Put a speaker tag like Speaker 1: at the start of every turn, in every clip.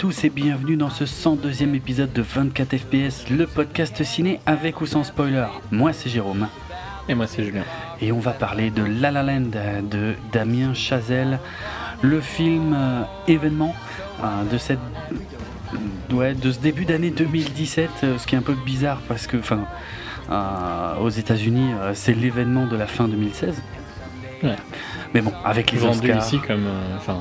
Speaker 1: tous et bienvenue dans ce 102e épisode de 24 FPS, le podcast ciné avec ou sans spoiler. Moi c'est Jérôme
Speaker 2: Et moi c'est Julien.
Speaker 1: et on va parler de La La Land de Damien Chazelle, le film euh, événement euh, de cette ouais, de ce début d'année 2017, euh, ce qui est un peu bizarre parce que enfin euh, aux États-Unis c'est l'événement de la fin 2016.
Speaker 2: Ouais.
Speaker 1: Mais bon, avec les
Speaker 2: Vendu
Speaker 1: Oscars.
Speaker 2: ici comme. Enfin.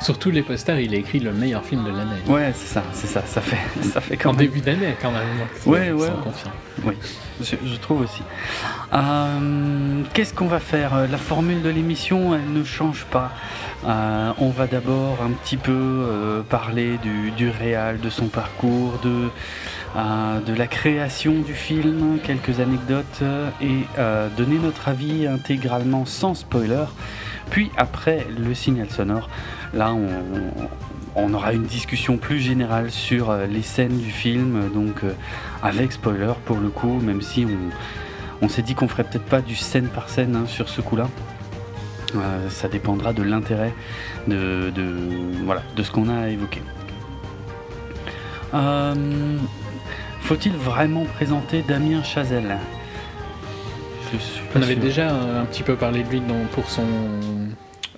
Speaker 2: Sur tous les posters, il a écrit le meilleur film de l'année.
Speaker 1: Ouais, c'est ça, c'est ça, ça fait ça fait quand
Speaker 2: En
Speaker 1: même
Speaker 2: début d'année, quand même.
Speaker 1: Ouais, ouais.
Speaker 2: confiance.
Speaker 1: Oui, je, je trouve aussi. Euh, Qu'est-ce qu'on va faire? Euh, La formule de l'émission, elle ne change pas. Euh, on va d'abord un petit peu euh, parler du, du réal, de son parcours, de, de la création du film, quelques anecdotes et donner notre avis intégralement sans spoiler. Puis après le signal sonore, là on, on aura une discussion plus générale sur euh, les scènes du film, donc euh, avec spoiler pour le coup, même si on, on s'est dit qu'on ferait peut-être pas du scène par scène hein, sur ce coup-là. Euh, ça dépendra de l'intérêt de, de, voilà, de ce qu'on a. Euh, Faut-il vraiment présenter Damien Chazelle? Je suis pas
Speaker 2: On avait
Speaker 1: sûr.
Speaker 2: déjà euh, un petit peu parlé de lui dans- pour son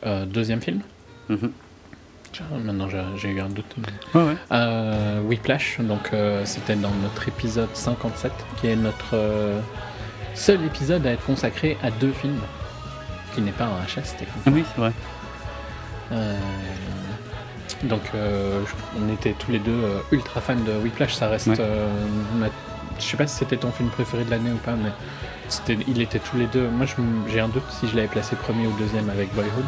Speaker 2: euh, deuxième film.
Speaker 1: Mhm.
Speaker 2: Tiens, Maintenant j'ai eu un doute.
Speaker 1: Ouais, ouais.
Speaker 2: Euh, Whiplash, donc euh, c'était dans notre épisode 57, qui est notre euh, seul épisode à être consacré à deux films, qui n'est pas un HS techniquement.
Speaker 1: Ah oui, c'est vrai.
Speaker 2: Donc on était tous les deux ultra fans de Whiplash, ça reste...
Speaker 1: Ouais.
Speaker 2: ma- je sais pas si c'était ton film préféré de l'année ou pas, mais c'était, il était tous les deux... Moi j'ai un doute si je l'avais placé premier ou deuxième avec Boyhood.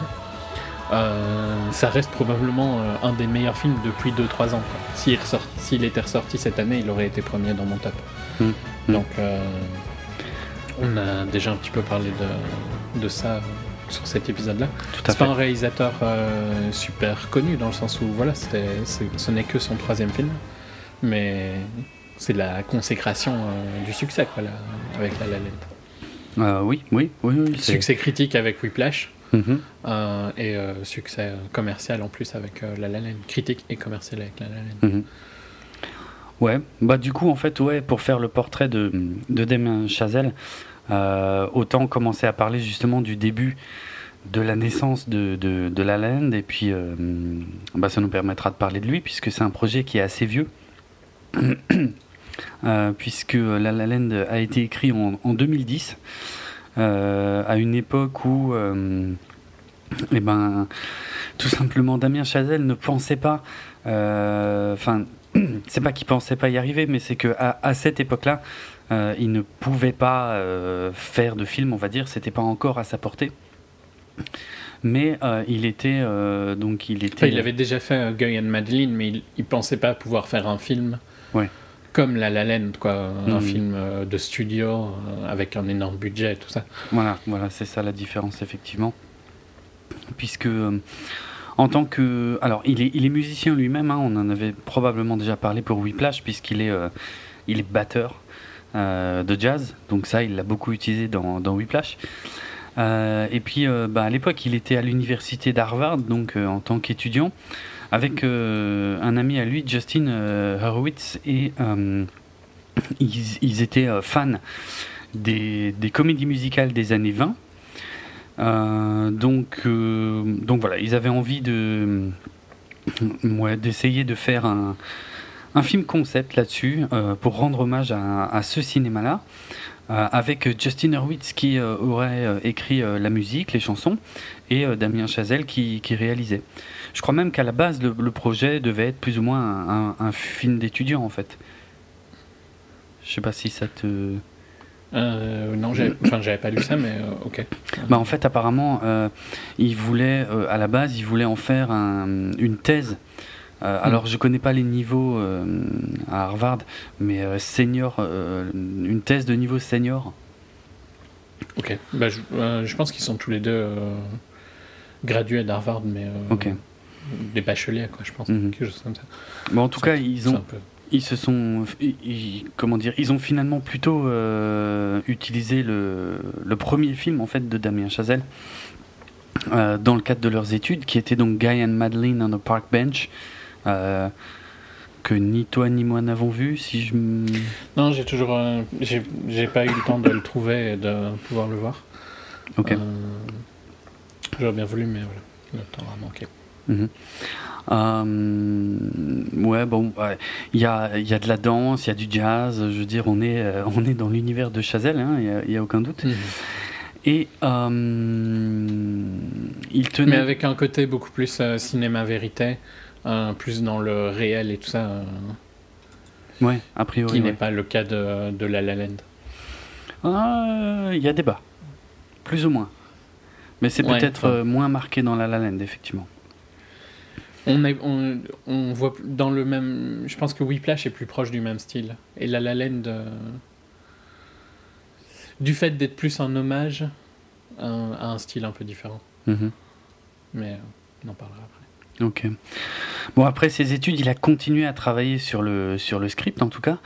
Speaker 2: Euh, ça reste probablement euh, un des meilleurs films depuis 2-3 ans. S'il, ressort- s'il était ressorti cette année, il aurait été premier dans mon top.
Speaker 1: Mm. Mm.
Speaker 2: Donc euh, on a déjà un petit peu parlé de, de ça sur cet épisode-là. C'est pas un réalisateur euh, super connu dans le sens où voilà, ce n'est que son troisième film, mais c'est la consécration euh, du succès quoi, là, avec La La Land.
Speaker 1: Euh, oui, oui, oui, oui.
Speaker 2: Succès critique avec Whiplash
Speaker 1: Mhm.
Speaker 2: euh, et euh, succès commercial en plus avec euh, La La Land, critique et commercial avec La La Land.
Speaker 1: Mhm. Ouais, bah du coup en fait ouais pour faire le portrait de, de Damien Chazelle, autant commencer à parler justement du début de la naissance de, de, de La La Land et puis euh, bah, ça nous permettra de parler de lui puisque c'est un projet qui est assez vieux Euh, puisque La La Land a été écrit en, en 2010 euh, à une époque où euh, eh ben tout simplement Damien Chazelle ne pensait pas euh, enfin c'est pas qu'il pensait pas y arriver, mais c'est que à, à cette époque-là, euh, il ne pouvait pas euh, faire de film, on va dire, c'était pas encore à sa portée. Mais euh, il était euh, donc il était.
Speaker 2: Enfin, il avait déjà fait euh, Guy and Madeline, mais il, il pensait pas pouvoir faire un film
Speaker 1: Ouais.
Speaker 2: Comme La La Land, quoi, un
Speaker 1: Mhm.
Speaker 2: film euh, de studio euh, avec un énorme budget et tout ça.
Speaker 1: Voilà, voilà, c'est ça la différence effectivement, puisque euh, en tant que, alors il est, il est musicien lui-même, hein, on en avait probablement déjà parlé pour Whiplash, puisqu'il est, euh, il est batteur euh, de jazz, donc ça il l'a beaucoup utilisé dans, dans Whiplash. Euh, et puis bah, à l'époque il était à l'université d'Harvard, donc en tant qu'étudiant, avec euh, un ami à lui, Justin euh, Hurwitz, et euh, ils, étaient euh, fans des, comédies musicales des années 20. Euh, donc, euh, donc voilà, ils avaient envie de d'essayer de faire un, film concept là-dessus euh, pour rendre hommage à, ce cinéma-là. euh, avec Justin Hurwitz qui euh, aurait euh, écrit euh, la musique, les chansons, et euh, Damien Chazelle qui réalisait. Je crois même qu'à la base, le, le projet devait être plus ou moins un, un- un film d'étudiant en fait. Je sais pas si ça te.
Speaker 2: Euh, non, j'avais enfin, j'avais pas lu ça, mais euh, ok.
Speaker 1: Bah, en fait, apparemment, euh, il voulait, euh, à la base, il voulait en faire un- une thèse. Euh, Alors, je connais pas les niveaux à Harvard, mais senior, une thèse de niveau senior.
Speaker 2: Ok. Bah, je, je pense qu'ils sont tous les deux gradués d'Harvard, mais
Speaker 1: Ok.
Speaker 2: Des bacheliers, quoi, je pense.
Speaker 1: Mhm.
Speaker 2: Quelque chose comme ça.
Speaker 1: Bon, en tout cas, ils ont,
Speaker 2: peu-
Speaker 1: ils se sont, ils- comment dire, ils ont finalement plutôt euh, utilisé le, le premier film en fait de Damien Chazelle euh, dans le cadre de leurs études, qui était donc Guy and Madeline on a Park Bench, euh, que ni toi ni moi n'avons vu. Si je,
Speaker 2: Non, j'ai toujours, j'ai pas eu le temps de le trouver et de pouvoir le voir.
Speaker 1: ok.
Speaker 2: J'aurais bien voulu, mais voilà, le temps a manqué.
Speaker 1: Mhm. Euh, ouais, bon, ouais. il y a, y a de la danse, il y a du jazz. Je veux dire, on est, euh, on est dans l'univers de Chazelle, hein, il y a- il y a, aucun doute. Et euh, il tenait.
Speaker 2: Mais avec un côté beaucoup plus euh, cinéma vérité, euh, plus dans le réel et tout ça,
Speaker 1: Ouais, a priori.
Speaker 2: qui
Speaker 1: ouais.
Speaker 2: n'est pas le cas de, de La La Land.
Speaker 1: Il y a débat, plus ou moins. Mais c'est
Speaker 2: Ouais,
Speaker 1: peut-être moins marqué dans La La Land, effectivement.
Speaker 2: On, est, on, on voit dans le même. Je pense que Whiplash est plus proche du même style. Et La La Land, euh, du fait d'être plus un hommage à un, à un style un peu différent.
Speaker 1: Mhm.
Speaker 2: Mais euh, on en parlera après.
Speaker 1: Ok. Bon, après ses études, il a continué à travailler sur le, sur le script, en tout cas.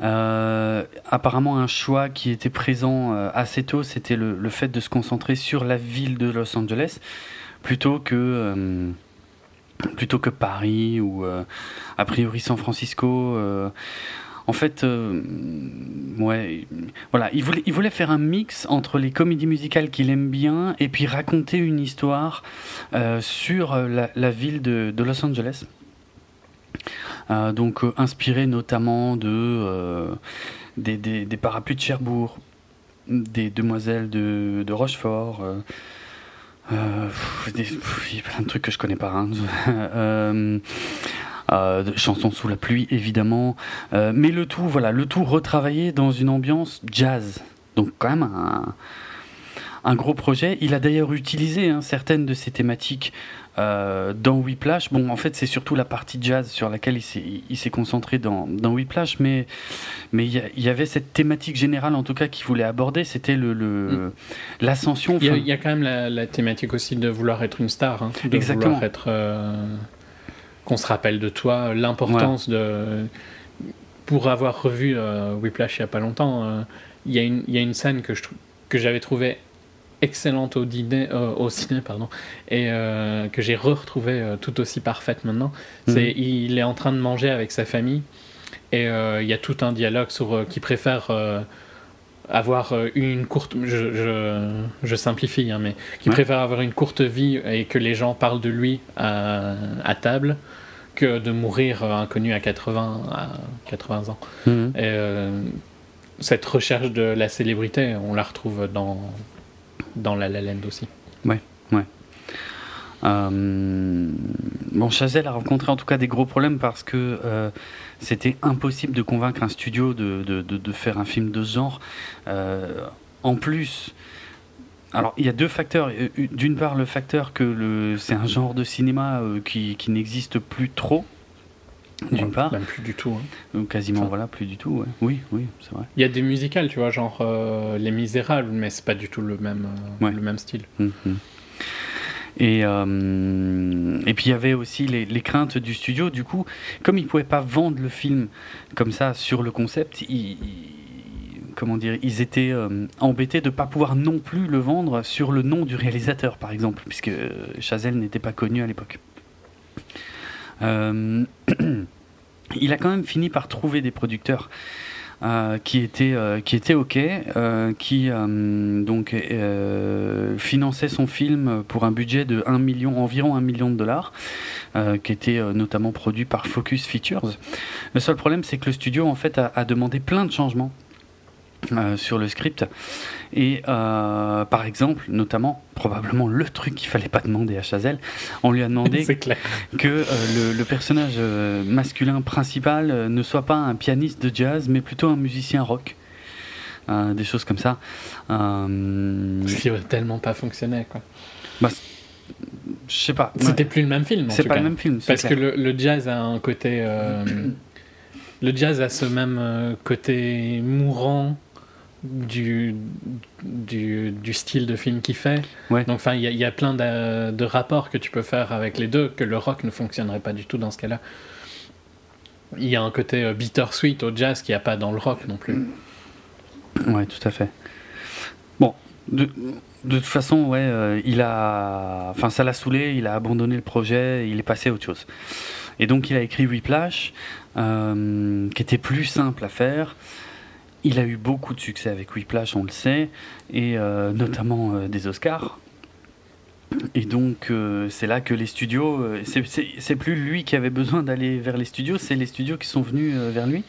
Speaker 1: Euh, apparemment, un choix qui était présent assez tôt, c'était le, le fait de se concentrer sur la ville de Los Angeles, plutôt que, plutôt que Paris ou, euh, a priori, San Francisco. euh. en fait, euh, ouais, voilà, il voulait, faire un mix entre les comédies musicales qu'il aime bien et puis raconter une histoire sur la, ville de, Los Angeles. Donc inspiré notamment de des, des- des parapluies de Cherbourg, des demoiselles de, de Rochefort. Euh, il y a plein de trucs que je connais pas. hein. Euh, euh, chansons sous la pluie évidemment, mais le tout voilà le tout retravaillé dans une ambiance jazz. Donc quand même un, un gros projet. Il a d'ailleurs utilisé hein, certaines de ces thématiques euh, dans Whiplash. Bon, en fait, c'est surtout la partie jazz sur laquelle il s'est, concentré dans, dans Whiplash, mais mais il y, avait cette thématique générale, en tout cas, qu'il voulait aborder. C'était le, le- l'ascension.
Speaker 2: Il y, a, y quand même la, la thématique aussi de vouloir être une star, hein, de
Speaker 1: Exactement.
Speaker 2: vouloir être euh, qu'on se rappelle de toi, l'importance de pour avoir revu euh, Whiplash il y a pas longtemps, euh, il y a une il y a une scène que je trou- que j'avais trouvé excellente au dîner euh, au ciné pardon et euh, que j'ai re-retrouvée euh, tout aussi parfaite maintenant.
Speaker 1: Mhm.
Speaker 2: C'est il est en train de manger avec sa famille et il y a tout un dialogue sur qui préfère avoir une courte je, je, je simplifie hein, mais qui
Speaker 1: Ouais.
Speaker 2: préfère avoir une courte vie et que les gens parlent de lui à, à table que de mourir inconnu à 80 à 80 ans
Speaker 1: Mhm.
Speaker 2: et cette recherche de la célébrité on la retrouve dans dans La La Land aussi
Speaker 1: Euh, bon, Chazelle a rencontré en tout cas des gros problèmes parce que euh, c'était impossible de convaincre un studio de, de, de- faire un film de ce genre. Euh, en plus, alors il y a deux facteurs. D'une part, le facteur que c'est un genre de cinéma qui, qui n'existe plus trop. D'une part,
Speaker 2: même plus du tout hein.
Speaker 1: quasiment
Speaker 2: Enfin.
Speaker 1: voilà, plus du tout. ouais. Oui, oui, c'est vrai.
Speaker 2: il y a des musicales tu vois genre euh, Les Misérables mais c'est pas du tout le même euh,
Speaker 1: Ouais.
Speaker 2: le même style
Speaker 1: Mhm. Et, euh, et puis il y avait aussi les, les craintes du studio. Du coup, comme ils ne pouvaient pas vendre le film comme ça sur le concept, ils, ils- comment dire, ils étaient euh, embêtés de ne pas pouvoir non plus le vendre sur le nom du réalisateur, par exemple, puisque Chazelle n'était pas connu à l'époque. Euh, il a quand même fini par trouver des producteurs euh, qui étaient euh, qui étaient ok, qui donc finançaient son film pour un budget de 1 million, environ 1 million de dollars, qui était notamment produit par Focus Features. Le seul problème, c'est que le studio en fait a demandé plein de changements. Euh, sur le script. Et euh, par exemple, notamment, probablement le truc qu'il fallait pas demander à Chazelle, on lui a demandé
Speaker 2: clair.
Speaker 1: que euh, le, le personnage masculin principal ne soit pas un pianiste de jazz, mais plutôt un musicien rock. Des choses comme ça.
Speaker 2: Ce qui aurait tellement pas fonctionné, quoi.
Speaker 1: je sais pas.
Speaker 2: C'était plus le même film,
Speaker 1: C'est pas
Speaker 2: cas.
Speaker 1: le même film.
Speaker 2: Parce que le, le jazz a un côté. le jazz a ce même côté mourant du, du, du style de film qu'il fait.
Speaker 1: Ouais.
Speaker 2: Donc, enfin, il y, a- il y a plein de, de rapports que tu peux faire avec les deux, que le rock ne fonctionnerait pas du tout dans ce cas-là. Il y a un côté euh, bittersweet au jazz qu'il n'y a pas dans le rock non plus.
Speaker 1: Ouais, tout à fait. Bon, de, de toute façon, ouais, euh, il a, enfin, ça l'a saoulé, il a abandonné le projet, il est passé à autre chose. Et donc, il a écrit Whiplash, euh, qui était plus simple à faire. Il a eu beaucoup de succès avec Whiplash, on le sait, et euh, notamment euh, des Oscars. Et donc, euh, c'est là que les studios, c'est- plus lui qui avait besoin d'aller vers les studios, c'est les studios qui sont venus vers lui.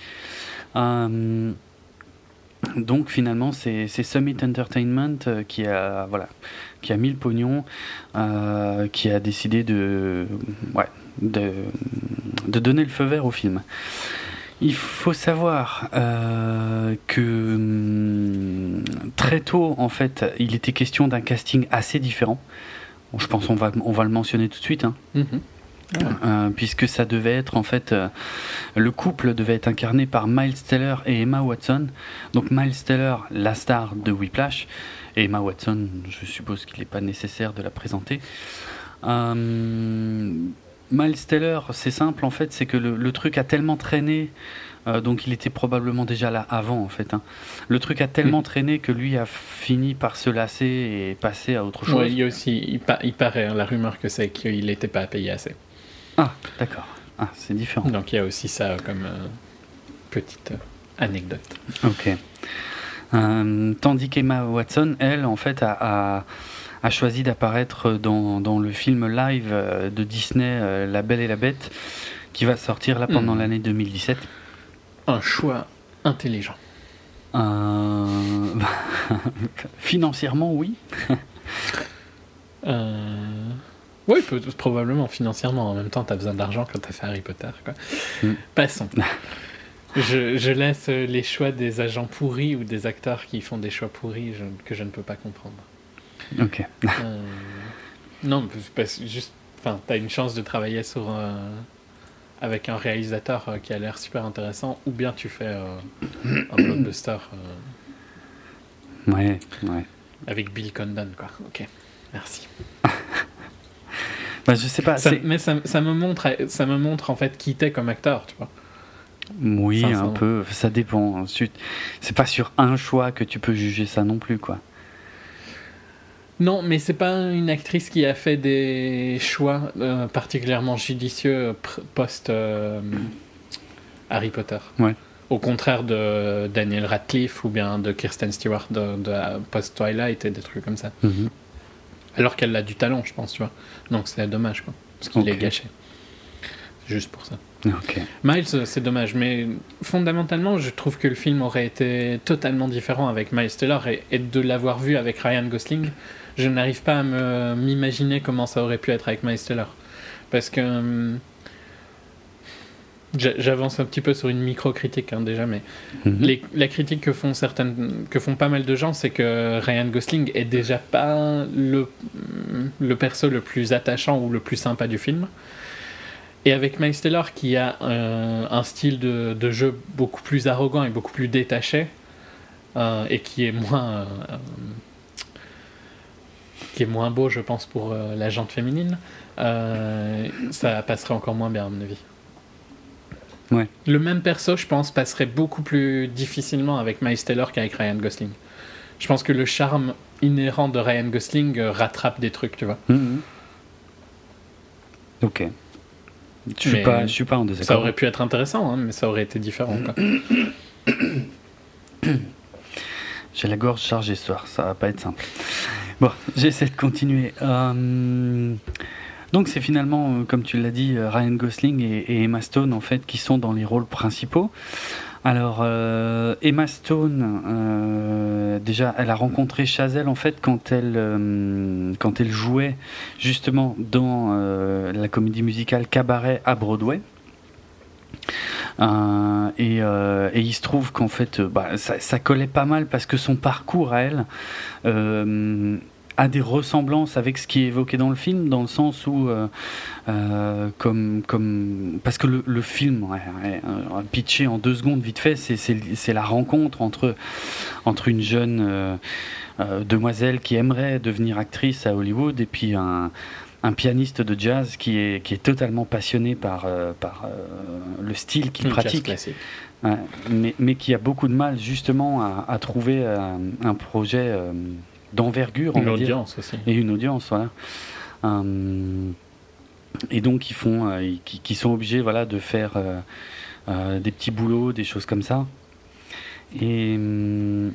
Speaker 1: Donc finalement, c'est Summit Entertainment qui a voilà, qui a mis le pognon, qui a décidé de ouais, de donner le feu vert au film. Il faut savoir euh, que hum, très tôt, en fait, il était question d'un casting assez différent. Bon, je pense qu'on va, on va le mentionner tout de suite. hein.
Speaker 2: Mhm.
Speaker 1: Euh, puisque ça devait être en fait euh, le couple devait être incarné par Miles Teller et Emma Watson. Donc Miles Teller, la star de Whiplash, et Emma Watson, je suppose qu'il n'est pas nécessaire de la présenter. Euh, Miles Teller, c'est simple en fait, c'est que le, le truc a tellement traîné. euh, donc il était probablement déjà là avant en fait. hein. Le truc a tellement traîné que lui a fini par se lasser et passer à autre chose.
Speaker 2: Il y a aussi, il, pa- il paraît, hein, la rumeur que c'est qu'il n'était pas payé assez.
Speaker 1: Ah, d'accord. Ah, c'est différent.
Speaker 2: Donc il y a aussi ça comme euh, petite euh, anecdote.
Speaker 1: Ok. Euh, tandis qu'Emma Watson, elle, en fait, a, a, a choisi d'apparaître dans, dans le film live euh, de Disney, euh, La Belle et la Bête, qui va sortir là pendant
Speaker 2: Mhm.
Speaker 1: l'année 2017.
Speaker 2: Un choix intelligent.
Speaker 1: Euh, Financièrement, oui.
Speaker 2: Euh... Oui, peut- probablement financièrement. En même temps, tu as besoin d'argent quand tu as fait Harry Potter. Quoi.
Speaker 1: Mm.
Speaker 2: Passons. je, je laisse les choix des agents pourris ou des acteurs qui font des choix pourris je- que je ne peux pas comprendre.
Speaker 1: Ok.
Speaker 2: Euh, Non, parce que juste, enfin, t'as une chance de travailler sur euh, avec un réalisateur euh, qui a l'air super intéressant, ou bien tu fais un blockbuster
Speaker 1: Ouais, ouais.
Speaker 2: avec Bill Condon, quoi. Ok, merci.
Speaker 1: Bah, je sais pas.
Speaker 2: Ça- mais ça, ça me montre, ça me montre en fait qui t'es comme acteur, tu vois.
Speaker 1: Oui, un peu. Ça dépend. C'est pas sur un choix que tu peux juger ça non plus, quoi.
Speaker 2: Non, mais c'est pas une actrice qui a fait des choix euh, particulièrement judicieux post euh, Harry Potter.
Speaker 1: Ouais.
Speaker 2: Au contraire de Daniel Radcliffe ou bien de Kirsten Stewart de, de post Twilight et des trucs comme ça.
Speaker 1: Mhm.
Speaker 2: Alors qu'elle a du talent, je pense, tu vois. Donc c'est dommage, quoi. Parce qu'il est gâché. Juste pour ça.
Speaker 1: Ok.
Speaker 2: Miles, euh, c'est dommage, mais fondamentalement, je trouve que le film aurait été totalement différent avec Miles Teller et, et de l'avoir vu avec Ryan Gosling, je n'arrive pas à m'imaginer comment ça aurait pu être avec Miles. Parce que. hum, j'a- J'avance un petit peu sur une micro-critique hein, déjà, mais
Speaker 1: Mhm.
Speaker 2: les- la critique que font certaines, que font pas mal de gens, c'est que Ryan Gosling est déjà pas le, le perso le plus attachant ou le plus sympa du film. Et avec Miles qui a euh, un style de, de jeu beaucoup plus arrogant et beaucoup plus détaché, euh, et qui est moins euh, qui est moins beau, je pense, pour euh, la jante féminine, euh, ça passerait encore moins bien à mon avis.
Speaker 1: Ouais.
Speaker 2: Le même perso, je pense, passerait beaucoup plus difficilement avec Miles Teller qu'avec Ryan Gosling. Je pense que le charme inhérent de Ryan Gosling euh, rattrape des trucs, tu vois.
Speaker 1: Mhm. Ok. Je suis pas, je suis pas en désaccord.
Speaker 2: Ça aurait pu être intéressant, hein, mais ça aurait été différent. quoi.
Speaker 1: J'ai la gorge chargée ce soir, ça va pas être simple. Bon, j'essaie de continuer. Euh, donc c'est finalement, euh, comme tu l'as dit, euh, Ryan Gosling et, Emma Stone en fait qui sont dans les rôles principaux. Alors, Emma Stone, déjà, elle a rencontré Chazelle en fait quand elle, jouait justement dans la comédie musicale Cabaret à Broadway. Euh, et, euh, et il se trouve qu'en fait, euh, bah, ça, ça collait pas mal parce que son parcours à elle a des ressemblances avec ce qui est évoqué dans le film, dans le sens où, comme, comme, parce que le, film, pitché en deux secondes vite fait, c'est- la rencontre entre, entre une jeune demoiselle qui aimerait devenir actrice à Hollywood et puis un, un pianiste de jazz qui est, qui est totalement passionné par, euh, par euh, le style qu'il
Speaker 2: Jazz
Speaker 1: pratique. Ouais, mais, mais qui a beaucoup de mal justement à, à trouver euh, un projet euh, d'envergure, on
Speaker 2: Une
Speaker 1: dire.
Speaker 2: audience aussi.
Speaker 1: Et une audience, voilà. Et donc ils font, ils- qui, qui sont obligés, voilà, de faire des petits boulots, des choses comme ça. Et hum,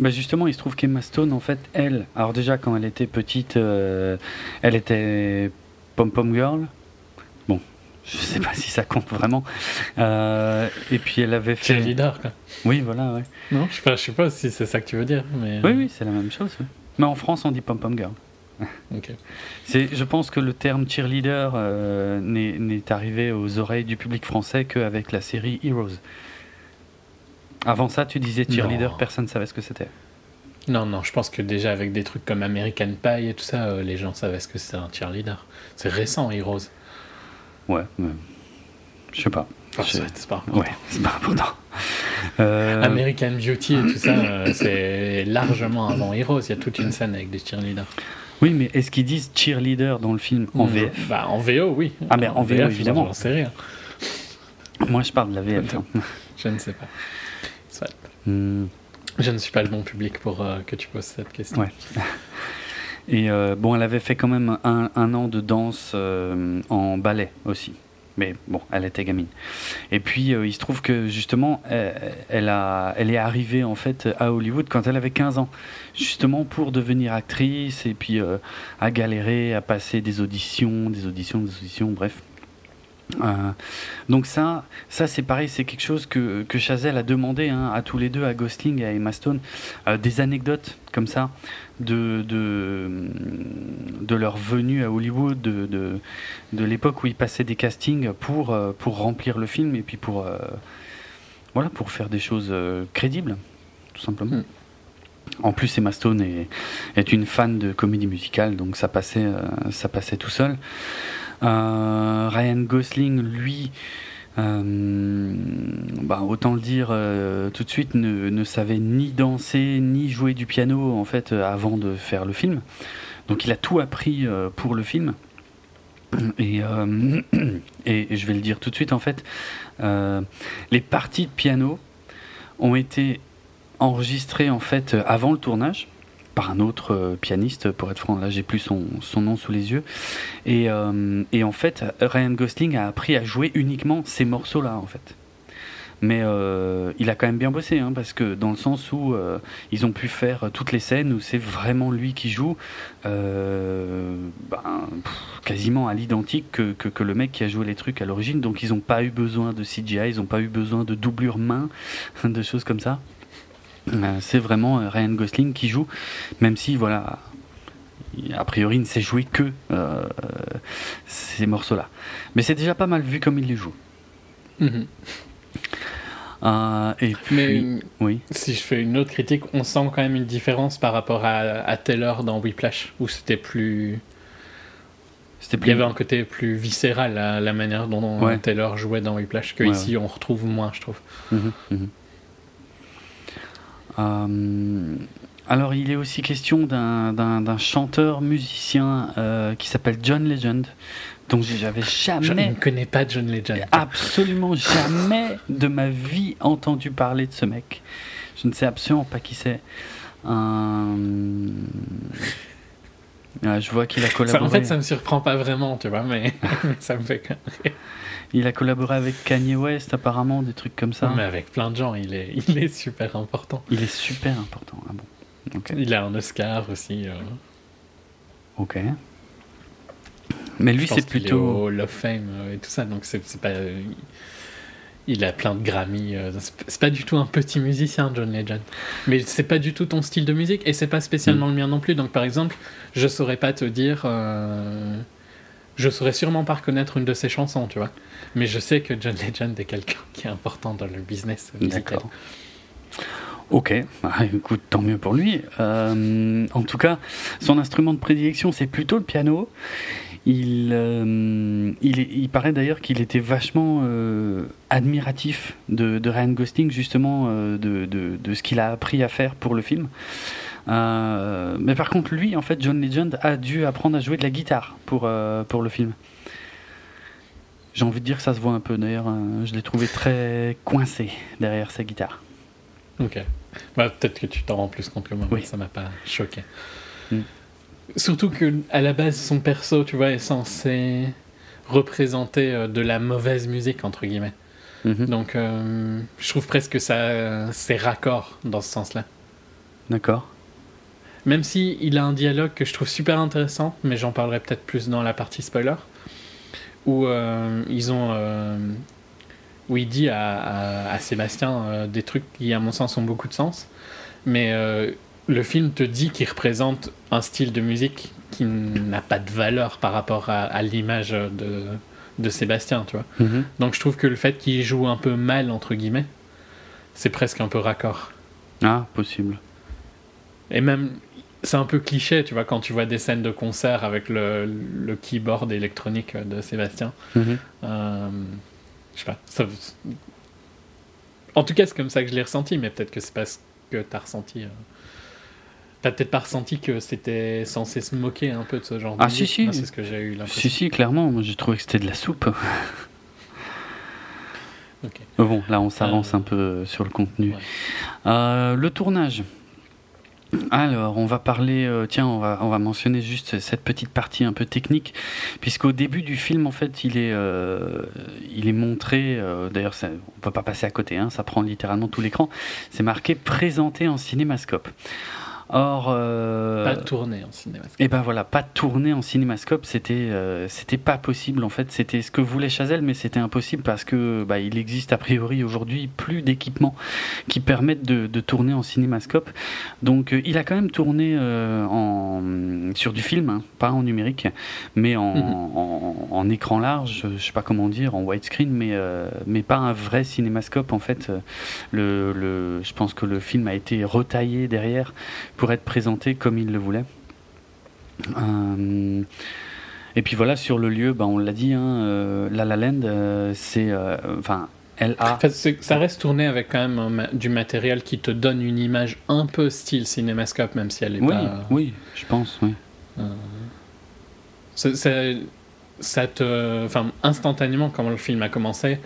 Speaker 1: bah, justement, il se trouve qu'Emma Stone, en fait, elle, alors déjà quand elle était petite, euh, elle était pom pom girl. Bon, je sais pas si ça compte vraiment. Euh, et puis elle avait fait.
Speaker 2: Cheerleader, quoi.
Speaker 1: Oui, voilà, ouais.
Speaker 2: Non, je sais pas, je sais pas si c'est ça que tu veux dire, mais...
Speaker 1: Oui, oui, c'est la même chose. ouais. Mais en France, on dit pom pom girl. C'est, je pense que le terme cheerleader euh, n'est, n'est arrivé aux oreilles du public français qu'avec la série Heroes. Avant ça, tu disais cheerleader,
Speaker 2: Non.
Speaker 1: personne ne savait ce que c'était.
Speaker 2: Non, non, je pense que déjà avec des trucs comme American Pie et tout ça, euh, les gens savaient ce que c'était un cheerleader. C'est récent, Heroes.
Speaker 1: Ouais, mais je sais pas.
Speaker 2: Enfin,
Speaker 1: Je-
Speaker 2: c'est- pas important.
Speaker 1: Ouais, c'est pas important. Euh,
Speaker 2: American Beauty et tout ça, euh, c'est largement avant Heroes. Il y a toute une scène avec des cheerleaders.
Speaker 1: Oui, mais est-ce qu'ils disent cheerleader dans le film en. VF
Speaker 2: Bah, en VO, oui.
Speaker 1: Ah, mais en VO,
Speaker 2: VF,
Speaker 1: évidemment.
Speaker 2: J'en sais rien.
Speaker 1: Moi, je parle de la VF. hein.
Speaker 2: Je ne sais pas. Je ne suis pas le bon public pour euh, que tu poses cette question.
Speaker 1: Et euh, bon, elle avait fait quand même un, an de danse euh, en ballet aussi. Mais bon, elle était gamine. Et puis, il se trouve que justement, elle, a, elle est arrivée en fait à Hollywood quand elle avait 15 ans. Justement pour devenir actrice et puis à galérer, à passer des auditions, des auditions, des auditions, bref. Euh, donc ça, ça c'est pareil, c'est quelque chose que, que Chazelle a demandé hein, à tous les deux, à Gosling et à Emma Stone, euh, des anecdotes comme ça de, de, de leur venue à Hollywood, de, de, de l'époque où ils passaient des castings pour, euh, pour remplir le film et puis pour, euh, voilà, pour faire des choses crédibles, tout simplement.
Speaker 2: Mm.
Speaker 1: En plus, Emma Stone est, est une fan de comédie musicale, donc ça passait, ça passait tout seul. Euh, Ryan Gosling, lui, euh, bah, autant le dire euh, tout de suite, ne, savait ni danser ni jouer du piano en fait euh, avant de faire le film. Donc il a tout appris pour le film. Et, et, je vais le dire tout de suite en fait, les parties de piano ont été enregistrées en fait avant le tournage par un autre euh, pianiste, pour être franc, là j'ai plus son, son nom sous les yeux. Et, euh, et en fait, Ryan Gosling a appris à jouer uniquement ces morceaux-là, en fait. Mais euh, il a quand même bien bossé, hein, parce que dans le sens où ils ont pu faire toutes les scènes où c'est vraiment lui qui joue, ben, quasiment à l'identique que, que, que le mec qui a joué les trucs à l'origine. Donc ils n'ont pas eu besoin de CGI, ils n'ont pas eu besoin de doublure main, de choses comme ça. Euh, c'est vraiment euh, Ryan Gosling qui joue, même si, voilà, il- a priori, il ne sait jouer que euh, ces morceaux-là. Mais c'est déjà pas mal vu comme il les joue.
Speaker 2: Mhm.
Speaker 1: Euh, et puis,
Speaker 2: Mais
Speaker 1: oui.
Speaker 2: si je fais une autre critique, on sent quand même une différence par rapport à, à Taylor dans Whiplash, où c'était plus. Il y avait un côté plus viscéral, la, la manière dont
Speaker 1: Ouais.
Speaker 2: Taylor jouait dans Whiplash, que
Speaker 1: Ouais,
Speaker 2: ici on retrouve moins, je trouve.
Speaker 1: Mhm, mhm. Alors, il est aussi question d'un- chanteur musicien euh, qui s'appelle John Legend, dont j'avais
Speaker 2: Je
Speaker 1: jamais
Speaker 2: ne connais pas John Legend.
Speaker 1: absolument jamais de ma vie entendu parler de ce mec. Je ne sais absolument pas qui c'est. Euh, ah, je vois qu'il a
Speaker 2: Ça,
Speaker 1: collaboré.
Speaker 2: en fait, ça me surprend pas vraiment, tu vois, mais, mais ça me fait quand même.
Speaker 1: Il a collaboré avec Kanye West, apparemment, des trucs comme ça.
Speaker 2: Mais avec plein de gens, il est, il est super important.
Speaker 1: Il est super important. Ah bon.
Speaker 2: Il a un Oscar aussi. euh,
Speaker 1: Ok. Mais lui, c'est plutôt.
Speaker 2: Hall of Fame euh, et tout ça, donc c'est pas. Il a plein de Grammy. euh, c'est pas du tout un petit musicien, John Legend. Mais c'est pas du tout ton style de musique et c'est pas spécialement le mien non plus. Donc par exemple, je saurais pas te dire. euh, je saurais sûrement pas reconnaître une de ses chansons, tu vois. Mais je sais que John Legend est quelqu'un qui est important dans le business musical.
Speaker 1: Ok, bah, écoute, tant mieux pour lui. Euh, en tout cas, son instrument de prédilection, c'est plutôt le piano. Il, euh, il, paraît d'ailleurs qu'il était vachement euh, admiratif de, Ryan Gosling, justement, de- de ce qu'il a appris à faire pour le film. Euh, mais par contre, lui, en fait, John Legend a dû apprendre à jouer de la guitare pour, euh, pour le film. J'ai envie de dire que ça se voit un peu. D'ailleurs, euh, je l'ai trouvé très coincé derrière sa guitare.
Speaker 2: Ok. Bah, peut-être que tu t'en rends plus compte que moi.
Speaker 1: Oui.
Speaker 2: Ça m'a pas choqué.
Speaker 1: Mm.
Speaker 2: Surtout que à la base, son perso, tu vois, est censé représenter de la mauvaise musique entre guillemets.
Speaker 1: Mhm.
Speaker 2: Donc, euh, je trouve presque que ça, c'est raccord dans ce sens-là.
Speaker 1: D'accord.
Speaker 2: Même si il a un dialogue que je trouve super intéressant, mais j'en parlerai peut-être plus dans la partie spoiler, où euh, ils ont, euh, où il dit à, à- à Sébastien euh, des trucs qui, à mon sens, ont beaucoup de sens, mais le film te dit qu'il représente un style de musique qui n'a pas de valeur par rapport à, à l'image de, de Sébastien, tu vois.
Speaker 1: Mhm.
Speaker 2: Donc je trouve que le fait qu'il joue un peu mal entre guillemets, c'est presque un peu raccord.
Speaker 1: Ah, possible.
Speaker 2: Et même, c'est un peu cliché, tu vois, quand tu vois des scènes de concert avec le, le keyboard électronique de Sébastien.
Speaker 1: Mhm.
Speaker 2: Euh, je sais pas. ça- en tout cas, c'est comme ça que je l'ai ressenti, mais peut-être que c'est pas ce que t'as ressenti. euh. T'as peut-être pas ressenti que c'était censé se moquer un peu de ce genre
Speaker 1: Ah,
Speaker 2: de
Speaker 1: si,
Speaker 2: musique.
Speaker 1: si.
Speaker 2: Moi, c'est ce que j'ai eu
Speaker 1: Si,
Speaker 2: l'impression.
Speaker 1: si, clairement. Moi, j'ai trouvé que c'était de la soupe.
Speaker 2: Ok.
Speaker 1: Mais bon, là, on s'avance
Speaker 2: Euh,
Speaker 1: un peu sur le contenu.
Speaker 2: ouais.
Speaker 1: Euh, le tournage. Alors, on va parler, euh, tiens, on va, on va mentionner juste cette petite partie un peu technique, puisqu'au début du film, en fait, il est, euh, montré, euh, d'ailleurs, on peut pas passer à côté, hein, ça prend littéralement tout l'écran, c'est marqué présenté en cinémascope. Or, euh,
Speaker 2: Pas tourné en cinéma.
Speaker 1: et ben voilà, pas tourner en cinémascope, c'était euh, c'était pas possible en fait. C'était ce que voulait Chazelle, mais c'était impossible parce que bah, il existe a priori aujourd'hui plus d'équipements qui permettent de, de tourner en cinémascope. Donc euh, il a quand même tourné euh, en sur du film, hein, pas en numérique, mais en,
Speaker 2: Mhm.
Speaker 1: en, en écran large. Je sais pas comment dire, en widescreen, mais mais pas un vrai cinémascope en fait. Le, le, je pense que le film a été retaillé derrière pour être présenté comme il le voulait. Euh, et puis voilà, sur le lieu, bah, on l'a dit, hein, euh, La La Land, euh, c'est. euh, Enfin, LA.
Speaker 2: Enfin, ça reste tourné avec quand même ma- du matériel qui te donne une image un peu style cinémascope, même si elle est
Speaker 1: oui,
Speaker 2: pas.
Speaker 1: oui, je pense, oui.
Speaker 2: Ça te. Enfin, instantanément, quand le film a commencé,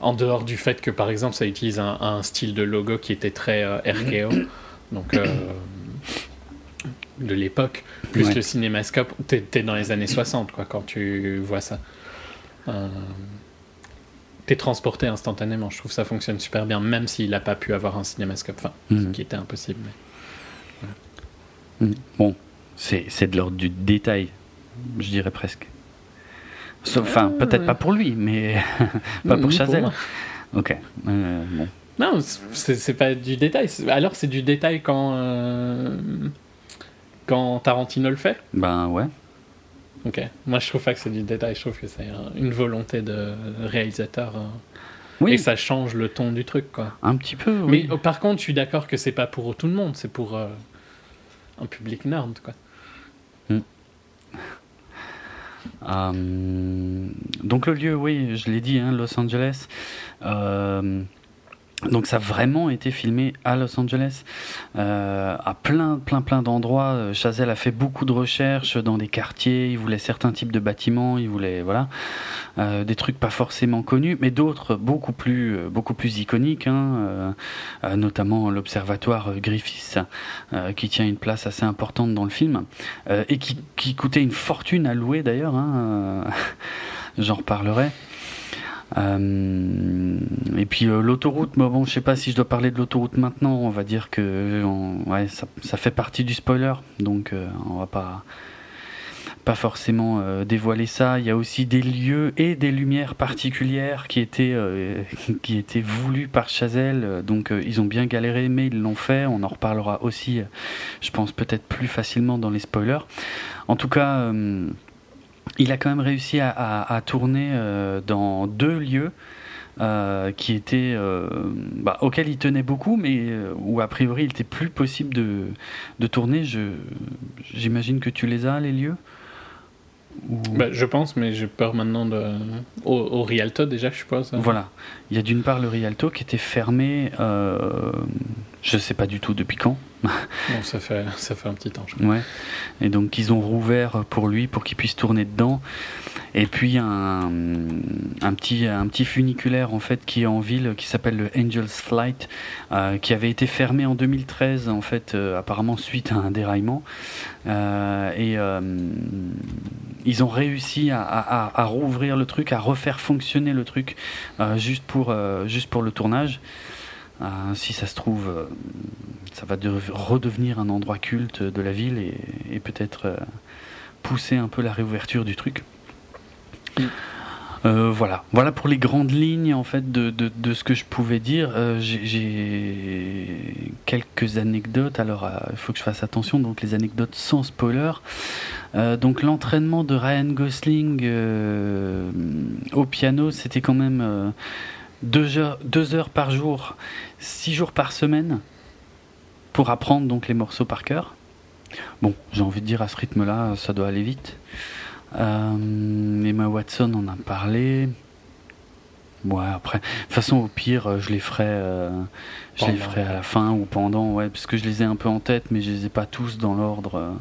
Speaker 2: en dehors du fait que, par exemple, ça utilise un, un style de logo qui était très euh, RKO, donc euh, de l'époque, plus
Speaker 1: Ouais.
Speaker 2: le cinémascope, t'es dans les années 60, quoi, quand tu vois ça. Euh, T'es transporté instantanément, je trouve que ça fonctionne super bien, même s'il n'a pas pu avoir un cinémascope, enfin, ce
Speaker 1: Mhm.
Speaker 2: qui était impossible.
Speaker 1: Mm. Bon, c'est de l'ordre du détail, je dirais presque. Sauf- Enfin,
Speaker 2: Ah,
Speaker 1: peut-être pas pour lui, mais pas
Speaker 2: Mhm,
Speaker 1: pour Chazelle. ok, euh, bon.
Speaker 2: Non, c'est pas du détail. Alors c'est du détail quand euh, quand Tarantino le fait.
Speaker 1: Ben ouais.
Speaker 2: Ok. Moi je trouve pas que c'est du détail. Je trouve que c'est une volonté de réalisateur euh,
Speaker 1: Oui,
Speaker 2: et ça change le ton du truc quoi.
Speaker 1: un petit peu,
Speaker 2: Mais
Speaker 1: oui.
Speaker 2: euh, par contre, je suis d'accord que c'est pas pour tout le monde. C'est pour euh, un public nerd quoi.
Speaker 1: Euh, donc le lieu, oui, je l'ai dit, hein, Los Angeles. Euh, donc ça a vraiment été filmé à Los Angeles, euh, à plein, plein, plein d'endroits. Euh, Chazelle a fait beaucoup de recherches dans des quartiers. Il voulait certains types de bâtiments. Il voulait, voilà, euh, des trucs pas forcément connus, mais d'autres beaucoup plus, iconiques. hein, notamment l'observatoire Griffiths, qui tient une place assez importante dans le film et qui, coûtait une fortune à louer d'ailleurs. hein, J'en reparlerai. Euh, et puis euh, l'autoroute, mais bon, je sais pas si je dois parler de l'autoroute maintenant. On va dire que ouais, ça, fait partie du spoiler, donc euh, on va pas pas forcément euh, dévoiler ça. Il y a aussi des lieux et des lumières particulières qui étaient, qui étaient voulues par Chazelle. Donc ils ont bien galéré, mais ils l'ont fait. On en reparlera aussi, je pense, peut-être plus facilement dans les spoilers. En tout cas, il a quand même réussi à, à- à tourner euh, dans deux lieux. euh, qui étaient euh, bah, auxquels il tenait beaucoup, mais euh, où a priori il était plus possible de, de tourner. Je, j'imagine que tu les as les lieux? Ou-
Speaker 2: Bah, je pense, mais j'ai peur maintenant de. Au, au Rialto, déjà, je suppose.
Speaker 1: Voilà. Il y a d'une part le Rialto qui était fermé, euh, je sais pas du tout depuis quand.
Speaker 2: Bon, ça fait, ça fait un petit temps, je crois.
Speaker 1: Ouais. Et donc ils ont rouvert pour lui pour qu'il puisse tourner dedans. Et puis un, un petit un petit funiculaire en fait qui est en ville qui s'appelle le Angel's Flight euh, qui avait été fermé en 2013 en fait euh, apparemment suite à un déraillement Euh, et ils ont réussi à, à- à- à rouvrir le truc à refaire fonctionner le truc juste pour juste pour le tournage Euh, si ça se trouve euh, ça va de- redevenir un endroit culte de la ville et, et peut-être euh, pousser un peu la réouverture du truc.
Speaker 2: Mm.
Speaker 1: Euh, voilà, voilà pour les grandes lignes en fait de, de, de ce que je pouvais dire. Euh, j'ai- quelques anecdotes. Alors, euh, il faut que je fasse attention. Donc, les anecdotes sans spoiler. Donc, l'entraînement de Ryan Gosling au piano, c'était quand même deux heures, deux heures par jour, six jours par semaine pour apprendre donc les morceaux par cœur. Bon, j'ai envie de dire à ce rythme-là, ça doit aller vite. Euh, Emma Watson en a parlé. Ouais, après, de toute façon, au pire, je les ferai, euh, je les ferai à la fin ou pendant, ouais, parce que je les ai un peu en tête, mais je les ai pas tous dans l'ordre. euh.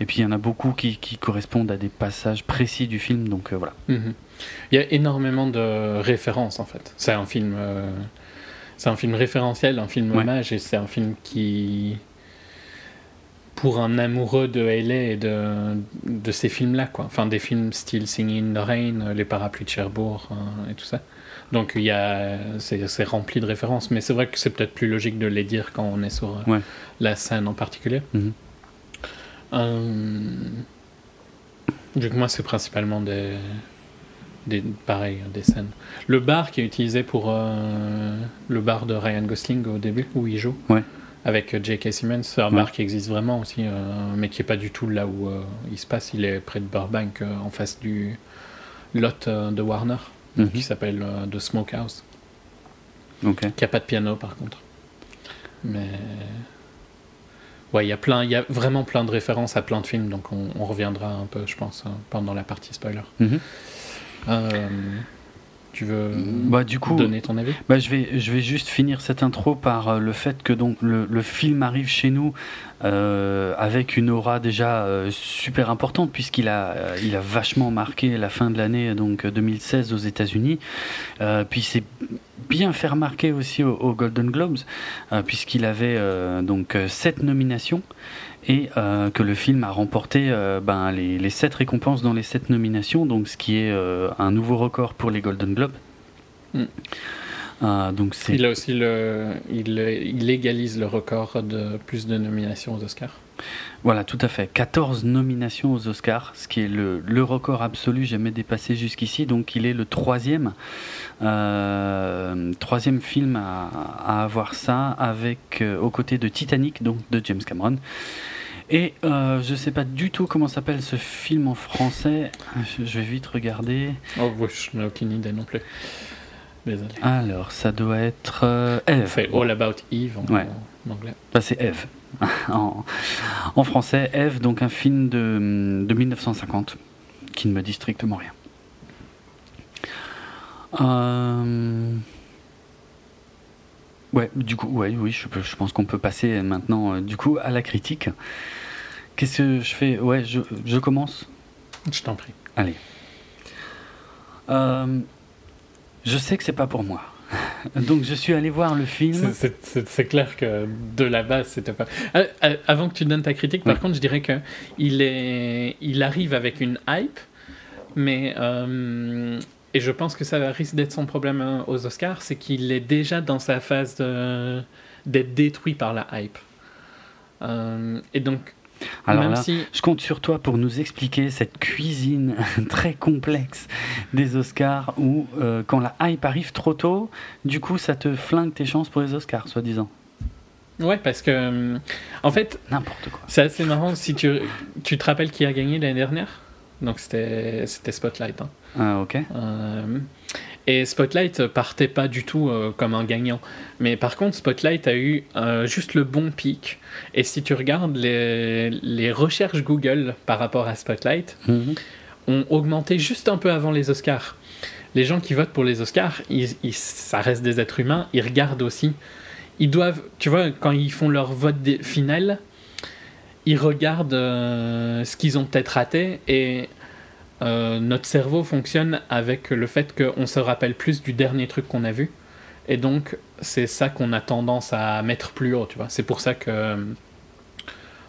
Speaker 1: Et puis, il y en a beaucoup qui, qui correspondent à des passages précis du film, donc euh, voilà.
Speaker 2: Mhm. Il y a énormément de références en fait. C'est un film, euh, c'est un film référentiel, un film
Speaker 1: Ouais.
Speaker 2: hommage, et c'est un film qui, pour un amoureux de Haley et de, de ces films-là, quoi. Enfin, des films style Singing in the Rain, euh, Les Parapluies de Cherbourg euh, et tout ça. Donc il y a, c'est, c'est rempli de références, mais c'est vrai que c'est peut-être plus logique de les dire quand on est sur euh,
Speaker 1: Ouais.
Speaker 2: la scène en particulier. Euh, vu que moi, c'est principalement des, des, pareil, des scènes. Le bar qui est utilisé pour euh, le bar de Ryan Gosling au début, où il joue,
Speaker 1: Ouais.
Speaker 2: avec euh, J.K. Simmons, c'est un
Speaker 1: Ouais.
Speaker 2: bar qui existe vraiment aussi, euh, mais qui est pas du tout là où euh, il se passe. Il est près de Burbank, en face du lot de Warner,
Speaker 1: Mhm.
Speaker 2: qui s'appelle The Smokehouse,
Speaker 1: Ok.
Speaker 2: qui a pas de piano par contre. Mais ouais, il y a plein, il y a vraiment plein de références à plein de films, donc on, on reviendra un peu, je pense, pendant la partie spoiler.
Speaker 1: Mhm.
Speaker 2: Euh, tu veux
Speaker 1: Bah, du coup,
Speaker 2: donner ton avis?
Speaker 1: Bah, je, vais, je vais juste finir cette intro par euh, le fait que donc, le, le film arrive chez nous euh, avec une aura déjà euh, super importante puisqu'il a, euh, il a vachement marqué la fin de l'année donc euh, 2016 aux États-Unis. Puis c'est bien fait remarquer aussi aux, aux Golden Globes puisqu'il avait donc sept nominations et euh, que le film a remporté euh, ben, les, les sept récompenses dans les sept nominations, donc ce qui est euh, un nouveau record pour les Golden Globes.
Speaker 2: Mm.
Speaker 1: Donc
Speaker 2: Il a aussi le, il, il égalise le record de plus de nominations aux Oscars.
Speaker 1: Voilà, tout à fait. 14 nominations aux Oscars, ce qui est le, le record absolu jamais dépassé jusqu'ici. Donc il est le troisième, troisième film à, à avoir ça, avec aux côtés de Titanic, donc de James Cameron. Et euh, je sais pas du tout comment s'appelle ce film en français. Je, je vais vite regarder.
Speaker 2: Oh, je n'ai aucune idée non plus. Désolé.
Speaker 1: Alors, ça doit être euh, Eve.
Speaker 2: C'est All About Eve en,
Speaker 1: Ouais.
Speaker 2: en anglais.
Speaker 1: Bah, c'est Eve. en, en français, Eve, donc un film de, de 1950 qui ne me dit strictement rien. Euh, Ouais, du coup, ouais, oui, je, pense qu'on peut passer maintenant euh, du coup à la critique. Qu'est-ce que je fais? Ouais, je, je commence?
Speaker 2: Je t'en prie.
Speaker 1: Allez. Euh, je sais que c'est pas pour moi. Donc je suis allé voir le film.
Speaker 2: C'est- clair que de la base, c'était pas. Ah, Avant que tu donnes ta critique, par
Speaker 1: Oui.
Speaker 2: contre, je dirais que il est, il arrive avec une hype, mais euh, et je pense que ça risque d'être son problème euh, aux Oscars, c'est qu'il est déjà dans sa phase d'être détruit par la hype. Euh, et donc,
Speaker 1: Alors
Speaker 2: Même
Speaker 1: là,
Speaker 2: si
Speaker 1: je compte sur toi pour nous expliquer cette cuisine très complexe des Oscars où euh, quand la hype arrive trop tôt, du coup ça te flingue tes chances pour les Oscars, soi-disant.
Speaker 2: Ouais, parce que. euh, En fait,
Speaker 1: N'importe quoi.
Speaker 2: c'est assez marrant. Si tu, tu te rappelles qui a gagné l'année dernière? Donc, c'était Spotlight. hein.
Speaker 1: Ah, ok.
Speaker 2: Euh, et Spotlight partait pas du tout euh, comme un gagnant. Mais par contre, Spotlight a eu euh, juste le bon pic. Et si tu regardes les, les recherches Google par rapport à Spotlight,
Speaker 1: Mhm.
Speaker 2: ont augmenté juste un peu avant les Oscars. Les gens qui votent pour les Oscars, ils, ils- ça reste des êtres humains, ils regardent aussi. Ils doivent, tu vois, quand ils font leur vote final, ils regardent euh, ce qu'ils ont peut-être raté et euh, notre cerveau fonctionne avec le fait qu'on se rappelle plus du dernier truc qu'on a vu. Et donc, c'est ça qu'on a tendance à mettre plus haut, tu vois. C'est pour ça que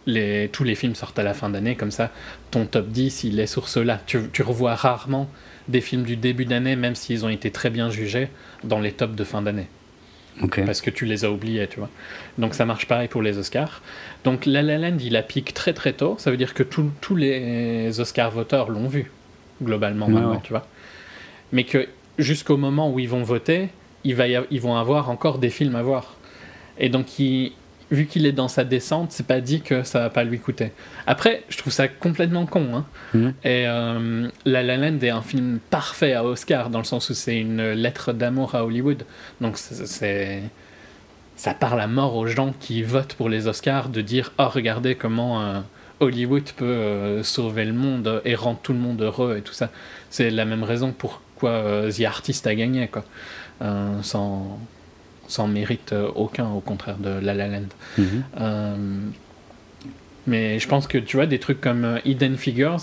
Speaker 2: euh, tous les films sortent à la fin d'année, comme ça, ton top 10, il est sur ceux-là. Tu, tu revois rarement des films du début d'année, même s'ils ont été très bien jugés, dans les tops de fin d'année Parce que tu les as oubliés, tu vois. Donc ça marche pareil pour les Oscars. Donc La La Land, il a piqué très très tôt. Ça veut dire que tous- les Oscars voteurs l'ont vu, globalement, maintenant,
Speaker 1: ouais.
Speaker 2: tu vois. Mais que jusqu'au moment où ils vont voter, il va y a- ils vont avoir encore des films à voir. Et donc, il- vu qu'il est dans sa descente, c'est pas dit que ça va pas lui coûter. Après, je trouve ça complètement con. Hein.
Speaker 1: Mhm.
Speaker 2: Et euh, La La Land est un film parfait à Oscar, dans le sens où c'est une lettre d'amour à Hollywood. Donc c'est- ça parle à mort aux gens qui votent pour les Oscars de dire oh regardez comment euh, Hollywood peut euh, sauver le monde et rendre tout le monde heureux et tout ça. C'est la même raison pourquoi The Artist a gagné quoi, sans sans mérite euh, aucun au contraire de La La Land.
Speaker 1: Mhm.
Speaker 2: Euh, mais je pense que tu vois, des trucs comme euh, Hidden Figures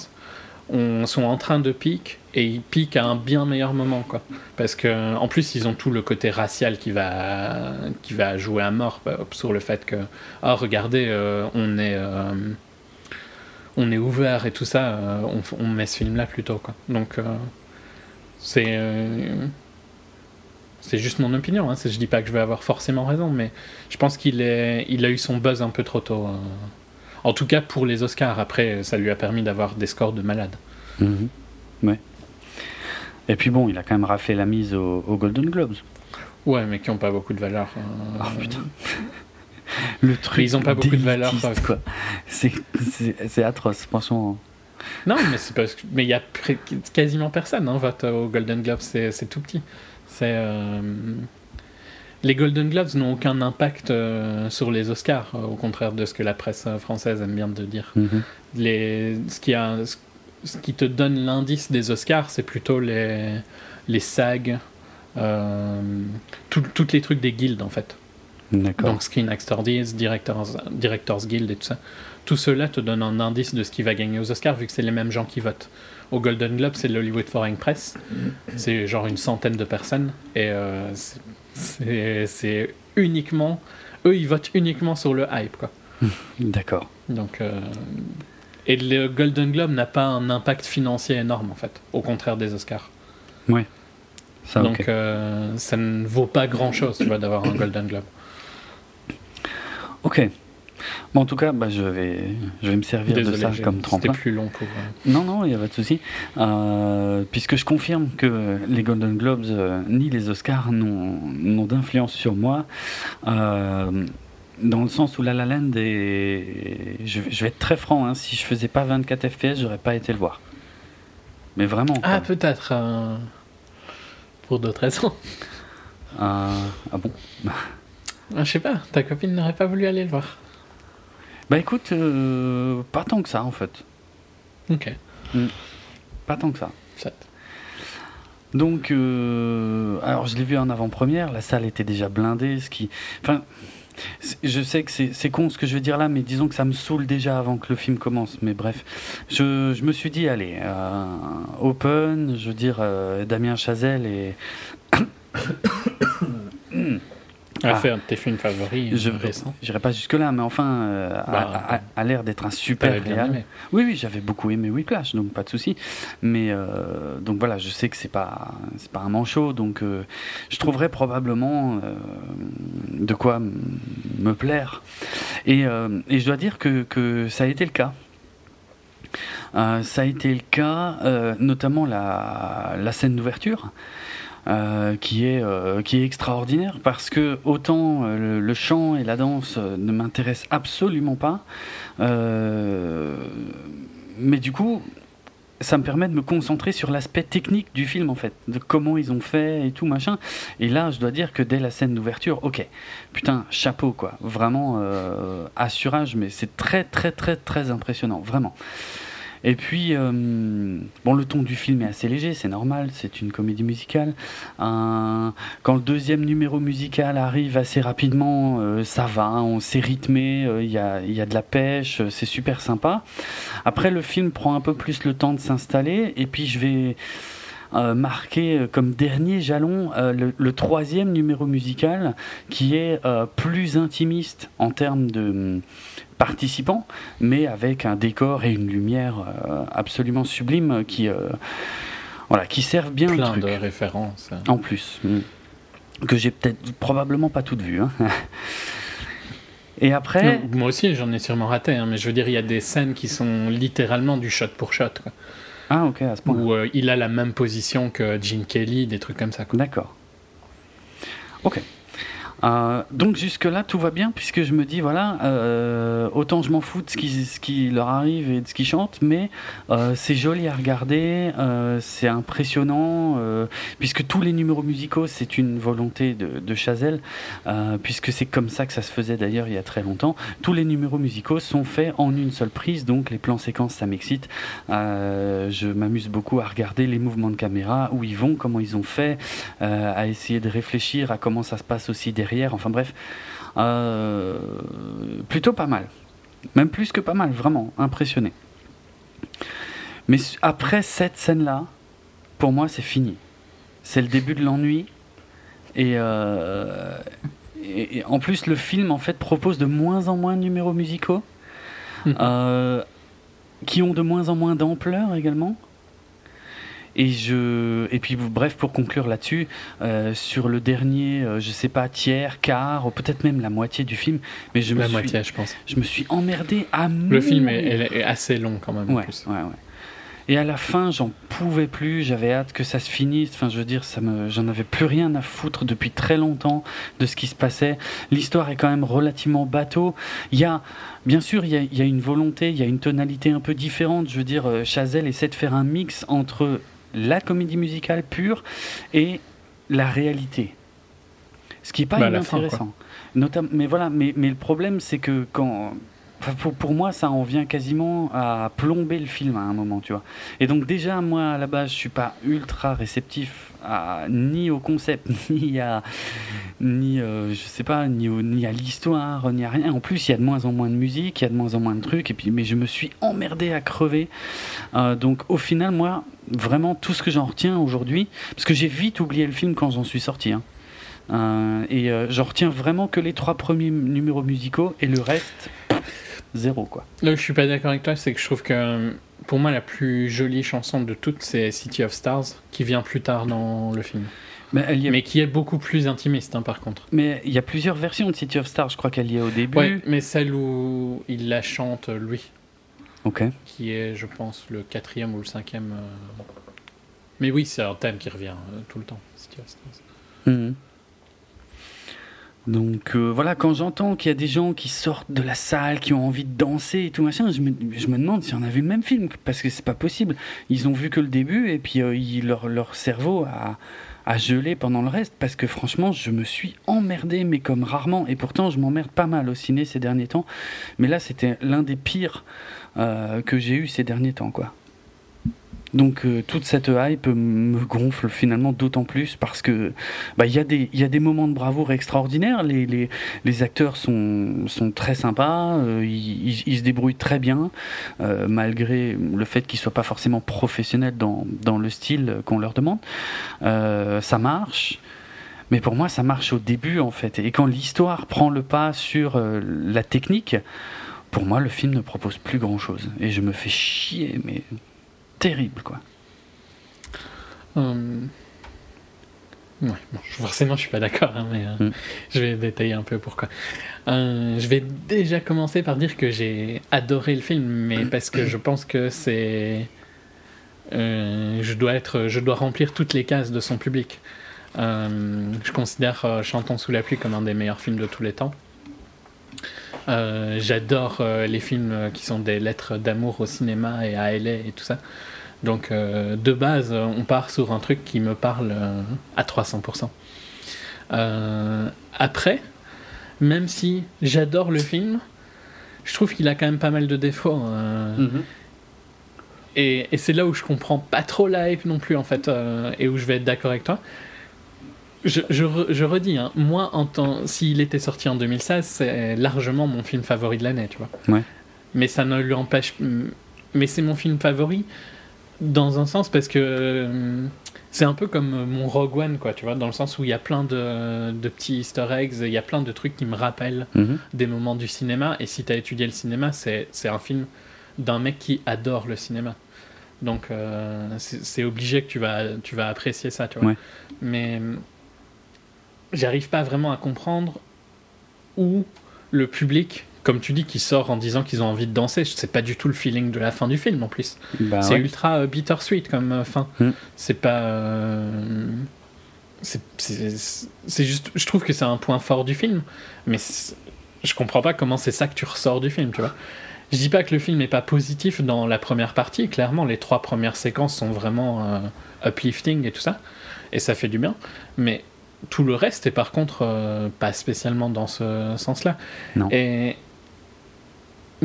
Speaker 2: on, sont en train de piquer et ils piquent à un bien meilleur moment. Quoi. Parce que en plus, ils ont tout le côté racial qui va, qui va jouer à mort bah, sur le fait que, ah, regardez, euh, on, est, euh, on est ouvert et tout ça, on, on met ce film-là plutôt. Quoi. Donc, c'est. C'est juste mon opinion, hein. je dis pas que je vais avoir forcément raison, mais je pense qu'il il a eu son buzz un peu trop tôt. euh. En tout cas pour les Oscars, après ça lui a permis d'avoir des scores de malade.
Speaker 1: Mhm. Ouais. Et puis bon, il a quand même raflé la mise au, au Golden Globes.
Speaker 2: Ouais, mais qui ont pas beaucoup de valeur. euh.
Speaker 1: Oh putain. Le truc.
Speaker 2: Mais ils ont pas beaucoup de valeur, quoi.
Speaker 1: C'est- atroce, franchement.
Speaker 2: Non, mais c'est parce que mais il y a quasiment personne hein, vote au Golden Globes, c'est c'est tout petit. C'est euh, les Golden Globes n'ont aucun impact euh, sur les Oscars, euh, au contraire de ce que la presse française aime bien de dire.
Speaker 1: Mhm.
Speaker 2: les, ce, qui a, ce, ce qui te donne l'indice des Oscars, c'est plutôt les, les SAG, euh, tout- toutes les trucs des guildes en fait. Donc Screen Actors Directors, Directors Guild et tout ça. Tout cela te donne un indice de ce qui va gagner aux Oscars vu que c'est les mêmes gens qui votent. Au Golden Globe, c'est l'Hollywood Foreign Press. C'est genre une centaine de personnes. Et euh, c'est- uniquement. Eux, ils votent uniquement sur le hype, quoi.
Speaker 1: D'accord.
Speaker 2: Donc, euh, et le Golden Globe n'a pas un impact financier énorme en fait, au contraire des Oscars.
Speaker 1: Ça,
Speaker 2: Donc euh, ça ne vaut pas grand chose, tu vois, d'avoir un Golden Globe.
Speaker 1: Ok. Bon, en tout cas, bah, je, vais, je vais me servir de ça comme
Speaker 2: c'était
Speaker 1: tremplin.
Speaker 2: plus long pour. euh,
Speaker 1: Non, non, il n'y a pas de souci. Euh, puisque je confirme que les Golden Globes euh, ni les Oscars n'ont d'influence sur moi. euh, dans le sens où La La Land est... Je, je vais être très franc, hein, si je faisais pas 24 FPS, j'aurais pas été le voir. Mais vraiment.
Speaker 2: Ah, peut-être. euh, Pour d'autres raisons.
Speaker 1: Euh, ah bon?
Speaker 2: Ah, je sais pas, ta copine n'aurait pas voulu aller le voir.
Speaker 1: Bah écoute, euh, pas tant que ça en fait.
Speaker 2: Ok,
Speaker 1: Pas tant que ça. Donc, euh, alors je l'ai vu en avant-première, la salle était déjà blindée, ce qui... Enfin, je sais que c'est con ce que je vais dire là, mais disons que ça me saoule déjà avant que le film commence. Mais bref, je, je me suis dit, allez, euh, Open, je veux dire, euh, Damien Chazelle et...
Speaker 2: Elle
Speaker 1: Ah.
Speaker 2: fait un de tes films favoris
Speaker 1: Je
Speaker 2: euh, récents.
Speaker 1: J'irai pas jusque-là, mais enfin, euh, a-
Speaker 2: Bah,
Speaker 1: a, a l'air d'être un super. Oui, oui, j'avais beaucoup aimé Whiplash, donc pas de souci. Mais euh, donc voilà, je sais que c'est pas c'est pas un manchot, donc euh, je trouverai probablement euh, de quoi me plaire. Et, et je dois dire que, que ça a été le cas. Euh, ça a été le cas, euh, notamment la, la scène d'ouverture. Euh, qui est euh, qui est extraordinaire parce que autant euh, le, chant et la danse ne m'intéressent absolument pas mais du coup ça me permet de me concentrer sur l'aspect technique du film en fait, de comment ils ont fait et tout machin. Et là, je dois dire que dès la scène d'ouverture, ok, putain, chapeau quoi, vraiment assurage, mais c'est très très très très impressionnant, vraiment. Et puis, euh, bon, le ton du film est assez léger, c'est normal, c'est une comédie musicale. Quand le deuxième numéro musical arrive assez rapidement, euh, ça va, on s'est rythmé, euh, il y, a, y a de la pêche, euh, c'est super sympa. Après, le film prend un peu plus le temps de s'installer, et puis je vais euh, marquer euh, comme dernier jalon euh, le, troisième numéro musical, qui est euh, plus intimiste en termes de participants, mais avec un décor et une lumière euh, absolument sublime qui, euh, voilà, qui servent bien le
Speaker 2: Plein
Speaker 1: truc.
Speaker 2: de références.
Speaker 1: En plus, mm. que j'ai peut-être probablement pas toutes vues. hein. Et après,
Speaker 2: Non, moi aussi, j'en ai sûrement raté, hein, mais je veux dire, il y a des scènes qui sont littéralement du shot pour shot, quoi,
Speaker 1: ah ok, à ce point.
Speaker 2: où euh, il a la même position que Gene Kelly, des trucs comme ça.
Speaker 1: D'accord. Ok. Euh, donc jusque-là, tout va bien, puisque je me dis, voilà, euh, autant je m'en fous de ce qui, leur arrive et de ce qu'ils chantent, mais euh, c'est joli à regarder, c'est impressionnant, puisque tous les numéros musicaux, c'est une volonté de, de Chazelle, puisque c'est comme ça que ça se faisait d'ailleurs il y a très longtemps. Tous les numéros musicaux sont faits en une seule prise, donc les plans séquences, ça m'excite. Je m'amuse beaucoup à regarder les mouvements de caméra, où ils vont, comment ils ont fait, à essayer de réfléchir à comment ça se passe aussi derrière. Enfin bref, euh, plutôt pas mal. Même plus que pas mal, vraiment, impressionné. Mais après cette scène-là, pour moi, c'est fini. C'est le début de l'ennui. Et, euh, et- et en plus, le film, en fait, propose de moins en moins de numéros musicaux.
Speaker 2: Mhm.
Speaker 1: euh, qui ont de moins en moins d'ampleur également. Et, je, et puis bref, pour conclure là-dessus, euh, sur le dernier, euh, je sais pas, tiers, quart, ou peut-être même la moitié du film, mais je me,
Speaker 2: La
Speaker 1: suis,
Speaker 2: moitié, je pense.
Speaker 1: je me suis emmerdé à
Speaker 2: Le film est,
Speaker 1: mourir.
Speaker 2: est- est assez long quand même. en
Speaker 1: Ouais,
Speaker 2: plus.
Speaker 1: ouais, ouais. Et à la fin, j'en pouvais plus, j'avais hâte que ça se finisse. Enfin, je veux dire, ça me, j'en avais plus rien à foutre depuis très longtemps de ce qui se passait. L'histoire est quand même relativement bateau. Il y a, bien sûr, il y a, il y a une volonté, il y a une tonalité un peu différente. Je veux dire, euh, Chazelle essaie de faire un mix entre la comédie musicale pure et la réalité. Ce qui est pas
Speaker 2: Bah,
Speaker 1: inintéressant. Notam- mais voilà, mais, mais le problème, c'est que quand. Pour, moi, ça en vient quasiment à plomber le film à un moment, tu vois. Et donc, déjà, moi, à la base, je suis pas ultra réceptif ni au concept, ni à. Ni, euh, je sais pas, ni, au- ni à l'histoire, ni à rien. En plus, il y a de moins en moins de musique, il y a de moins en moins de trucs, et puis, mais je me suis emmerdé à crever. Euh, donc, au final, moi, vraiment, tout ce que j'en retiens aujourd'hui, parce que j'ai vite oublié le film quand j'en suis sorti, hein. Euh, et j'en retiens vraiment que les trois premiers numéros musicaux et le reste, zéro quoi.
Speaker 2: Là où je suis pas d'accord avec toi, c'est que je trouve que euh, pour moi, la plus jolie chanson de toutes, c'est City of Stars, qui vient plus tard dans le film.
Speaker 1: Mais elle y est-
Speaker 2: Mais qui est beaucoup plus intimiste, hein, par contre.
Speaker 1: mais il y a plusieurs versions de City of Stars, je crois qu'elle y est au début.
Speaker 2: Ouais, mais celle où il la chante, lui,
Speaker 1: Ok.
Speaker 2: qui est, je pense, le quatrième ou le cinquième. euh, Mais oui, c'est un thème qui revient euh, tout le temps, City of Stars.
Speaker 1: Mhm. Donc euh, voilà, quand j'entends qu'il y a des gens qui sortent de la salle, qui ont envie de danser et tout machin, je me, je me demande si on a vu le même film, parce que c'est pas possible. Ils ont vu que le début et puis euh, leur, leur cerveau a, a gelé pendant le reste, parce que franchement, je me suis emmerdé, mais comme rarement. Et pourtant, je m'emmerde pas mal au ciné ces derniers temps. Mais là, c'était l'un des pires euh, que j'ai eu ces derniers temps, quoi. Donc euh, toute cette hype me gonfle finalement d'autant plus parce que bah, il y, a des- moments de bravoure extraordinaires. Les, acteurs sont, très sympas, euh, ils, se débrouillent très bien, euh, malgré le fait qu'ils soient pas forcément professionnels dans, dans le style qu'on leur demande. Ça marche. Mais pour moi, ça marche au début en fait. Et quand l'histoire prend le pas sur la technique, pour moi, le film ne propose plus grand chose. Et je me fais chier, mais terrible quoi.
Speaker 2: Euh, Ouais, bon, forcément, je suis pas d'accord, hein, mais euh,
Speaker 1: Mm.
Speaker 2: je vais détailler un peu pourquoi. Euh, je vais déjà commencer par dire que j'ai adoré le film, mais parce que je pense que c'est. euh, je, dois être, je dois remplir toutes les cases de son public. Je considère Chantons sous la pluie comme un des meilleurs films de tous les temps. J'adore les films qui sont des lettres d'amour au cinéma et à LA et tout ça. Donc euh, de base, on part sur un truc qui me parle euh, à 300%. Euh, après, même si j'adore le film, je trouve qu'il a quand même pas mal de défauts. euh,
Speaker 1: Mhm.
Speaker 2: et, et c'est là où je comprends pas trop la hype non plus, en fait, et où je vais être d'accord avec toi. Je, je, re- je redis, hein, moi, en tant, s'il était sorti en 2016, c'est largement mon film favori de l'année, tu vois.
Speaker 1: Ouais.
Speaker 2: Mais ça ne lui empêche. Mais c'est mon film favori dans un sens parce que euh, c'est un peu comme mon Rogue One, quoi, tu vois, dans le sens où il y a plein de, de petits easter eggs, il y a plein de trucs qui me rappellent
Speaker 1: Mhm.
Speaker 2: des moments du cinéma. Et si tu as étudié le cinéma, c'est un film d'un mec qui adore le cinéma. Donc euh, c'est obligé que tu vas, tu vas apprécier ça, tu vois.
Speaker 1: Ouais.
Speaker 2: Mais euh, j'arrive pas vraiment à comprendre où le public, comme tu dis, qui sort en disant qu'ils ont envie de danser, c'est pas du tout le feeling de la fin du film en plus.
Speaker 1: Bah
Speaker 2: c'est
Speaker 1: ouais.
Speaker 2: ultra euh, bittersweet comme euh, fin.
Speaker 1: Mm.
Speaker 2: C'est pas. euh, c'est- juste. Je trouve que c'est un point fort du film, mais je comprends pas comment c'est ça que tu ressors du film, tu vois. Je dis pas que le film est pas positif dans la première partie. Clairement, les trois premières séquences sont vraiment euh, uplifting et tout ça, et ça fait du bien. Mais tout le reste est par contre euh, pas spécialement dans ce sens-là. Et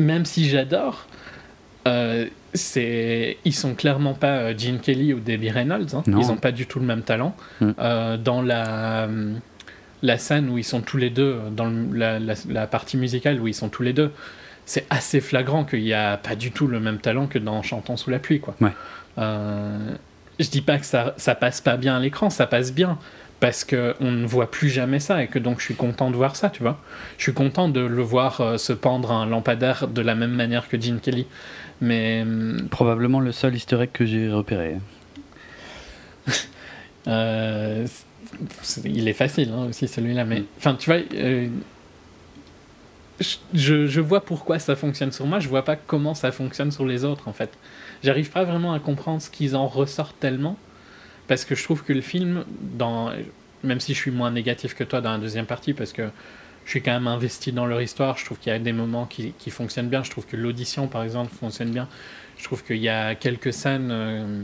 Speaker 2: même si j'adore, euh, c'est ils sont clairement pas euh, Gene Kelly ou Debbie Reynolds. hein. Ils ont pas du tout le même talent.
Speaker 1: Mm.
Speaker 2: Euh, dans la la scène où ils sont tous les deux, dans le- la, la- la partie musicale où ils sont tous les deux, c'est assez flagrant qu'il n'y a pas du tout le même talent que dans Chantons sous la pluie. Quoi.
Speaker 1: Ouais.
Speaker 2: Euh, je dis pas que ça, ça passe pas bien à l'écran, ça passe bien. Parce qu'on ne voit plus jamais ça et que donc je suis content de voir ça, tu vois. Je suis content de le voir euh, se pendre à un lampadaire de la même manière que Gene Kelly. Mais hum,
Speaker 1: Probablement le seul egg que j'ai repéré.
Speaker 2: Euh, il est facile hein, aussi celui-là, mais
Speaker 1: Mm.
Speaker 2: enfin tu vois, euh, je, je vois pourquoi ça fonctionne sur moi, je vois pas comment ça fonctionne sur les autres en fait. J'arrive pas vraiment à comprendre ce qu'ils en ressortent tellement, parce que je trouve que le film, dans, même si je suis moins négatif que toi dans la deuxième partie, parce que je suis quand même investi dans leur histoire, je trouve qu'il y a des moments qui, qui fonctionnent bien, je trouve que l'audition par exemple fonctionne bien, je trouve qu'il y a quelques scènes... euh,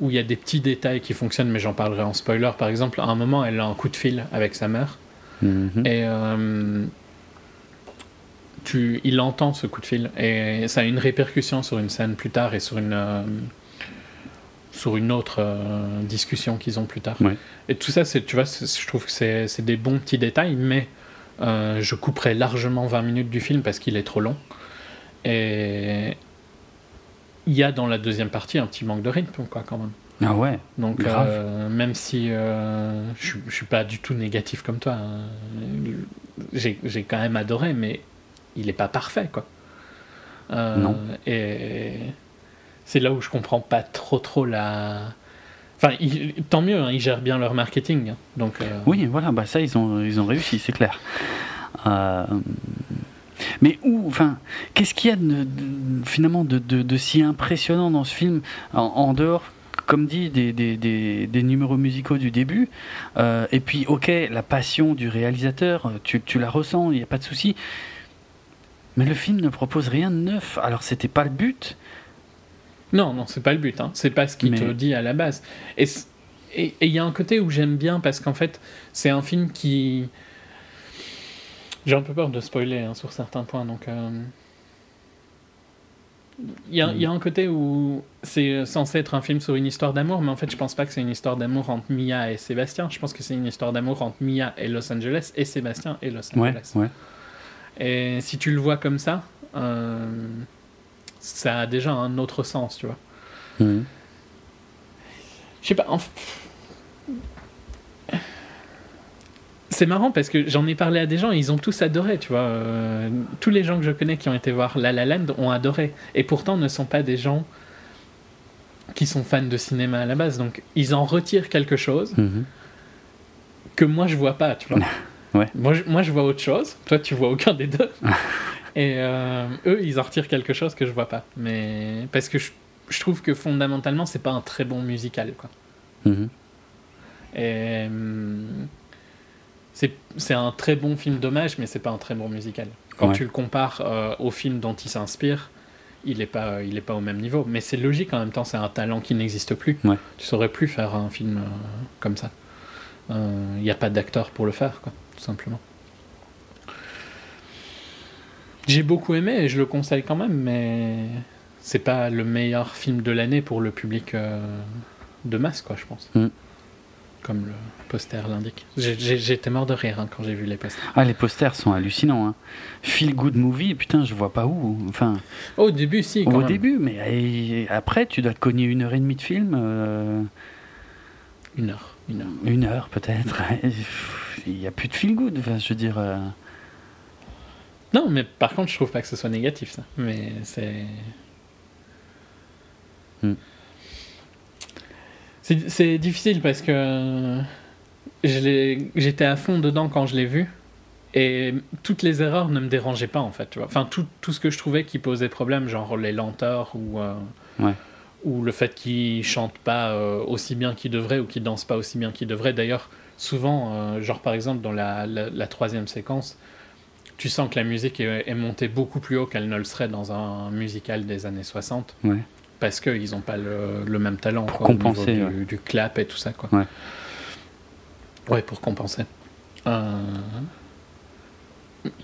Speaker 2: où il y a des petits détails qui fonctionnent, mais j'en parlerai en spoiler. Par exemple, à un moment, elle a un coup de fil avec sa mère,
Speaker 1: Mhm.
Speaker 2: et euh, tu, il entend ce coup de fil, et ça a une répercussion sur une scène plus tard et sur une, euh, sur une autre euh, discussion qu'ils ont plus tard.
Speaker 1: Ouais.
Speaker 2: Et tout ça, c'est, tu vois, je trouve que c'est, des bons petits détails, mais euh, je couperai largement 20 minutes du film parce qu'il est trop long. Et il y a dans la deuxième partie un petit manque de rythme, quoi, quand même.
Speaker 1: Ah ouais.
Speaker 2: Donc,
Speaker 1: Grave.
Speaker 2: euh, même si euh, je, suis- je suis pas du tout négatif comme toi, hein, j'ai j'ai quand même adoré, mais il est pas parfait, quoi. Euh,
Speaker 1: Non.
Speaker 2: Et c'est là où je comprends pas trop, trop la. Enfin, tant mieux, hein, ils gèrent bien leur marketing. hein. donc, euh,
Speaker 1: Oui, voilà, bah ça ils ont, ils ont réussi, c'est clair. Euh, Mais où, enfin, qu'est-ce qu'il y a finalement de, de- si impressionnant dans ce film en, en dehors, comme dit, des, des, des, des numéros musicaux du début euh, Et puis, ok, la passion du réalisateur, tu, tu la ressens, il n'y a pas de souci. Mais le film ne propose rien de neuf. Alors, c'était pas le but.
Speaker 2: Non, non, c'est pas le but. Hein. C'est pas ce qu'il
Speaker 1: Mais-
Speaker 2: te dit à la base. Et il y a un côté où j'aime bien parce qu'en fait, c'est un film qui. J'ai un peu peur de spoiler hein, sur certains points, donc. euh, Il y, a, il y a un côté où c'est censé être un film sur une histoire d'amour, mais en fait, je pense pas que c'est une histoire d'amour entre Mia et Sébastien. Je pense que c'est une histoire d'amour entre Mia et Los Angeles et Sébastien et Los
Speaker 1: Ouais,
Speaker 2: Angeles.
Speaker 1: ouais.
Speaker 2: Et si tu le vois comme ça, euh, ça a déjà un autre sens, tu vois.
Speaker 1: Mhm.
Speaker 2: Je sais pas. en C'est marrant parce que j'en ai parlé à des gens et ils ont tous adoré, tu vois. Euh, tous les gens que je connais qui ont été voir La La Land ont adoré. Et pourtant ne sont pas des gens qui sont fans de cinéma à la base. Donc ils en retirent quelque chose.
Speaker 1: Mhm.
Speaker 2: que moi je vois pas, tu vois.
Speaker 1: Ouais.
Speaker 2: Moi, je, moi je vois autre chose, toi tu vois aucun des deux. Et euh, eux, ils en retirent quelque chose que je vois pas. Mais parce que je, je trouve que fondamentalement, c'est pas un très bon musical, quoi.
Speaker 1: Mhm.
Speaker 2: Et hum, c'est un très bon film d'hommage, mais c'est pas un très bon musical. Quand
Speaker 1: Ouais.
Speaker 2: tu le compares euh, au film dont il s'inspire, il est pas il est pas au même niveau. Mais c'est logique en même temps, c'est un talent qui n'existe plus.
Speaker 1: Ouais.
Speaker 2: Tu saurais plus faire un film euh, comme ça. Il n'y a pas d'acteur pour le faire, quoi, tout simplement. J'ai beaucoup aimé et je le conseille quand même, mais c'est pas le meilleur film de l'année pour le public euh, de masse, quoi, je pense.
Speaker 1: Mm.
Speaker 2: Comme le poster l'indique. J'étais mort de rire hein, quand j'ai vu les posters.
Speaker 1: Ah, les posters sont hallucinants. Hein. Feel good movie, putain, je vois pas où. Enfin,
Speaker 2: Au début, si, quand
Speaker 1: au
Speaker 2: même.
Speaker 1: début, mais après, tu dois te cogner une heure et demie de film. euh,
Speaker 2: Une heure. Une heure.
Speaker 1: heure peut-être. Il n'y a plus de feel good. Enfin, je veux dire. euh,
Speaker 2: Non, mais par contre, je trouve pas que ce soit négatif, ça. Mais c'est.
Speaker 1: Hmm.
Speaker 2: C'est difficile parce que l'ai- j'étais à fond dedans quand je l'ai vu et toutes les erreurs ne me dérangeaient pas en fait. Tu vois. Enfin, tout, tout ce que je trouvais qui posait problème, genre les lenteurs ou, euh,
Speaker 1: Ouais.
Speaker 2: ou le fait qu'il chante pas euh, aussi bien qu'il devrait ou qu'il danse pas aussi bien qu'il devrait. D'ailleurs, souvent, euh, genre par exemple dans la, la- la troisième séquence, tu sens que la musique est, est montée beaucoup plus haut qu'elle ne le serait dans un musical des années 60
Speaker 1: ouais.
Speaker 2: parce qu'ils n'ont pas le, le même talent
Speaker 1: Pour
Speaker 2: quoi,
Speaker 1: compenser,
Speaker 2: du,
Speaker 1: ouais.
Speaker 2: du clap et tout ça quoi.
Speaker 1: Ouais.
Speaker 2: Ouais, pour compenser. Euh,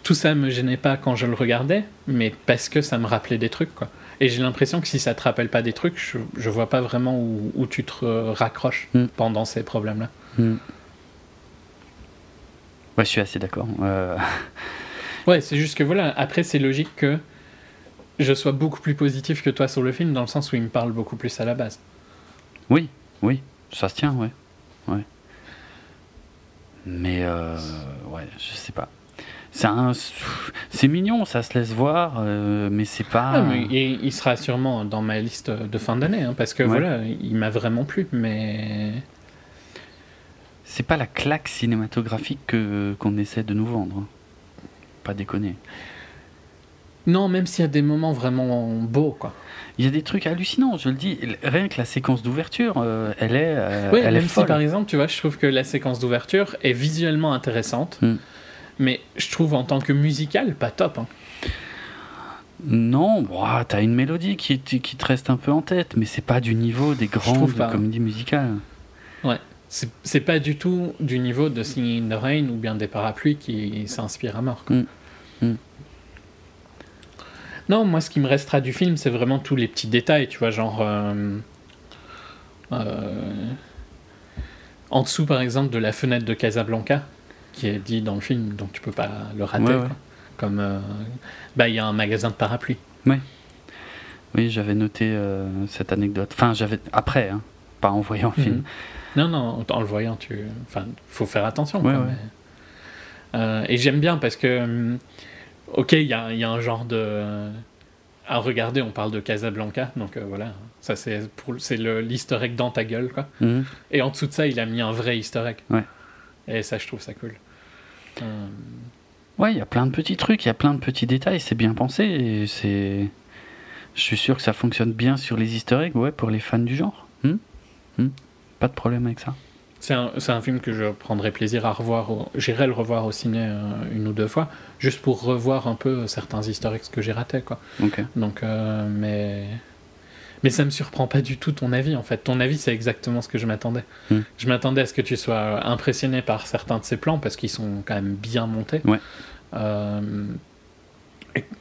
Speaker 2: Tout ça me gênait pas quand je le regardais, mais parce que ça me rappelait des trucs quoi. Et j'ai l'impression que si ça te rappelle pas des trucs, je, je vois pas vraiment où, où tu te raccroches
Speaker 1: Mm.
Speaker 2: pendant ces problèmes-là.
Speaker 1: Hmm. Ouais, je suis assez d'accord. Euh,
Speaker 2: Ouais, c'est juste que voilà, après c'est logique que je sois beaucoup plus positif que toi sur le film, dans le sens où il me parle beaucoup plus à la base.
Speaker 1: Oui, oui, ça se tient, ouais. ouais. Mais, euh, ouais, je sais pas. C'est un... c'est mignon, ça se laisse voir, euh, mais c'est pas.
Speaker 2: Ah, mais il, il sera sûrement dans ma liste de fin d'année, hein, parce que
Speaker 1: Ouais.
Speaker 2: voilà, il m'a vraiment plu, mais...
Speaker 1: C'est pas la claque cinématographique que qu'on essaie de nous vendre. Hein. Pas déconner.
Speaker 2: Non, même s'il y a des moments vraiment beaux, quoi.
Speaker 1: Il y a des trucs hallucinants, je le dis. Rien que la séquence d'ouverture, euh, elle est, euh,
Speaker 2: Oui,
Speaker 1: elle
Speaker 2: même
Speaker 1: est
Speaker 2: si par exemple, tu vois, je trouve que la séquence d'ouverture est visuellement intéressante,
Speaker 1: Mm.
Speaker 2: mais je trouve en tant que musical, pas top. hein.
Speaker 1: Non, bon, ah, t'as une mélodie qui, qui te reste un peu en tête, mais c'est pas du niveau des grandes
Speaker 2: pas.
Speaker 1: comédies musicales.
Speaker 2: C'est c'est pas du tout du niveau de Singing in the Rain ou bien des parapluies qui s'inspirent à mort. quoi.
Speaker 1: Mm. Mm.
Speaker 2: Non, moi, ce qui me restera du film, c'est vraiment tous les petits détails, tu vois, genre. euh, euh, en dessous, par exemple, de la fenêtre de Casablanca, qui est dit dans le film, donc tu peux pas le rater.
Speaker 1: Ouais,
Speaker 2: quoi.
Speaker 1: ouais.
Speaker 2: Comme. euh, bah, il y a un magasin de parapluies.
Speaker 1: Oui, j'avais noté cette anecdote. Enfin, j'avais après, hein, pas en voyant le film.
Speaker 2: Mhm. Non, non, en le voyant, tu. Enfin, faut faire attention.
Speaker 1: Ouais,
Speaker 2: quoi,
Speaker 1: ouais.
Speaker 2: mais- et j'aime bien parce que. hum, Ok, il y a, il y a un genre de. À regarder, on parle de Casablanca, donc euh, voilà. Ça, c'est pour- c'est egg dans ta gueule, quoi.
Speaker 1: Mhm.
Speaker 2: Et en dessous de ça, il a mis un vrai easter egg.
Speaker 1: Ouais.
Speaker 2: Et ça, je trouve ça cool. Euh,
Speaker 1: Ouais, il y a plein de petits trucs, il y a plein de petits détails, c'est bien pensé c'est. Je suis sûr que ça fonctionne bien sur les easter eggs, ouais, pour les fans du genre. Hmm? Hmm? Pas de problème avec ça.
Speaker 2: C'est un, film que je prendrais plaisir à revoir. J'irai le revoir au ciné euh, une ou deux fois, juste pour revoir un peu certains eggs que j'ai ratés, quoi. Donc, euh, mais. Mais ça me surprend pas du tout ton avis en fait. Ton avis, c'est exactement ce que je m'attendais.
Speaker 1: Hmm.
Speaker 2: Je m'attendais à ce que tu sois impressionné par certains de ces plans parce qu'ils sont quand même bien montés.
Speaker 1: Ouais.
Speaker 2: Euh,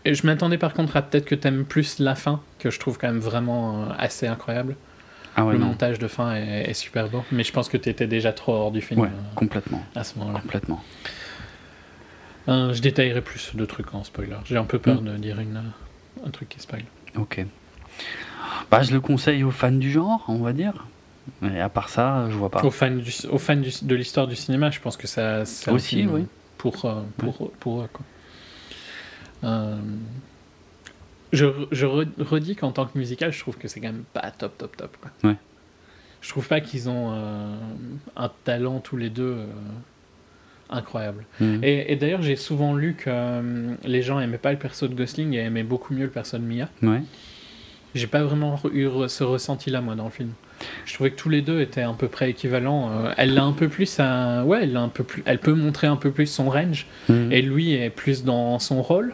Speaker 2: et- je m'attendais par contre à peut-être que t'aimes plus la fin, que je trouve quand même vraiment assez incroyable.
Speaker 1: Ah ouais,
Speaker 2: Le
Speaker 1: non.
Speaker 2: montage de fin est, est super beau, mais je pense que t'étais déjà trop hors du film
Speaker 1: Ouais,
Speaker 2: euh,
Speaker 1: complètement.
Speaker 2: à ce moment-là.
Speaker 1: Complètement.
Speaker 2: Euh, je détaillerai plus de trucs en spoiler. J'ai un peu peur
Speaker 1: Hmm.
Speaker 2: de dire une, euh, un truc qui spoil.
Speaker 1: Ok. Bah, je le conseille aux fans du genre, on va dire. Et à part ça, je vois pas.
Speaker 2: Aux fans, du, aux fans du- de l'histoire du cinéma, je pense que ça un
Speaker 1: Aussi,
Speaker 2: film
Speaker 1: oui.
Speaker 2: pour, euh, pour, pour eux. Quoi. Euh, je, je re- redis qu'en tant que musical, je trouve que c'est quand même pas top, top, top. Quoi.
Speaker 1: Ouais.
Speaker 2: Je trouve pas qu'ils ont euh, un talent tous les deux euh, incroyable.
Speaker 1: Mhm.
Speaker 2: Et, et d'ailleurs, j'ai souvent lu que euh, les gens aimaient pas le perso de Gosling et aimaient beaucoup mieux le perso de Mia.
Speaker 1: Ouais.
Speaker 2: J'ai pas vraiment eu ce ressenti-là, moi, dans le film. Je trouvais que tous les deux étaient à peu près équivalents. Euh, elle l'a un peu plus à... Ouais, elle, a un peu plus... elle peut montrer un peu plus son range.
Speaker 1: Mhm.
Speaker 2: Et lui est plus dans son rôle.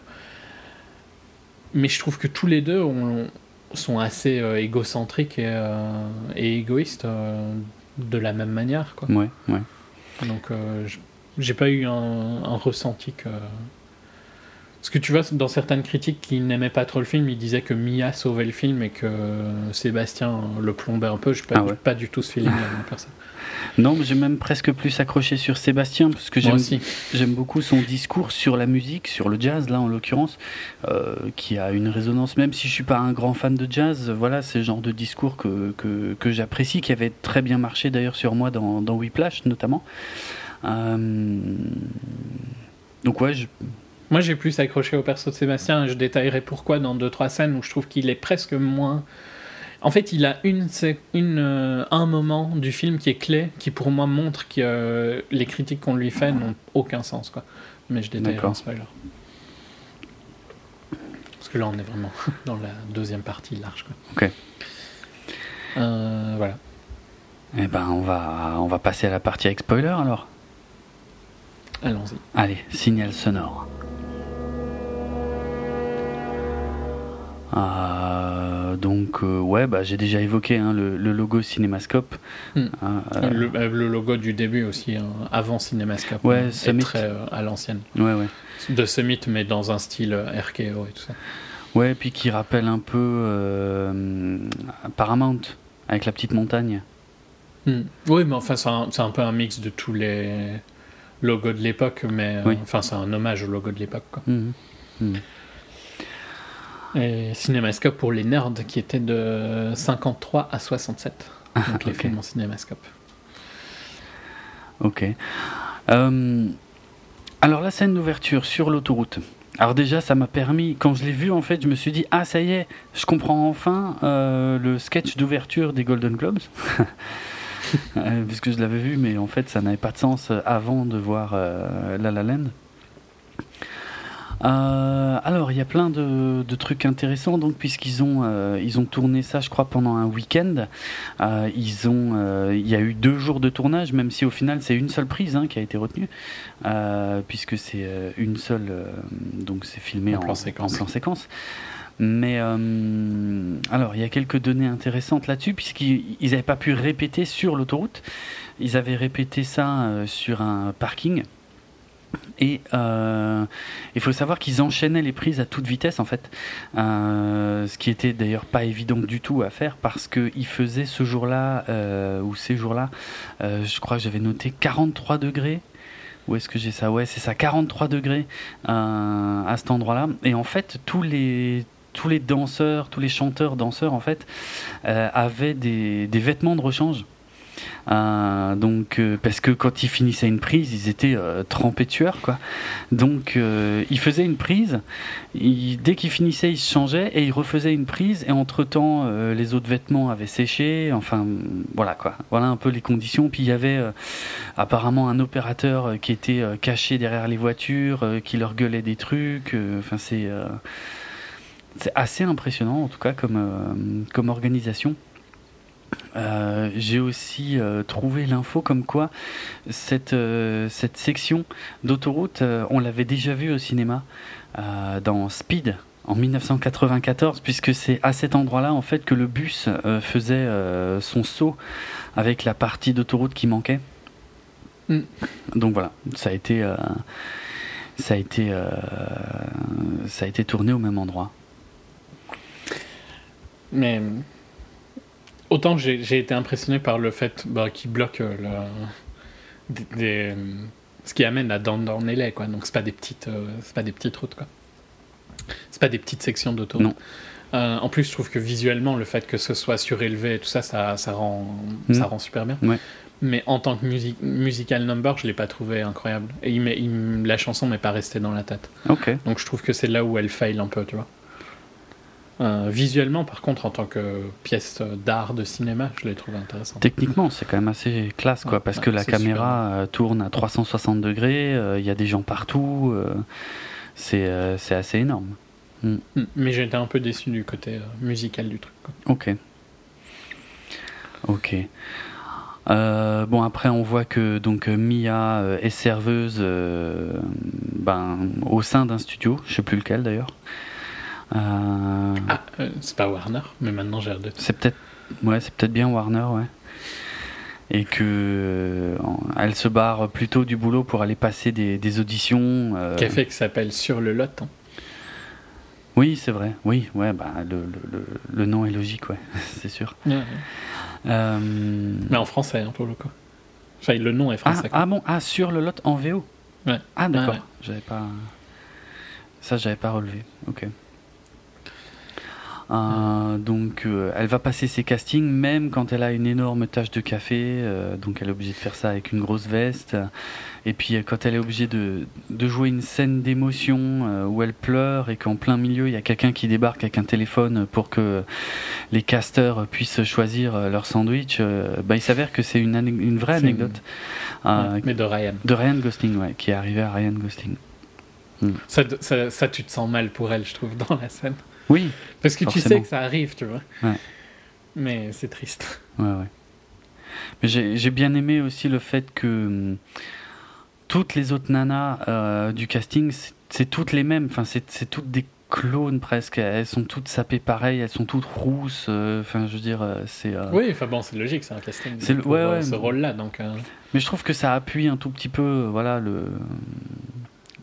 Speaker 2: Mais je trouve que tous les deux ont- sont assez euh, égocentriques et, euh, et égoïstes euh, de la même manière. Quoi.
Speaker 1: Ouais, ouais.
Speaker 2: Donc j'ai pas eu un, un ressenti que... Parce que tu vois, dans certaines critiques qui n'aimaient pas trop le film, ils disaient que Mia sauvait le film et que Sébastien le plombait un peu. Je pas,
Speaker 1: Ah ouais.
Speaker 2: pas du tout ce feeling-là, moi, perso.
Speaker 1: Non, mais j'ai même presque plus accroché sur Sébastien parce que j'aime beaucoup son discours sur la musique, sur le jazz là en l'occurrence, euh, qui a une résonance. Même si je suis pas un grand fan de jazz, voilà, c'est le genre de discours que, que, que j'apprécie, qui avait très bien marché d'ailleurs sur moi dans, dans Whiplash notamment. Euh, Donc ouais, je...
Speaker 2: Moi, j'ai plus accroché au perso de Sébastien et je détaillerai pourquoi dans deux trois scènes où je trouve qu'il est presque moins. En fait, il a une, euh, un moment du film qui est clé, qui pour moi montre que euh, les critiques qu'on lui fait n'ont aucun sens. Quoi. Mais je détaillerai en spoiler. Parce que là, on est vraiment dans la deuxième partie large. Quoi.
Speaker 1: Ok.
Speaker 2: Euh, voilà.
Speaker 1: eh ben on va on va passer à la partie avec spoiler alors?
Speaker 2: Allons-y.
Speaker 1: Allez, signal sonore. Euh, donc euh, ouais, bah, j'ai déjà évoqué hein, le, le logo Cinémascope.
Speaker 2: Hmm.
Speaker 1: Euh,
Speaker 2: le, le logo du début aussi, hein, avant Cinémascope,
Speaker 1: Ouais,
Speaker 2: hein, est
Speaker 1: Summit.
Speaker 2: très à l'ancienne.
Speaker 1: ouais, ouais.
Speaker 2: De Summit, mais dans un style RKO et tout ça.
Speaker 1: Ouais, puis qui rappelle un peu Paramount avec la petite montagne.
Speaker 2: Hmm. Oui, mais enfin, c'est un, peu un mix de tous les logos de l'époque, mais
Speaker 1: Oui.
Speaker 2: enfin, c'est un hommage au logo de l'époque. quoi. Et Cinémascope pour les nerds qui était de 53 à 67. Donc les films en Cinémascope.
Speaker 1: Ok. Euh, alors la scène d'ouverture sur l'autoroute. Alors déjà, ça m'a permis, quand je l'ai vu, en fait, je me suis dit, ah ça y est, je comprends enfin euh, le sketch d'ouverture des Golden Globes. Euh, puisque je l'avais vu, mais en fait, ça n'avait pas de sens avant de voir euh, La La Land. Euh, alors, il y a plein de, de trucs intéressants, donc, puisqu'ils ont, euh, ils ont tourné ça, je crois, pendant un week-end. Euh, ils ont, il y a eu deux jours de tournage, même si au final c'est une seule prise hein, qui a été retenue, puisque c'est une seule, donc c'est filmé
Speaker 2: En
Speaker 1: en,
Speaker 2: plan séquence.
Speaker 1: en plan séquence. Mais euh, alors, il y a quelques données intéressantes là-dessus, puisqu'ils n'avaient pas pu répéter sur l'autoroute. Ils avaient répété ça euh, sur un parking. Et euh, il faut savoir qu'ils enchaînaient les prises à toute vitesse en fait, Euh, ce qui était d'ailleurs pas évident du tout à faire parce qu'ils faisaient ce jour-là euh, ou ces jours-là, je crois que j'avais noté 43 degrés. Où est-ce que j'ai ça? Ouais, c'est ça, 43 degrés à cet endroit-là. Et en fait, tous les tous les danseurs, tous les chanteurs danseurs en fait, avaient des, des vêtements de rechange. Euh, donc euh, parce que quand ils finissaient une prise, ils étaient euh, trempés sueur quoi. Donc euh, ils faisaient une prise, dès qu'ils finissaient, ils se changeaient et ils refaisaient une prise et entre temps les autres vêtements avaient séché. Enfin voilà quoi. Voilà un peu les conditions. Puis il y avait apparemment un opérateur qui était caché derrière les voitures, qui leur gueulait des trucs. Enfin c'est assez impressionnant en tout cas comme organisation. Euh, J'ai aussi euh, trouvé l'info comme quoi cette, euh, cette section d'autoroute, on l'avait déjà vue au cinéma dans Speed en 1994, puisque c'est à cet endroit-là en fait que le bus faisait son saut avec la partie d'autoroute qui manquait.
Speaker 2: Mm.
Speaker 1: Donc voilà, ça a été, ça a été, ça a été tourné au même endroit.
Speaker 2: Mais autant j'ai été impressionné par le fait bah, qu'il bloque euh, le- des, des- ce qui amène à LA, quoi. Donc c'est pas des petites, euh, c'est pas des petites routes, quoi. C'est pas des petites sections d'autoroute. Euh, en plus, je trouve que visuellement, le fait que ce soit surélevé et tout ça, ça, ça rend,
Speaker 1: Mm.
Speaker 2: ça rend super bien.
Speaker 1: Ouais.
Speaker 2: Mais en tant que music, musical number, je l'ai pas trouvé incroyable. Et il m'est- il m- la chanson m'est pas restée dans la tête. Donc je trouve que c'est là où elle fail un peu, tu vois. Euh, visuellement, par contre, en tant que pièce d'art de cinéma, je l'ai trouvé intéressant.
Speaker 1: Techniquement, c'est quand même assez classe, quoi,
Speaker 2: Ouais,
Speaker 1: parce
Speaker 2: ouais,
Speaker 1: que la caméra euh, tourne à 360 degrés, euh, il y a des gens partout, euh, c'est assez énorme.
Speaker 2: Mm. Mais j'ai été un peu déçu du côté musical du truc. quoi.
Speaker 1: Ok. Ok. Euh, bon après on voit que donc Mia euh, est serveuse euh, ben, au sein d'un studio, je sais plus lequel d'ailleurs. Euh,
Speaker 2: Ah, euh, c'est pas Warner, mais maintenant j'ai de
Speaker 1: C'est peut-être ouais, c'est peut-être bien Warner, ouais. Et que euh, elle se barre plutôt du boulot pour aller passer des, des auditions. euh,
Speaker 2: Café qui s'appelle Sur le Lot. hein.
Speaker 1: Oui, c'est vrai. Oui, ouais, bah le, le, le, nom est logique, ouais, c'est sûr. Euh,
Speaker 2: Mais en français, hein, pour le coup. Enfin, le nom est
Speaker 1: ah,
Speaker 2: français. quoi.
Speaker 1: ah bon, ah sur le lot en VO.
Speaker 2: Ouais.
Speaker 1: Ah d'accord. J'avais pas. Ça, j'avais pas relevé. Ok. Euh, donc, euh, elle va passer ses castings même quand elle a une énorme tache de café. euh, donc, elle est obligée de faire ça avec une grosse veste. Et puis, quand elle est obligée de, de jouer une scène d'émotion où elle pleure et qu'en plein milieu, il y a quelqu'un qui débarque avec un téléphone pour que les casteurs puissent choisir leur sandwich, bah, il s'avère que c'est une, vraie
Speaker 2: une-
Speaker 1: anecdote.
Speaker 2: Ouais, mais de Ryan.
Speaker 1: de Ryan Gosling, ouais, qui est arrivé à Ryan Gosling.
Speaker 2: Ça, ça, ça, tu te sens mal pour elle, je trouve, dans la scène.
Speaker 1: Oui,
Speaker 2: Parce que tu sais que ça arrive, tu vois.
Speaker 1: Ouais.
Speaker 2: Mais c'est triste.
Speaker 1: ouais, ouais. Mais j'ai bien aimé aussi le fait que hum, toutes les autres nanas euh, du casting, c'est- toutes les mêmes. Enfin, c'est toutes des clones presque. Elles sont toutes sapées pareil, elles sont toutes rousses. euh, Enfin, je veux dire, euh, c'est. euh,
Speaker 2: Oui, enfin bon, c'est logique, c'est un casting
Speaker 1: C'est le- ouais, ouais,
Speaker 2: ce
Speaker 1: mais-
Speaker 2: rôle-là. Donc, euh,
Speaker 1: Mais je trouve que ça appuie un tout petit peu, voilà, le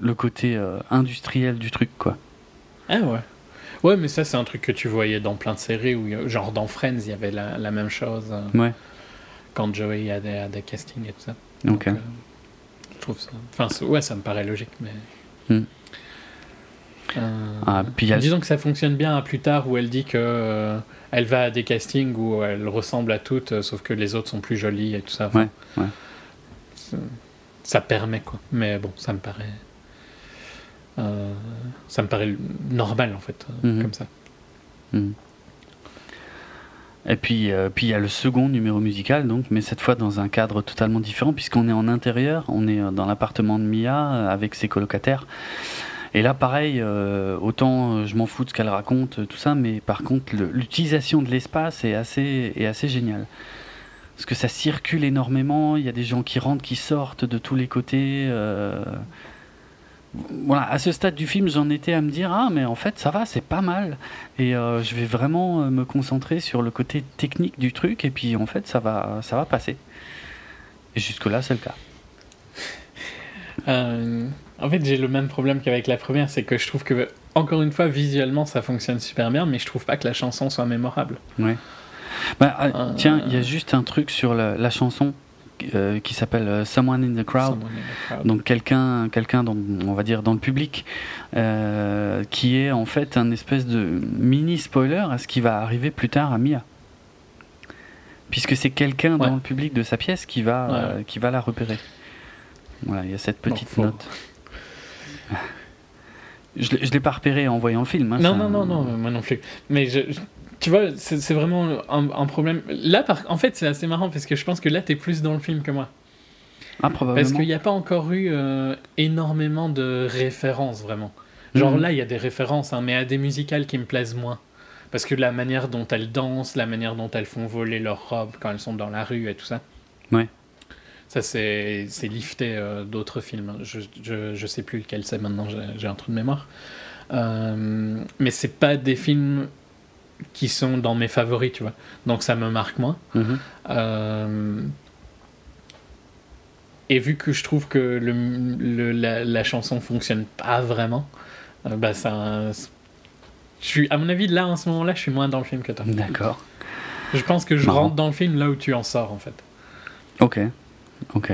Speaker 1: le côté industriel du truc, quoi.
Speaker 2: Ah ouais. Ouais, mais ça, c'est un truc que tu voyais dans plein de séries, où, genre dans Friends, il y avait la, la même chose euh,
Speaker 1: Ouais.
Speaker 2: quand Joey a des, a des castings et tout ça.
Speaker 1: Ok.
Speaker 2: Donc, euh, je trouve ça. Enfin, ouais, ça me paraît logique, mais.
Speaker 1: Hmm.
Speaker 2: Euh,
Speaker 1: Ah, puis a
Speaker 2: Disons que ça fonctionne bien à plus tard où elle dit que euh, elle va à des castings où elle ressemble à toutes, euh, sauf que les autres sont plus jolies et tout ça. Enfin,
Speaker 1: Ouais,
Speaker 2: Ça permet quoi. Mais bon, ça me paraît. Euh, ça me paraît normal en fait, euh,
Speaker 1: Mhm.
Speaker 2: comme ça.
Speaker 1: Mm. Et puis, euh, puis il y a le second numéro musical, donc, mais cette fois dans un cadre totalement différent, puisqu'on est en intérieur, on est dans l'appartement de Mia avec ses colocataires. Et là, pareil, euh, autant je m'en fous de ce qu'elle raconte, tout ça, mais par contre, le- l'utilisation de l'espace est assez, est assez géniale. Parce que ça circule énormément, il y a des gens qui rentrent, qui sortent de tous les côtés. euh, Voilà, à ce stade du film, j'en étais à me dire ah mais en fait ça va, c'est pas mal. Et euh, je vais vraiment euh, me concentrer sur le côté technique du truc et puis en fait ça va ça va passer. Et jusque là c'est le cas.
Speaker 2: Euh, en fait, j'ai le même problème qu'avec la première, c'est que je trouve que, encore une fois, visuellement, ça fonctionne super bien, mais je trouve pas que la chanson soit mémorable.
Speaker 1: Ouais. Bah, ah,
Speaker 2: Euh,
Speaker 1: Tiens, il y a juste un truc sur la, la chanson euh, qui s'appelle euh, Someone in the Crowd.
Speaker 2: Someone in the crowd.
Speaker 1: Donc quelqu'un, quelqu'un dans, on va dire dans le public, euh, qui est en fait un espèce de mini spoiler à ce qui va arriver plus tard à Mia, puisque c'est quelqu'un
Speaker 2: Ouais.
Speaker 1: dans le public de sa pièce qui va,
Speaker 2: Ouais.
Speaker 1: euh, qui va la repérer. Voilà, il y a cette petite note. Je je l'ai pas repéré en voyant le film. hein,
Speaker 2: Non, non, non, non, moi non plus. Mais je, je- tu vois, c'est vraiment un, un problème. Là, par, en fait, c'est assez marrant parce que je pense que là, t'es plus dans le film que moi.
Speaker 1: Ah,
Speaker 2: Parce
Speaker 1: probablement.
Speaker 2: qu'il n'y a pas encore eu euh, énormément de références, vraiment. Genre
Speaker 1: Mhm.
Speaker 2: là, il y a des références, hein, mais à des musicales qui me plaisent moins. Parce que la manière dont elles dansent, la manière dont elles font voler leurs robes quand elles sont dans la rue et tout ça.
Speaker 1: Ouais.
Speaker 2: Ça, c'est lifté euh, d'autres films. Je, je, je sais plus lequel c'est maintenant, j'ai- j'ai un trou de mémoire. Euh, mais c'est pas des films qui sont dans mes favoris, tu vois. Donc ça me marque moins.
Speaker 1: Mhm.
Speaker 2: Euh, Et vu que je trouve que le, le- la, la chanson fonctionne pas vraiment, euh, bah ça. Je suis, à mon avis, là, en ce moment-là, je suis moins dans le film que toi.
Speaker 1: D'accord.
Speaker 2: Je pense que je
Speaker 1: Marrant.
Speaker 2: rentre dans le film là où tu en sors, en fait.
Speaker 1: Ok, ok.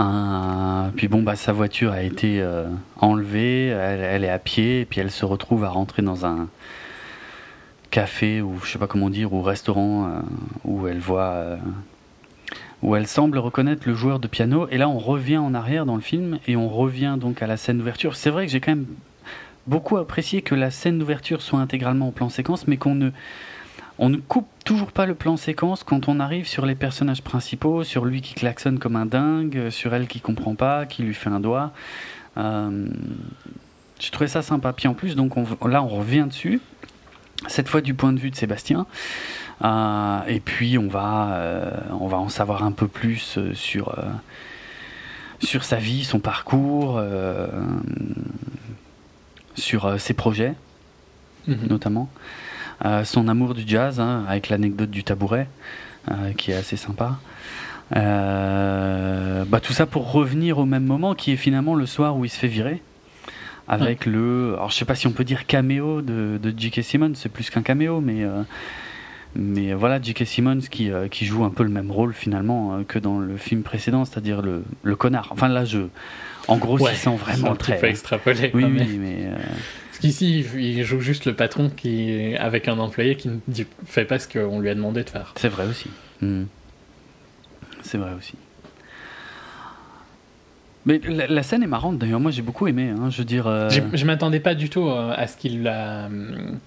Speaker 1: Euh, puis bon, bah, sa voiture a été euh, enlevée, elle, elle est à pied, et puis elle se retrouve à rentrer dans un café, ou je sais pas comment dire, ou restaurant, euh, où elle voit. euh, où elle semble reconnaître le joueur de piano, et là on revient en arrière dans le film, et on revient donc à la scène d'ouverture. C'est vrai que j'ai quand même beaucoup apprécié que la scène d'ouverture soit intégralement en plan séquence, mais qu'on ne, on ne coupe toujours pas le plan séquence quand on arrive sur les personnages principaux, sur lui qui klaxonne comme un dingue, sur elle qui comprend pas, qui lui fait un doigt. Euh, J'ai trouvé ça sympa. Puis en plus, donc on- là, on revient dessus. Cette fois du point de vue de Sébastien. Euh, et puis on va, euh, on va en savoir un peu plus euh, sur, euh, sur sa vie, son parcours, sur ses projets
Speaker 2: Mhm.
Speaker 1: notamment. Son amour du jazz, hein, avec l'anecdote du tabouret, qui est assez sympa. Bah, tout ça pour revenir au même moment, qui est finalement le soir où il se fait virer. Avec le. Alors, je sais pas si on peut dire caméo de, de J.K. Simmons, c'est plus qu'un caméo, mais. euh, mais voilà, J.K. Simmons qui, euh, qui joue un peu le même rôle finalement euh, que dans le film précédent, c'est-à-dire le, le connard. Enfin là, je. En gros,
Speaker 2: Ouais,
Speaker 1: sent
Speaker 2: c'est
Speaker 1: vraiment
Speaker 2: un
Speaker 1: le
Speaker 2: petit
Speaker 1: trait.
Speaker 2: peu
Speaker 1: hein.
Speaker 2: extrapolé.
Speaker 1: Oui, oui, mais.
Speaker 2: Parce qu'ici, il joue juste le patron qui, avec un employé qui ne fait pas ce qu'on lui a demandé de faire.
Speaker 1: C'est vrai aussi. Hmm. C'est vrai aussi. Mais la, la scène est marrante d'ailleurs, moi j'ai beaucoup aimé. hein, Je veux dire. euh,
Speaker 2: Je m'attendais pas du tout euh, à ce qu'il la. hum.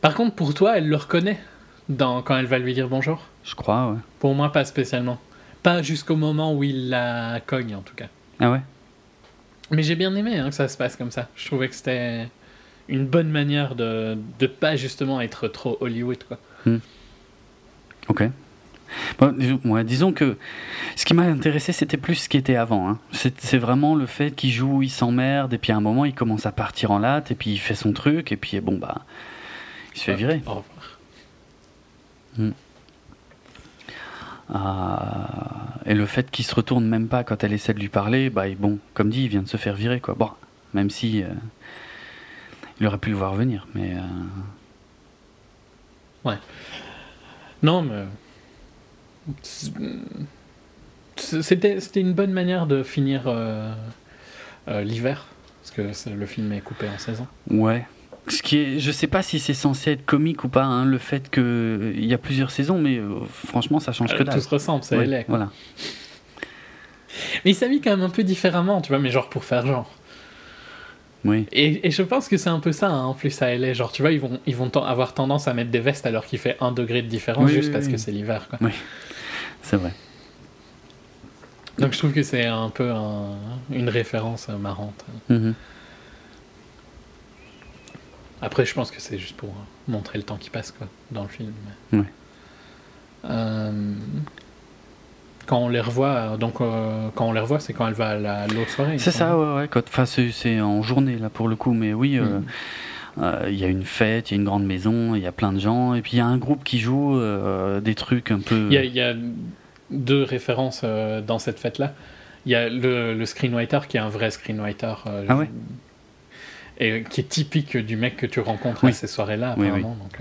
Speaker 2: Par contre, pour toi, elle le reconnaît dans... quand elle va lui dire bonjour?
Speaker 1: Je crois, ouais.
Speaker 2: Pour moi, pas spécialement. Pas jusqu'au moment où il la cogne, en tout cas.
Speaker 1: Ah ouais?
Speaker 2: Mais j'ai bien aimé hein, que ça se passe comme ça. Je trouvais que c'était une bonne manière de de pas justement être trop Hollywood, quoi.
Speaker 1: Ok. Bon, ouais, disons que ce qui m'a intéressé, c'était plus ce qui était avant. hein. C'est vraiment le fait qu'il joue, il s'emmerde, et puis à un moment, il commence à partir en latte, et puis il fait son truc, et puis bon, bah. Il se fait virer.
Speaker 2: Au revoir.
Speaker 1: Ah, et le fait qu'il se retourne même pas quand elle essaie de lui parler, bah et bon, comme dit, il vient de se faire virer quoi. Bon, même si euh, il aurait pu le voir venir, mais euh,
Speaker 2: Non, mais. C'était c'était une bonne manière de finir euh, euh, l'hiver. Parce que le film est coupé en saison.
Speaker 1: ouais. Ce qui est, je sais pas si c'est censé être comique ou pas, hein, le fait que il y a plusieurs saisons, mais euh, franchement, ça change que dalle.
Speaker 2: tout se ressemble, c'est
Speaker 1: Ouais. Voilà.
Speaker 2: Mais il s'habille quand même un peu différemment, tu vois, mais genre pour faire genre.
Speaker 1: Oui.
Speaker 2: Et, et je pense que c'est un peu ça, hein, en plus, à LA. Genre, tu vois, ils vont, ils vont avoir tendance à mettre des vestes alors qu'il fait un degré de différence
Speaker 1: Oui,
Speaker 2: juste
Speaker 1: oui,
Speaker 2: parce
Speaker 1: oui.
Speaker 2: que c'est l'hiver, quoi.
Speaker 1: C'est vrai.
Speaker 2: Donc je trouve que c'est un peu un- une référence marrante.
Speaker 1: Mhm.
Speaker 2: Après, je pense que c'est juste pour montrer le temps qui passe, quoi, dans le film.
Speaker 1: Ouais.
Speaker 2: Euh, Quand on les revoit, donc euh, quand on les revoit, c'est quand elle va à la- l'autre soirée. il
Speaker 1: C'est ça, ouais, ouais. Enfin, c'est c'est en journée là pour le coup, mais oui. euh,
Speaker 2: Mm.
Speaker 1: Euh, Il y a une fête, il y a une grande maison, il y a plein de gens, et puis il y a un groupe qui joue euh, des trucs un peu.
Speaker 2: Il y, a, il y a deux références euh, dans cette fête-là. Il y a le, le screenwriter qui est un vrai screenwriter.
Speaker 1: Ah ouais
Speaker 2: Et qui est typique du mec que tu rencontres
Speaker 1: Oui.
Speaker 2: à ces soirées-là,
Speaker 1: Oui,
Speaker 2: apparemment. Donc,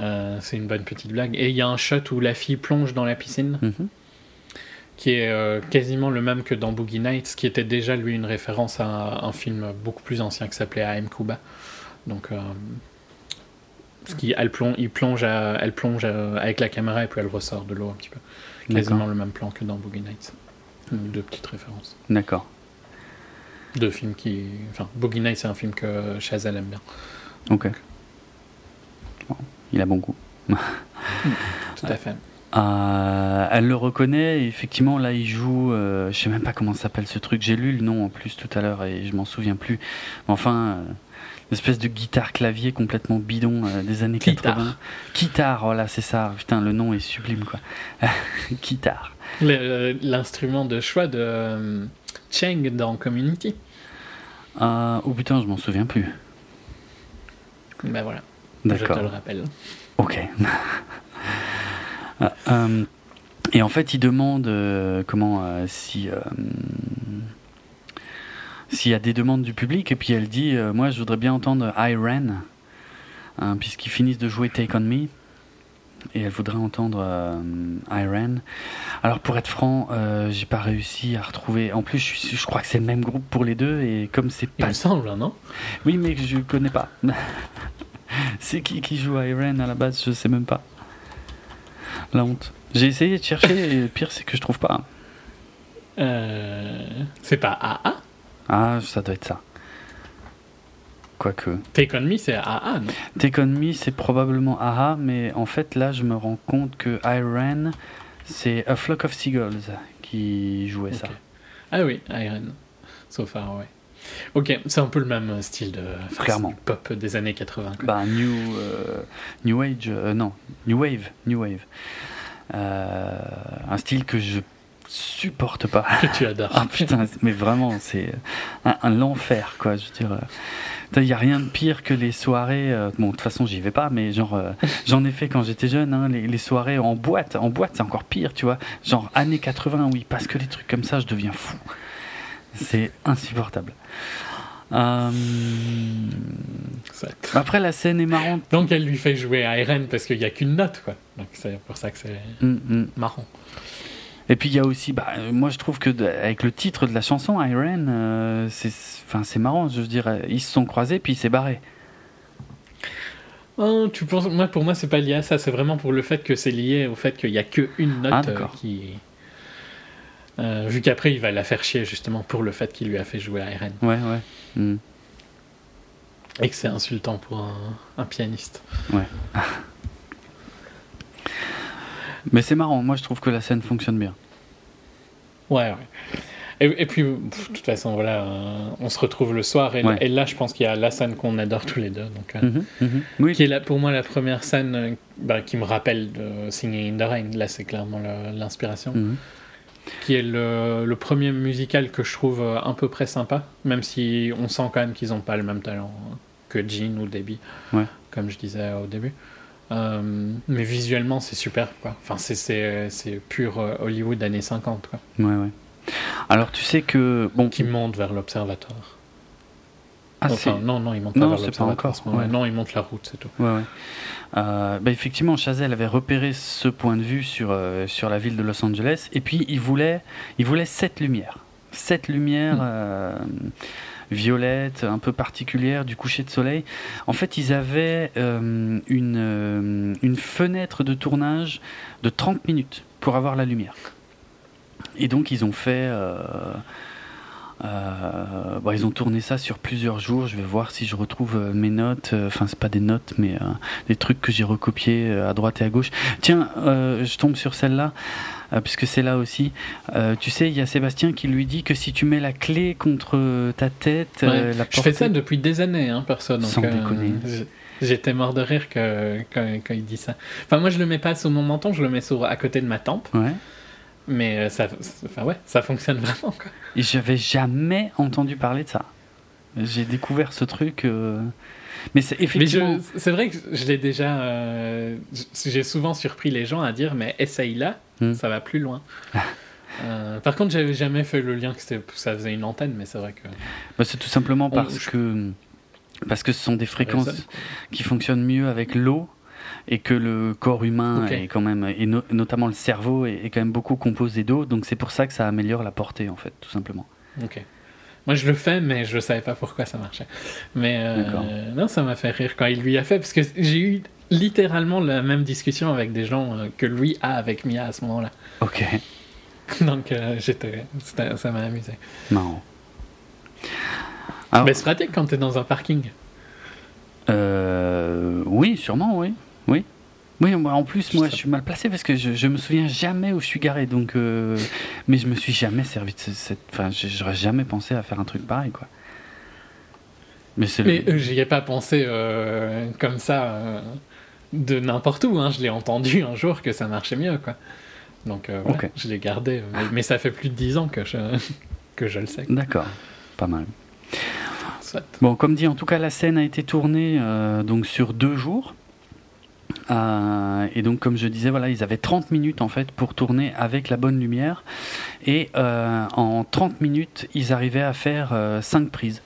Speaker 2: euh, c'est une bonne petite blague. Et il y a un shot où la fille plonge dans la piscine,
Speaker 1: Mhm.
Speaker 2: qui est euh, quasiment le même que dans Boogie Nights, qui était déjà, lui, une référence à un film beaucoup plus ancien qui s'appelait A.M. Cuba. Donc, euh, ce qui, elle plonge, il plonge, à- elle plonge à- avec la caméra et puis elle ressort de l'eau un petit peu. Quasiment le même plan que dans Boogie Nights. Donc, Deux petites références.
Speaker 1: D'accord.
Speaker 2: Deux films qui. Enfin, Boogie Nights, c'est un film que Chazelle aime bien.
Speaker 1: Ok. Bon, il a bon goût.
Speaker 2: Tout à fait.
Speaker 1: Euh, elle le reconnaît, et effectivement, là, il joue. euh, je sais même pas comment s'appelle ce truc. J'ai lu le nom en plus tout à l'heure et je m'en souviens plus. Mais enfin, euh, espèce de guitare-clavier complètement bidon euh, des années
Speaker 2: Guitare.
Speaker 1: 80. Guitare, voilà, c'est ça. Putain, le nom est sublime, quoi. Guitare.
Speaker 2: Le- L'instrument de choix de euh, Cheng dans Community.
Speaker 1: Euh, oh putain, je m'en souviens plus.
Speaker 2: Ben voilà, je te
Speaker 1: D'accord.
Speaker 2: le rappelle.
Speaker 1: Ok. Euh, et en fait, il demande euh, comment euh, si euh, s'il y a des demandes du public, et puis elle dit euh, moi, je voudrais bien entendre I Ran, hein, puisqu'ils finissent de jouer Take on Me, et elle voudrait entendre euh, I Ran. Alors pour être franc, euh, j'ai pas réussi à retrouver. En plus, je, crois que c'est le même groupe pour les deux, et comme c'est
Speaker 2: Il
Speaker 1: pas
Speaker 2: me semble, hein, non?
Speaker 1: Oui, mais je connais pas. c'est qui qui joue Iron à la base Je sais même pas. La honte. J'ai essayé de chercher et le pire c'est que je trouve pas.
Speaker 2: Euh, C'est pas AA
Speaker 1: Ah, ça doit être ça. quoique.
Speaker 2: Take On Me, c'est AA, non?
Speaker 1: Take On Me, c'est probablement AHA, mais en fait, là, je me rends compte que Iron, c'est A Flock of Seagulls qui jouait ça.
Speaker 2: Ah oui, Iron. So far, ouais. Ok, c'est un peu le même style de
Speaker 1: Clairement.
Speaker 2: pop des années 80. quoi.
Speaker 1: Bah, New, euh, new Age, euh, non, New Wave, New Wave. Euh, un style que je supporte pas.
Speaker 2: que tu adores.
Speaker 1: Ah putain, mais vraiment, c'est un, un enfer, quoi. Je veux dire, il n'y a rien de pire que les soirées. euh, bon, de toute façon, j'y vais pas, mais genre, euh, j'en ai fait quand j'étais jeune, hein, les, les soirées en boîte. En boîte, c'est encore pire, tu vois. Genre, années 80, oui, parce que les trucs comme ça, je deviens fou. C'est insupportable. Euh, Après, la scène est marrante.
Speaker 2: Donc elle lui fait jouer Iron parce qu'il n'y a qu'une note, quoi. Donc c'est pour ça que c'est
Speaker 1: Hum, hum.
Speaker 2: marrant.
Speaker 1: Et puis il y a aussi, bah, euh, moi je trouve que avec le titre de la chanson, Iron, euh, c'est, enfin c'est marrant. Je veux dire, euh, ils se sont croisés puis il s'est barré.
Speaker 2: Oh, tu penses, moi, pour moi, c'est pas lié à ça. C'est vraiment pour le fait que c'est lié au fait qu'il n'y a qu'une note
Speaker 1: Ah,
Speaker 2: euh, qui. Euh, vu qu'après, il va la faire chier justement pour le fait qu'il lui a fait jouer Iron.
Speaker 1: Ouais, ouais. Hum.
Speaker 2: Et que c'est insultant pour un, un pianiste.
Speaker 1: Mais c'est marrant. Moi je trouve que la scène fonctionne bien.
Speaker 2: Ouais, ouais. Et, et puis, pff, de toute façon, voilà, euh, on se retrouve le soir. Et,
Speaker 1: Ouais.
Speaker 2: et là, je pense qu'il y a la scène qu'on adore tous les deux. Donc, euh,
Speaker 1: Mhm, mhm. Oui.
Speaker 2: Qui est là, pour moi la première scène euh, bah, qui me rappelle de Singing in the Rain. Là, c'est clairement l'inspiration.
Speaker 1: Mhm.
Speaker 2: qui est le, le premier musical que je trouve un peu près sympa, même si on sent quand même qu'ils n'ont pas le même talent hein, que Gene ou Debbie,
Speaker 1: Ouais.
Speaker 2: comme je disais au début. Euh, mais visuellement, c'est super, quoi. Enfin, c'est- pur euh, Hollywood années 50, quoi.
Speaker 1: Ouais, ouais. Alors tu sais que bon.
Speaker 2: Qui monte vers l'observatoire.
Speaker 1: Ah,
Speaker 2: enfin, non, non, il monte
Speaker 1: Non,
Speaker 2: pas vers
Speaker 1: c'est pas encore, ouais.
Speaker 2: Non, il monte la route, c'est tout.
Speaker 1: Ouais, ouais. Euh, bah, effectivement, Chazelle avait repéré ce point de vue sur, euh, sur la ville de Los Angeles, et puis il voulait, il voulait sept lumières. Sept lumières
Speaker 2: Mm.
Speaker 1: Euh, violettes, un peu particulières, du coucher de soleil. En fait, ils avaient euh, une, euh, une fenêtre de tournage de 30 minutes pour avoir la lumière. Et donc, ils ont fait. euh, euh, ils ont tourné ça sur plusieurs jours. Je vais voir si je retrouve euh, mes notes. Euh, Enfin, c'est pas des notes, mais euh, des trucs que j'ai recopiés euh, à droite et à gauche. Tiens, euh, je tombe sur celle-là, euh, puisque c'est là aussi. Euh, tu sais, il y a Sébastien qui lui dit que si tu mets la clé contre ta tête, euh,
Speaker 2: Ouais.
Speaker 1: la
Speaker 2: Je fais ça depuis des années, hein, perso. donc,
Speaker 1: Sans déconner.
Speaker 2: J'étais mort de rire que, quand, quand il dit ça. Enfin, moi, je le mets pas sur mon menton, je le mets sur, à côté de ma tempe.
Speaker 1: Ouais.
Speaker 2: Mais euh, ça, enfin, ouais, ça fonctionne vraiment. Quoi.
Speaker 1: Et j'avais jamais entendu parler de ça. J'ai découvert ce truc. euh, Mais c'est effectivement.
Speaker 2: c'est vrai que je l'ai déjà. euh, J'ai souvent surpris les gens à dire, mais essaye là,
Speaker 1: Hmm.
Speaker 2: ça va plus loin. Euh, par contre, j'avais jamais fait le lien que ça faisait une antenne, mais c'est vrai que.
Speaker 1: Bah, c'est tout simplement parce que parce que ce sont des fréquences qui fonctionnent mieux avec l'eau et que le corps humain est quand même et no- notamment le cerveau est, est quand même beaucoup composé d'eau donc c'est pour ça que ça améliore la portée en fait tout simplement.
Speaker 2: Ok. Moi, je le fais, mais je savais pas pourquoi ça marchait. Mais euh, non, ça m'a fait rire quand il lui a fait, parce que j'ai eu littéralement la même discussion avec des gens euh, que lui a avec Mia à ce moment-là.
Speaker 1: Ok,
Speaker 2: Donc, euh, j'étais, ça m'a amusé.
Speaker 1: marrant. Alors,
Speaker 2: Mais c'est pratique quand t'es dans un parking.
Speaker 1: euh, oui, sûrement, oui, oui. Oui, moi, en plus, moi, je suis mal placé parce que je, je me souviens jamais où je suis garé, donc, euh, mais je me suis jamais servi de ce- cette, enfin, j'aurais jamais pensé à faire un truc pareil, quoi. Mais c'est le-
Speaker 2: Mais euh, j'y ai pas pensé euh, comme ça euh, de n'importe où. Hein. Je l'ai entendu un jour que ça marchait mieux, quoi. Donc, voilà, je l'ai gardé. Mais, mais ça fait plus de 10 ans que je, que je le sais.
Speaker 1: D'accord, pas mal. Bon, comme dit, en tout cas, la scène a été tournée donc sur deux jours. Euh, et donc, comme je disais, voilà, ils avaient 30 minutes en fait pour tourner avec la bonne lumière. Et euh, en 30 minutes, ils arrivaient à faire 5 prises.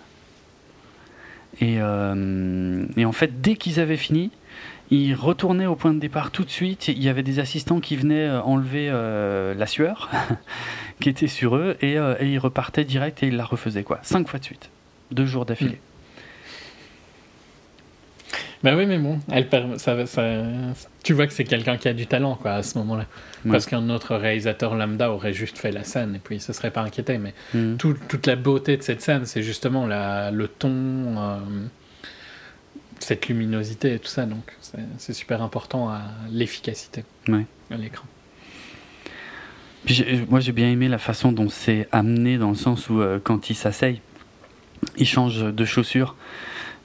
Speaker 1: Et, euh, et en fait, dès qu'ils avaient fini, ils retournaient au point de départ tout de suite. Il y avait des assistants qui venaient euh, enlever euh, la sueur qui était sur eux et, euh, et ils repartaient direct et ils la refaisaient quoi. 5 fois de suite. Deux jours d'affilée.
Speaker 2: Bah oui, mais bon, elle ça, ça- tu vois que c'est quelqu'un qui a du talent, quoi, à ce moment-là.
Speaker 1: Ouais.
Speaker 2: Parce qu'un autre réalisateur lambda aurait juste fait la scène et puis il se serait pas inquiété. Mais
Speaker 1: Mhm.
Speaker 2: tout- toute la beauté de cette scène, c'est justement la, le ton, euh, cette luminosité et tout ça, donc c'est super important à l'efficacité
Speaker 1: Ouais.
Speaker 2: à l'écran.
Speaker 1: Moi j'ai bien aimé la façon dont c'est amené dans le sens où euh, quand il s'asseye, il change de chaussures.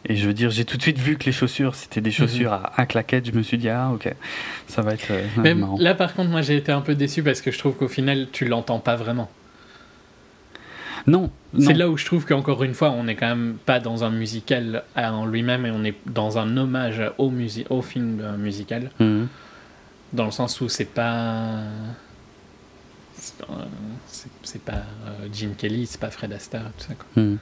Speaker 1: Et je veux dire, j'ai tout de suite vu que les chaussures c'était des chaussures à, à claquettes. Je me suis dit, ah ok, ça va être euh,
Speaker 2: Même
Speaker 1: marrant.
Speaker 2: là, par contre, moi j'ai été un peu déçu parce que je trouve qu'au final, tu l'entends pas vraiment.
Speaker 1: Non,
Speaker 2: C'est là où je trouve qu'encore une fois, on n'est quand même pas dans un musical en lui-même et on est dans un hommage au, musi- au film euh, musical,
Speaker 1: Mhm.
Speaker 2: dans le sens où c'est pas. c'est, euh, pas euh, Gene Kelly, c'est pas Fred Astaire, tout ça. quoi.
Speaker 1: Mhm.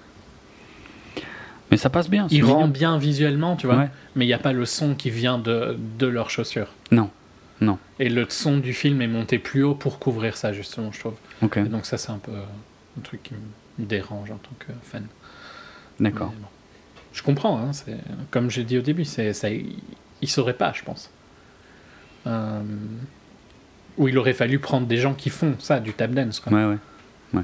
Speaker 1: Mais ça passe bien.
Speaker 2: Il rend bien visuellement, tu vois,
Speaker 1: Ouais.
Speaker 2: mais il n'y a pas le son qui vient de, de leurs chaussures.
Speaker 1: Non, non.
Speaker 2: Et le son du film est monté plus haut pour couvrir ça, justement, je trouve.
Speaker 1: Ok,
Speaker 2: Et donc, ça, c'est un peu un truc qui me dérange en tant que fan.
Speaker 1: d'accord.
Speaker 2: Bon. Je comprends, hein, comme j'ai dit au début, c'est, ça, il, il saurait pas, je pense. Euh, ou il aurait fallu prendre des gens qui font ça, du tap dance. Quoi.
Speaker 1: Ouais, ouais.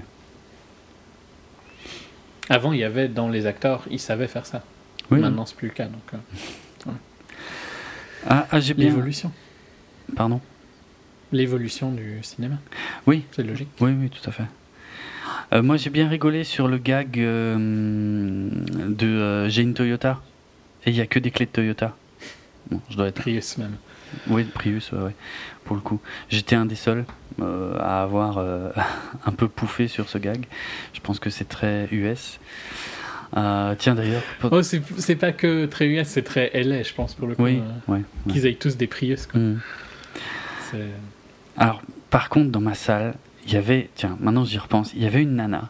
Speaker 2: Avant, il y avait dans les acteurs, ils savaient faire ça.
Speaker 1: Oui.
Speaker 2: Maintenant, c'est plus le cas. Donc, euh,
Speaker 1: Ah, ah, j'ai bien.
Speaker 2: l'évolution.
Speaker 1: Pardon.
Speaker 2: L'évolution du cinéma.
Speaker 1: Oui.
Speaker 2: C'est logique.
Speaker 1: Oui, oui, tout à fait. Euh, moi, j'ai bien rigolé sur le gag euh, de j'ai une Toyota et il y a que des clés de Toyota. Bon, je dois être.
Speaker 2: Prius même.
Speaker 1: Oui, Prius, ouais, ouais, pour le coup. J'étais un des seuls euh, à avoir euh, un peu pouffé sur ce gag. Je pense que c'est très US. Euh, tiens, d'ailleurs. pour-
Speaker 2: Oh, c'est, pas que très US, c'est très LA, je pense, pour le coup.
Speaker 1: oui, ouais. ouais.
Speaker 2: Qu'ils aient tous des Prius. Quoi.
Speaker 1: Mm. Alors, par contre, dans ma salle, il y avait, tiens, maintenant j'y repense, il y avait une nana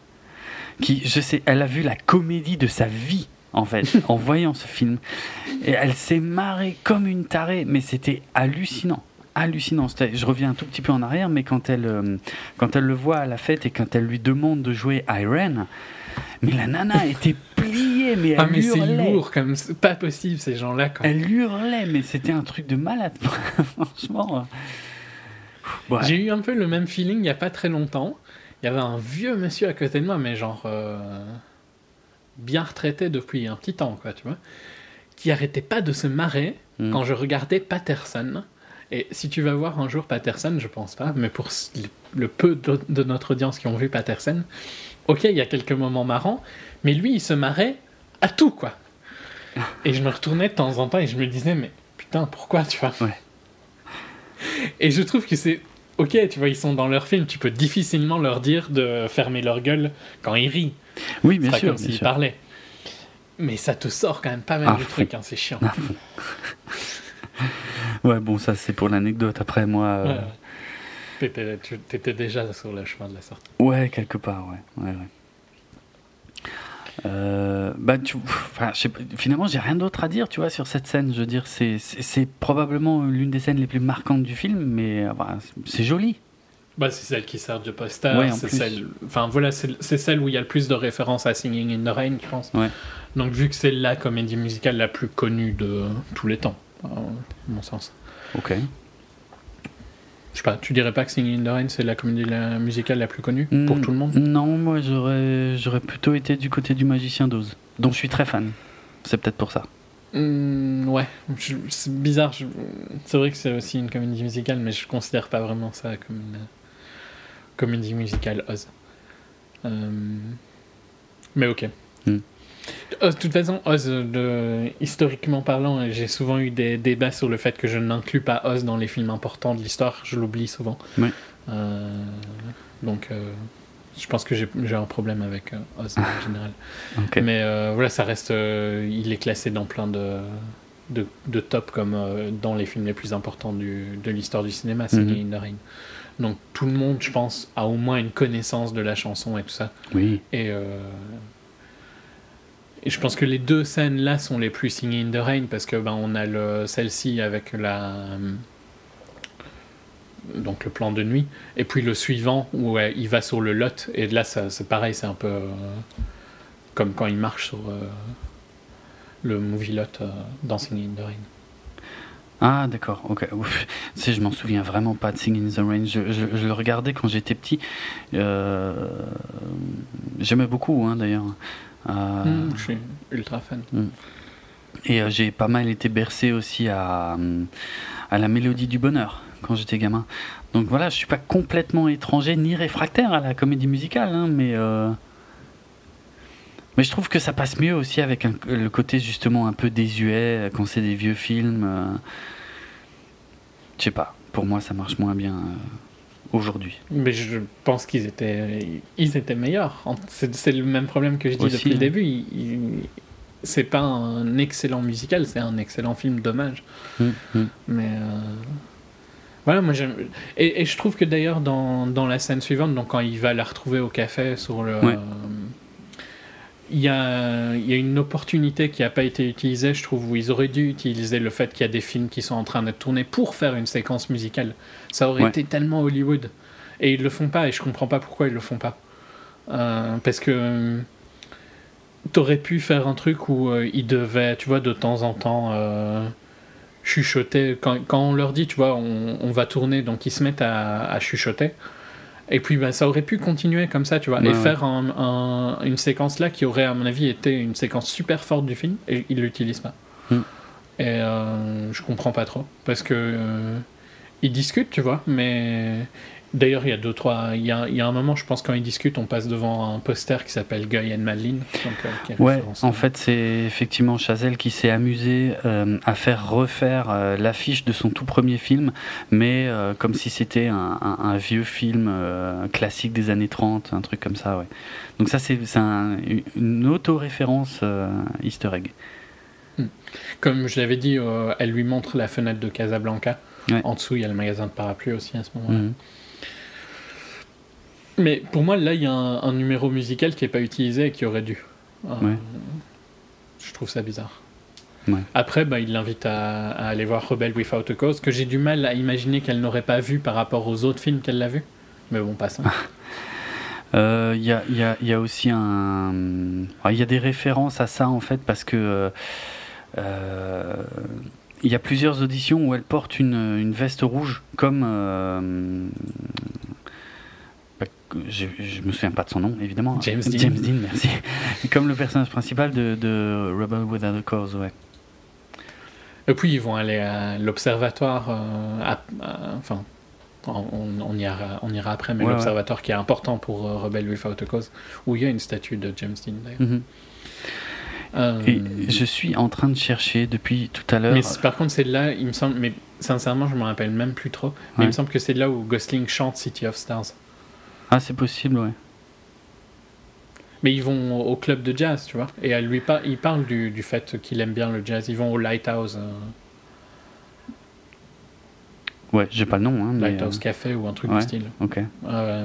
Speaker 1: qui, je sais, elle a vu la comédie de sa vie, en fait, en voyant ce film. Et elle s'est marrée comme une tarée, mais c'était hallucinant. Hallucinant. Je reviens un tout petit peu en arrière, mais quand elle, euh, quand elle le voit à la fête et quand elle lui demande de jouer Irene, mais la nana était pliée, mais elle
Speaker 2: Ah, mais c'est lourd, comme pas possible, ces gens-là. Quand...
Speaker 1: Elle hurlait, mais c'était un truc de malade, franchement. Ouais.
Speaker 2: J'ai eu un peu le même feeling il y a pas très longtemps. Il y avait un vieux monsieur à côté de moi, mais genre euh, bien retraité depuis un petit temps, quoi, tu vois, qui arrêtait pas de se marrer
Speaker 1: Mm.
Speaker 2: quand je regardais Patterson. Et si tu vas voir un jour Patterson, je pense pas, mais pour le peu de, notre audience qui ont vu Patterson, ok, il y a quelques moments marrants, mais lui, il se marrait à tout, quoi. Et je me retournais de temps en temps et je me disais, mais putain, pourquoi, tu vois?
Speaker 1: Ouais.
Speaker 2: Et je trouve que c'est ok, tu vois, ils sont dans leur film, tu peux difficilement leur dire de fermer leur gueule quand ils rient.
Speaker 1: Oui, bien sûr.
Speaker 2: comme s'ils parlaient. Mais ça te sort quand même pas mal
Speaker 1: À
Speaker 2: du truc, hein, c'est chiant.
Speaker 1: Ouais, bon, ça c'est pour l'anecdote. Après, moi, euh,
Speaker 2: Ouais, tu- déjà sur le chemin de la sortie.
Speaker 1: ouais, quelque part, ouais. ouais. Euh, bah, tu, enfin, finalement, j'ai rien d'autre à dire, tu vois, sur cette scène. Je veux dire, c'est, probablement l'une des scènes les plus marquantes du film, mais bah, c'est joli.
Speaker 2: Bah, c'est celle qui sert de poster.
Speaker 1: Ouais,
Speaker 2: c'est celle, enfin voilà, c'est celle où il y a le plus de références à Singing in the Rain, je pense.
Speaker 1: Ouais.
Speaker 2: Donc vu que c'est la comédie musicale la plus connue de tous les temps, à mon sens.
Speaker 1: Ok.
Speaker 2: Je sais pas, tu dirais pas que Singing in the Rain c'est la comédie la- musicale la plus connue pour
Speaker 1: Mm,
Speaker 2: tout le monde?
Speaker 1: Non, moi j'aurais, j'aurais plutôt été du côté du Magicien d'Oz, dont je suis très fan. C'est peut-être pour ça.
Speaker 2: Hmm, ouais, je- c'est bizarre. je- C'est vrai que c'est aussi une comédie musicale, mais je considère pas vraiment ça comme une euh, comédie musicale Oz. Euh, Mais ok.
Speaker 1: Hmm.
Speaker 2: Oz, de toute façon, Oz, de... historiquement parlant, j'ai souvent eu des débats sur le fait que je n'inclus pas Oz dans les films importants de l'histoire. Je l'oublie souvent.
Speaker 1: Oui.
Speaker 2: Euh, Donc, euh, je pense que j'ai un problème avec euh, Oz en général. Mais euh, voilà, ça reste. euh, il est classé dans plein de, de, de top comme euh, dans les films les plus importants du, de l'histoire du cinéma, in the Rain. Donc tout le monde, je pense, a au moins une connaissance de la chanson et tout ça.
Speaker 1: Oui.
Speaker 2: Et, euh, et je pense que les deux scènes là sont les plus Singing in the Rain parce que ben, on a le, celle-ci avec la. euh, donc le plan de nuit, et puis le suivant où il va sur le lot, et là ça, c'est pareil, c'est un peu euh, comme quand il marche sur euh, le movie lot dans Singing in the Rain.
Speaker 1: Ah d'accord, ok. Ouf. Je m'en souviens vraiment pas de Singing in the Rain. Je, le regardais quand j'étais petit. J'aimais beaucoup, hein, d'ailleurs. Euh,
Speaker 2: Mm, je suis ultra fan.
Speaker 1: Et euh, j'ai pas mal été bercé aussi à, hum, à la mélodie du bonheur quand j'étais gamin. Donc voilà, je suis pas complètement étranger ni réfractaire à la comédie musicale, hein, mais euh, mais je trouve que ça passe mieux aussi avec un- le côté justement un peu désuet quand c'est des vieux films. euh, je sais pas, pour moi ça marche moins bien euh, aujourd'hui.
Speaker 2: Mais je pense qu'ils étaient, ils étaient meilleurs. C'est le même problème que je dis
Speaker 1: Aussi,
Speaker 2: depuis le
Speaker 1: hein.
Speaker 2: début. C'est pas un excellent musical, c'est un excellent film dommage.
Speaker 1: Hum, hum.
Speaker 2: Mais euh, voilà, moi j'aime. Et, et je trouve que d'ailleurs dans, dans la scène suivante, donc quand il va la retrouver au café sur le.
Speaker 1: Ouais.
Speaker 2: euh, il y, a, il y a une opportunité qui n'a pas été utilisée, je trouve, où ils auraient dû utiliser le fait qu'il y a des films qui sont en train d'être tournés pour faire une séquence musicale. Ça aurait
Speaker 1: Ouais.
Speaker 2: été tellement Hollywood. Et ils le font pas, et je comprends pas pourquoi ils le font pas. Euh, parce que t'aurais pu faire un truc où euh, ils devaient, tu vois, de temps en temps euh, chuchoter. Quand, quand on leur dit, tu vois, on, on va tourner, donc ils se mettent à, à chuchoter. Et puis bah, ça aurait pu continuer comme ça, tu vois,
Speaker 1: Ouais,
Speaker 2: et
Speaker 1: ouais.
Speaker 2: faire un- un- une séquence là qui aurait, à mon avis, été une séquence super forte du film, et ils l'utilisent pas.
Speaker 1: Mm.
Speaker 2: Et euh, je comprends pas trop, parce que euh, ils discutent, tu vois, mais d'ailleurs il y a deux trois, il y a, il y a un moment, je pense quand ils discutent, on passe devant un poster qui s'appelle Guy and Madeline. Donc, euh,
Speaker 1: Ouais, en fait, c'est effectivement Chazelle qui s'est amusé euh, à faire refaire euh, l'affiche de son tout premier film, mais comme si c'était un, un- un vieux film classique des années 30, un truc comme ça, ouais. Donc ça, c'est un- une auto-référence easter egg.
Speaker 2: Comme je l'avais dit, elle lui montre la fenêtre de Casablanca.
Speaker 1: Ouais.
Speaker 2: En dessous, il y a le magasin de parapluies aussi à ce moment-là.
Speaker 1: Mhm.
Speaker 2: Mais pour moi, là, il y a un, un numéro musical qui n'est pas utilisé et qui aurait dû. Euh,
Speaker 1: Ouais.
Speaker 2: Je trouve ça bizarre.
Speaker 1: Ouais.
Speaker 2: Après, bah, il l'invite à, à aller voir Rebel Without a Cause, que j'ai du mal à imaginer qu'elle n'aurait pas vu par rapport aux autres films qu'elle l'a vu. Mais bon, passons.
Speaker 1: Euh, Il y, a, il y a- il y a aussi un. ah, Il y a des références à ça en fait parce que. euh, euh, il y a plusieurs auditions où elle porte une, une veste rouge comme. Je, je me souviens pas de son nom évidemment.
Speaker 2: James Dean.
Speaker 1: James Dean, merci. comme le personnage principal de, de Rebel Without a Cause, ouais.
Speaker 2: Et puis, ils vont aller à l'observatoire. euh, enfin, on, on ira, on ira après, mais
Speaker 1: Ouais,
Speaker 2: l'observatoire qui est important pour euh, Rebel Without a Cause, où il y a une statue de James Dean d'ailleurs.
Speaker 1: Mhm.
Speaker 2: Euh,
Speaker 1: Et je suis en train de chercher depuis tout à l'heure.
Speaker 2: Mais par contre, c'est là, il me semble, mais sincèrement, je me rappelle même plus trop. Mais
Speaker 1: Ouais.
Speaker 2: il me semble que c'est là où Gosling chante City of Stars.
Speaker 1: Ah, c'est possible, ouais.
Speaker 2: Mais ils vont au club de jazz, tu vois. Et elle lui par- il parle du, du fait qu'il aime bien le jazz. Ils vont au Lighthouse, euh,
Speaker 1: Ouais, j'ai pas le nom, hein, mais.
Speaker 2: Lighthouse Café ou un truc
Speaker 1: ouais.
Speaker 2: du style.
Speaker 1: euh, ok.
Speaker 2: Euh,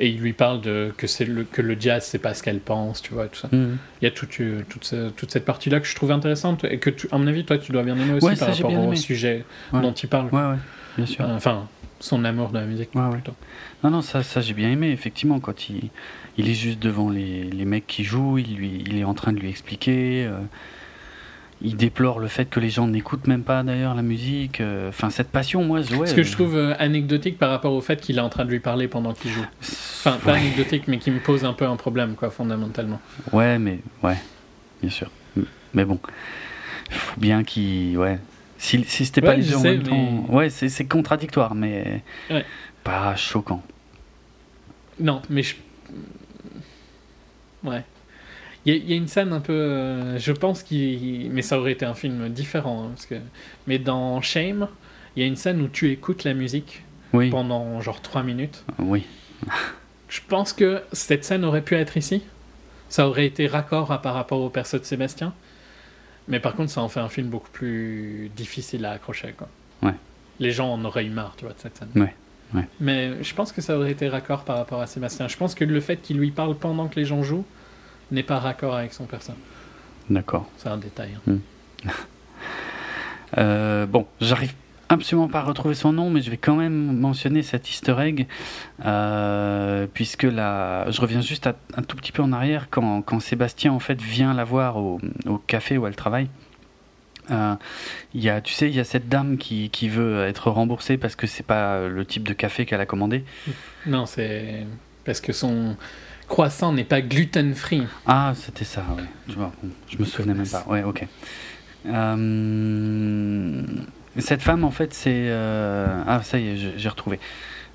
Speaker 2: et il lui parle de que c'est le, que le jazz, c'est pas ce qu'elle pense, tu vois, tout ça.
Speaker 1: Mhm.
Speaker 2: Il y a toute, euh, toute, ce- toute cette partie-là que je trouve intéressante et que, tu- à mon avis, toi, tu dois bien aimer aussi
Speaker 1: Ouais,
Speaker 2: par rapport au
Speaker 1: aimé.
Speaker 2: sujet
Speaker 1: Ouais.
Speaker 2: dont il parle.
Speaker 1: Ouais, ouais, bien sûr.
Speaker 2: Euh, Enfin, son amour de la musique.
Speaker 1: Ouais, ouais.
Speaker 2: plutôt.
Speaker 1: Non, non, ça, ça j'ai bien aimé, effectivement, quand il, il est juste devant les, les mecs qui jouent, il, lui, il est en train de lui expliquer. euh, il déplore le fait que les gens n'écoutent même pas d'ailleurs la musique. euh, Enfin, cette passion, moi, je- ouais.
Speaker 2: Ce que je trouve euh, anecdotique par rapport au fait qu'il est en train de lui parler pendant qu'il joue. Enfin, pas
Speaker 1: ouais,
Speaker 2: anecdotique, mais qui me pose un peu un problème, quoi, fondamentalement.
Speaker 1: ouais, mais ouais, bien sûr. Mais bon, faut bien qu'il. Ouais. Si, si c'était pas les deux en temps. Ouais, c'est c'est contradictoire, mais
Speaker 2: Ouais.
Speaker 1: pas choquant.
Speaker 2: Non, mais je. Ouais. Il y, a- il y a une scène un peu. euh, je pense qu'il. Mais ça aurait été un film différent. hein, parce que... Mais dans Shame, il y a une scène où tu écoutes la musique
Speaker 1: Oui,
Speaker 2: pendant genre 3 minutes.
Speaker 1: oui.
Speaker 2: Je pense que cette scène aurait pu être ici. Ça aurait été raccord à, par rapport au perso de Sébastien. Mais par contre, ça en fait un film beaucoup plus difficile à accrocher. Quoi.
Speaker 1: Ouais.
Speaker 2: Les gens en auraient eu marre, tu vois, de cette scène.
Speaker 1: Ouais, ouais.
Speaker 2: Mais je pense que ça aurait été raccord par rapport à Sébastien. Je pense que le fait qu'il lui parle pendant que les gens jouent n'est pas raccord avec son perso.
Speaker 1: D'accord.
Speaker 2: C'est un détail. hein.
Speaker 1: Euh, bon, j'arrive absolument pas retrouver son nom, mais je vais quand même mentionner cet easter egg, euh, puisque là, je reviens juste à- un tout petit peu en arrière, quand, quand Sébastien en fait vient la voir au, au café où elle travaille. euh, Il y a, tu sais, il y a cette dame qui, qui veut être remboursée parce que c'est pas le type de café qu'elle a commandé.
Speaker 2: Non, c'est parce que son croissant n'est pas gluten free.
Speaker 1: Ah, c'était ça, ouais. Je, bon, je me souvenais même pas. Ouais, ok. Euh, cette femme, en fait, c'est. euh, Ah, ça y est, j'ai retrouvé.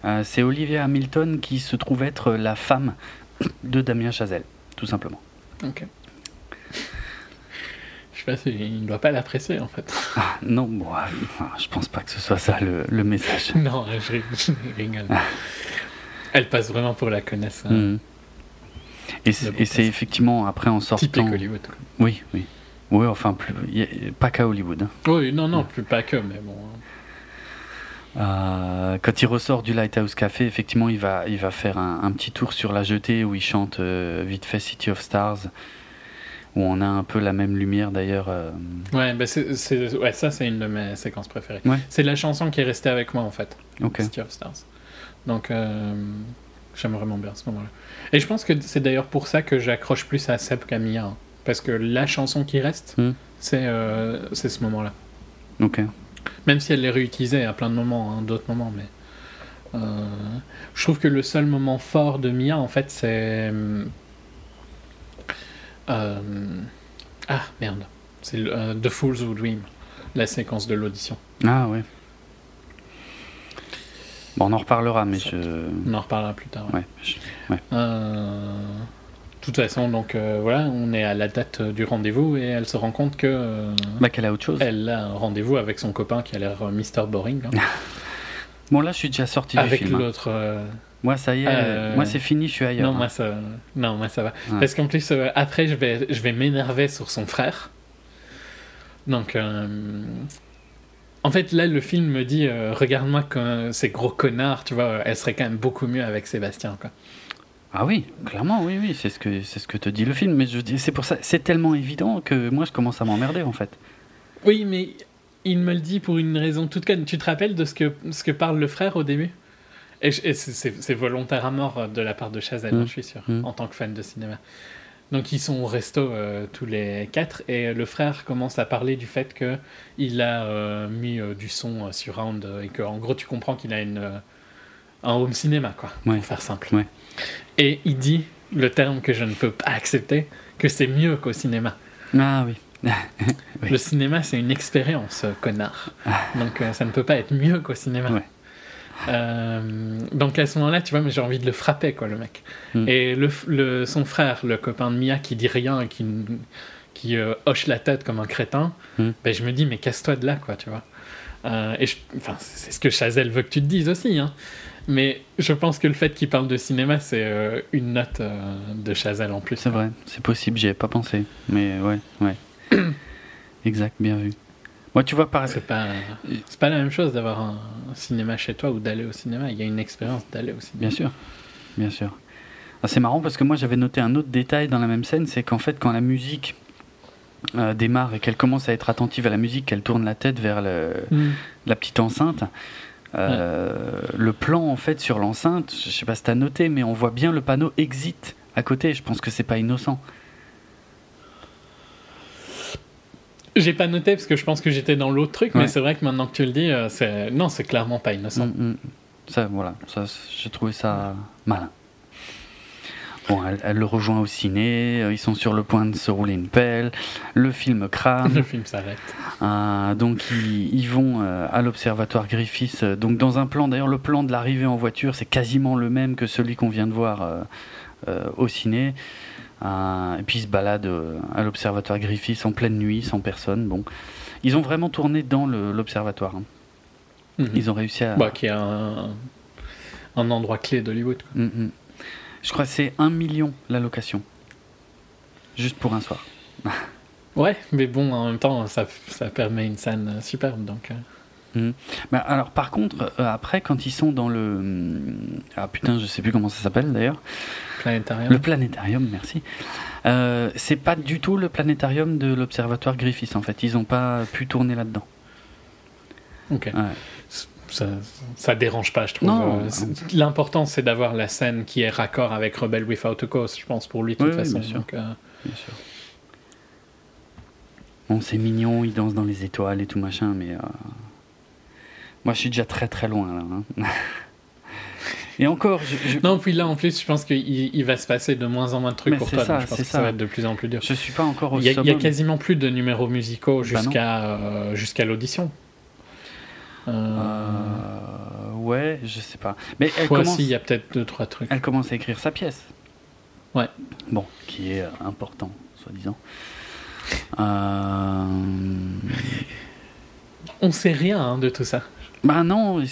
Speaker 1: Euh, c'est Olivia Hamilton qui se trouve être la femme de Damien Chazelle, tout simplement.
Speaker 2: Ok. Je sais pas si il ne doit pas l'apprécier en fait.
Speaker 1: Ah, non, bon, ah, enfin, je pense pas que ce soit ça le, le message.
Speaker 2: non, je, rig- je rigole. Elle passe vraiment pour la connaisse. hein.
Speaker 1: Mhm. Et c'est effectivement après en sortant.
Speaker 2: Typique Hollywood.
Speaker 1: Oui, oui. Oui, enfin, plus, pas qu'à Hollywood. hein.
Speaker 2: Oui, non, non, plus pas que, mais bon.
Speaker 1: Euh, quand il ressort du Lighthouse Café, effectivement, il va, il va faire un, un petit tour sur la jetée où il chante euh, vite fait City of Stars, où on a un peu la même lumière d'ailleurs. euh,
Speaker 2: Ouais, bah c'est, c'est- ouais, ça c'est une de mes séquences préférées.
Speaker 1: Ouais.
Speaker 2: C'est la chanson qui est restée avec moi en fait,
Speaker 1: Ok.
Speaker 2: City of Stars. Donc euh, j'aime vraiment bien ce moment-là. Et je pense que c'est d'ailleurs pour ça que j'accroche plus à Seb qu'à Mia. hein. Parce que la chanson qui reste,
Speaker 1: Hmm.
Speaker 2: c'est, euh, c'est ce moment-là.
Speaker 1: Ok.
Speaker 2: Même si elle l'est réutilisée à plein de moments, hein, d'autres moments, mais. euh, je trouve que le seul moment fort de Mia, en fait, c'est. euh, ah, merde. C'est euh, The Fool's Who Dream, la séquence de l'audition.
Speaker 1: Ah ouais. Bon, on en reparlera, mais je.
Speaker 2: On en reparlera plus tard. ouais.
Speaker 1: Ouais. je-
Speaker 2: toute façon, donc euh, voilà, on est à la date du rendez-vous et elle se rend compte que. euh,
Speaker 1: Bah, qu'elle a autre chose.
Speaker 2: elle a un rendez-vous avec son copain qui a l'air euh, Mr. Boring. hein,
Speaker 1: Bon, là, je suis déjà sorti du
Speaker 2: avec
Speaker 1: film. hein.
Speaker 2: l'autre.
Speaker 1: Moi, ça y est.
Speaker 2: Euh,
Speaker 1: Moi, c'est fini, je suis ailleurs.
Speaker 2: Non,
Speaker 1: hein.
Speaker 2: moi ça, non, moi ça va.
Speaker 1: Ouais.
Speaker 2: Parce qu'en plus, euh, après, je vais, je vais m'énerver sur son frère. Donc, euh, en fait, là, le film me dit, regarde-moi ces gros connards, tu vois, elle serait quand même beaucoup mieux avec Sébastien, quoi.
Speaker 1: Ah oui, clairement, oui, oui, c'est ce que c'est ce que te dit le film. Mais je dis, c'est pour ça, c'est tellement évident que moi, je commence à m'emmerder en fait.
Speaker 2: Oui, mais il me le dit pour une raison toute conne. Tu te rappelles de ce que, ce que parle le frère au début? Et, c'est- volontaire à mort euh, de la part de Chazelle, hein, je suis sûr,
Speaker 1: Mm.
Speaker 2: en tant que fan de cinéma. Donc ils sont au resto euh, tous les quatre et le frère commence à parler du fait que il a euh, mis euh, du son euh, surround et que en gros tu comprends qu'il a une un home cinéma quoi,
Speaker 1: Ouais.
Speaker 2: pour faire simple.
Speaker 1: Ouais.
Speaker 2: Et il dit le terme que je ne peux pas accepter que c'est mieux qu'au cinéma.
Speaker 1: Ah oui. Oui.
Speaker 2: Le cinéma, c'est une expérience, connard. Donc, euh, ça ne peut pas être mieux qu'au cinéma.
Speaker 1: Ouais.
Speaker 2: Euh, donc, à ce moment-là, tu vois, mais j'ai envie de le frapper, quoi, le mec.
Speaker 1: Mm.
Speaker 2: Et le, le- son frère, le copain de Mia, qui dit rien et qui, qui euh, hoche la tête comme un crétin,
Speaker 1: Mm.
Speaker 2: ben, je me dis, mais casse-toi de là, quoi, tu vois. Euh, et enfin, c'est ce que Chazelle veut que tu te dises aussi, hein. Mais je pense que le fait qu'il parle de cinéma, c'est euh, une note euh, de Chazelle en plus.
Speaker 1: C'est vrai, c'est possible, j'y avais pas pensé. Mais ouais, ouais. exact, bien vu. Moi, tu vois, par
Speaker 2: C'est pas, c'est pas la même chose d'avoir un, cinéma chez toi ou d'aller au cinéma. Il y a une expérience d'aller au cinéma.
Speaker 1: Bien sûr, bien sûr. Ah, c'est marrant parce que moi j'avais noté un autre détail dans la même scène, c'est qu'en fait quand la musique euh, démarre et qu'elle commence à être attentive à la musique, qu'elle tourne la tête vers le- la petite enceinte, euh, le plan en fait sur l'enceinte, je sais pas si t'as noté, mais on voit bien le panneau exit à côté. Je pense que c'est pas innocent.
Speaker 2: J'ai pas noté parce que je pense que j'étais dans l'autre truc,
Speaker 1: Ouais.
Speaker 2: mais c'est vrai que maintenant que tu le dis, euh, c'est non, c'est clairement pas innocent.
Speaker 1: Mm, mm. Ça, voilà, ça, j'ai trouvé ça malin. Bon, elle, elle le rejoint au ciné, euh, ils sont sur le point de se rouler une pelle, le film crame.
Speaker 2: Le film s'arrête.
Speaker 1: Euh, donc ils, ils vont euh, à l'observatoire Griffiths. euh, donc dans un plan, d'ailleurs le plan de l'arrivée en voiture, c'est quasiment le même que celui qu'on vient de voir au ciné. Euh, et puis ils se baladent à l'observatoire Griffiths en pleine nuit, sans personne. Bon, ils ont vraiment tourné dans l'observatoire. hein.
Speaker 2: Mhm.
Speaker 1: Ils ont réussi à.
Speaker 2: Bah, qui est un, un endroit clé d'Hollywood.
Speaker 1: Mm. Je crois que c'est un million la location, juste pour un soir.
Speaker 2: Ouais, mais bon, en même temps, ça, ça permet une scène superbe. Donc, euh,
Speaker 1: Bah, alors par contre, euh, après quand ils sont dans le hum, ah putain, je sais plus comment ça s'appelle d'ailleurs.
Speaker 2: planétarium.
Speaker 1: Le planétarium, merci. Euh, c'est pas du tout le planétarium de l'observatoire Griffiths en fait. Ils ont pas pu tourner là-dedans.
Speaker 2: Ok.
Speaker 1: Ouais.
Speaker 2: Ça, ça dérange pas, je trouve.
Speaker 1: Non.
Speaker 2: Euh, L'important, c'est d'avoir la scène qui est raccord avec Rebel Without a Cause, je pense, pour lui, de toute
Speaker 1: Oui,
Speaker 2: façon.
Speaker 1: bien sûr.
Speaker 2: Donc, euh,
Speaker 1: Bien sûr. Bon, c'est mignon, ils dansent dans les étoiles et tout machin, mais euh, moi je suis déjà très très loin là. hein. Et encore, je, je,
Speaker 2: Non, puis là, en plus, je pense qu'il il va se passer de moins en moins de trucs
Speaker 1: Mais
Speaker 2: pour toi.
Speaker 1: ça,
Speaker 2: donc je pense
Speaker 1: c'est
Speaker 2: que ça.
Speaker 1: ça.
Speaker 2: va être de plus en plus dur.
Speaker 1: je suis pas encore au
Speaker 2: Il y, a, il y a
Speaker 1: summum.
Speaker 2: quasiment plus de numéros musicaux
Speaker 1: Bah
Speaker 2: jusqu'à euh, jusqu'à l'audition. Euh,
Speaker 1: ouais, je sais pas. Mais elle commence,
Speaker 2: si, il y a peut-être deux, trois trucs.
Speaker 1: elle commence à écrire sa pièce.
Speaker 2: Ouais.
Speaker 1: Bon, qui est euh, important, soi-disant. Euh...
Speaker 2: On sait rien hein, de tout ça.
Speaker 1: Bah non,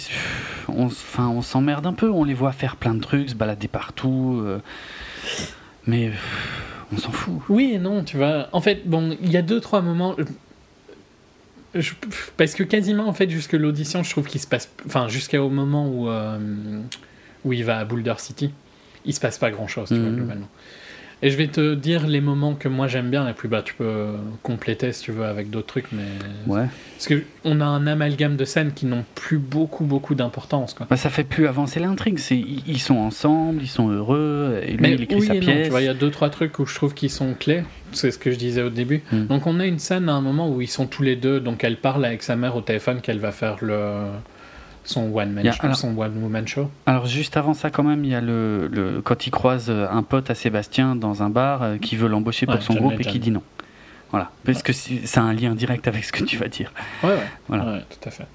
Speaker 1: on, enfin, on s'emmerde un peu, on les voit faire plein de trucs, se balader partout, euh, mais on s'en fout.
Speaker 2: Oui et non, tu vois. En fait, bon, il y a deux, trois moments. Je- parce que quasiment, en fait, jusque l'audition, je trouve qu'il se passe. Enfin, jusqu'au moment où, euh, où il va à Boulder City, il se passe pas grand chose, tu vois,
Speaker 1: Mhm.
Speaker 2: globalement. Et je vais te dire les moments que moi j'aime bien, et puis bah, tu peux compléter si tu veux avec d'autres trucs, mais.
Speaker 1: Ouais.
Speaker 2: Parce qu'on a un amalgame de scènes qui n'ont plus beaucoup, beaucoup d'importance, quoi.
Speaker 1: Bah ça fait plus avancer l'intrigue, c'est ils sont ensemble, ils sont heureux, et lui
Speaker 2: Mais
Speaker 1: il écrit
Speaker 2: oui
Speaker 1: sa
Speaker 2: et non,
Speaker 1: pièce.
Speaker 2: tu vois, il y a deux, trois trucs où je trouve qu'ils sont clés. C'est ce que je disais au début.
Speaker 1: Mm.
Speaker 2: Donc, on a une scène à un moment où ils sont tous les deux. Donc, elle parle avec sa mère au téléphone qu'elle va faire le, son
Speaker 1: y a-
Speaker 2: show,
Speaker 1: alors-
Speaker 2: son one-woman show.
Speaker 1: Alors juste avant ça quand même, il y a le, le quand il croise euh, un pote à Sébastien dans un bar euh, qui veut l'embaucher pour
Speaker 2: Ouais,
Speaker 1: son
Speaker 2: John
Speaker 1: groupe et qui dit non. Voilà, parce que c'est- ça a un lien direct avec ce que tu vas dire.
Speaker 2: Ouais, ouais.
Speaker 1: Voilà.
Speaker 2: Ouais, tout à fait.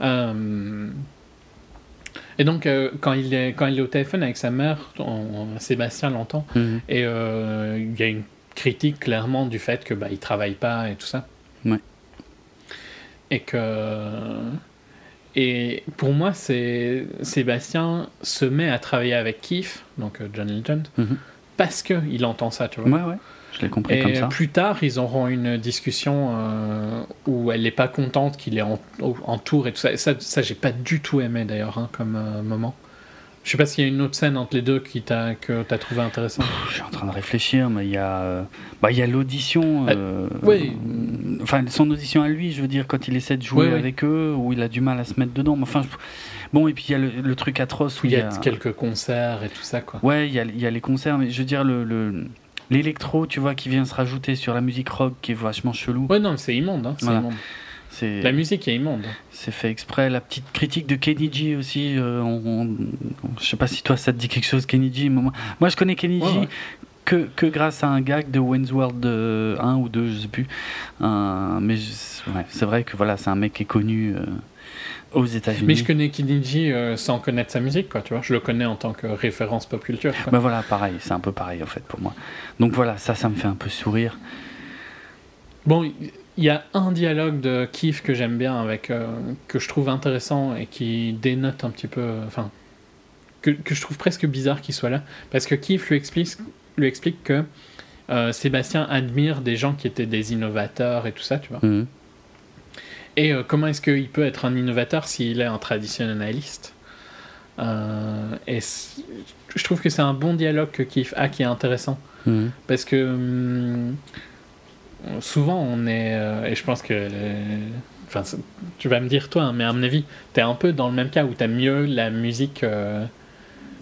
Speaker 2: Euh, Et donc, euh, quand, il est, quand il est au téléphone avec sa mère, on- Sébastien l'entend.
Speaker 1: Mhm.
Speaker 2: Et euh, il y a une critique clairement du fait que bah, il travaille pas et tout ça.
Speaker 1: Ouais.
Speaker 2: Et que et pour moi, c'est Sébastien se met à travailler avec Keith, donc euh, John Legend,
Speaker 1: Mhm.
Speaker 2: parce que il entend ça, tu vois.
Speaker 1: Ouais, ouais, je l'ai compris
Speaker 2: Et
Speaker 1: comme ça.
Speaker 2: plus tard, ils auront une discussion euh, où elle n'est pas contente qu'il est en, tour et tout ça. Et ça, ça j'ai pas du tout aimé d'ailleurs hein, comme euh, moment. Je sais pas s'il y a une autre scène entre les deux qui t'a, que tu as trouvé intéressante.
Speaker 1: Je suis en train de réfléchir, mais il y a, euh, bah, il y a l'audition. euh,
Speaker 2: oui.
Speaker 1: euh, Enfin, son audition à lui, je veux dire, quand il essaie de jouer
Speaker 2: Oui, oui.
Speaker 1: avec eux, où il a du mal à se mettre dedans. Mais Enfin, je- bon, et puis il y a le, le truc atroce où
Speaker 2: Il y a quelques concerts et tout ça, quoi.
Speaker 1: Ouais, il y a, il y a les concerts, mais je veux dire, le, le- l'électro, tu vois, qui vient se rajouter sur la musique rock, qui est vachement chelou.
Speaker 2: Ouais, non, mais c'est immonde. Hein, c'est
Speaker 1: Voilà.
Speaker 2: immonde. La musique est immonde.
Speaker 1: c'est fait exprès. La petite critique de Kenny G aussi. euh, on- on- je sais pas si toi ça te dit quelque chose, Kenny G. Moi, moi, je connais Kenny
Speaker 2: Ouais,
Speaker 1: G
Speaker 2: ouais.
Speaker 1: Que, que grâce à un gag de Wayne's World euh, 1 ou 2, je sais plus. Euh, mais ouais, c'est vrai que voilà, c'est un mec qui est connu euh, aux États-Unis.
Speaker 2: Mais je connais Kidinji euh, sans connaître sa musique, quoi, tu vois. Je le connais en tant que référence pop culture. quoi.
Speaker 1: Bah voilà, pareil, c'est un peu pareil en fait pour moi. Donc voilà, ça, ça me fait un peu sourire.
Speaker 2: Bon, il y a un dialogue de Keith que j'aime bien, avec, euh, que je trouve intéressant et qui dénote un petit peu. Enfin, que, que je trouve presque bizarre qu'il soit là. Parce que Keith lui explique, lui explique que euh, Sébastien admire des gens qui étaient des innovateurs et tout ça, tu vois.
Speaker 1: Mhm.
Speaker 2: Et euh, comment est-ce qu'il peut être un innovateur s'il est un traditionnaliste? Euh, Et je trouve que c'est un bon dialogue que Keith a qui est intéressant.
Speaker 1: Mhm.
Speaker 2: Parce que hum, souvent on est. euh, et je pense que. Enfin, tu vas me dire toi, hein, mais à mon avis, t'es un peu dans le même cas où t'aimes mieux la musique. euh,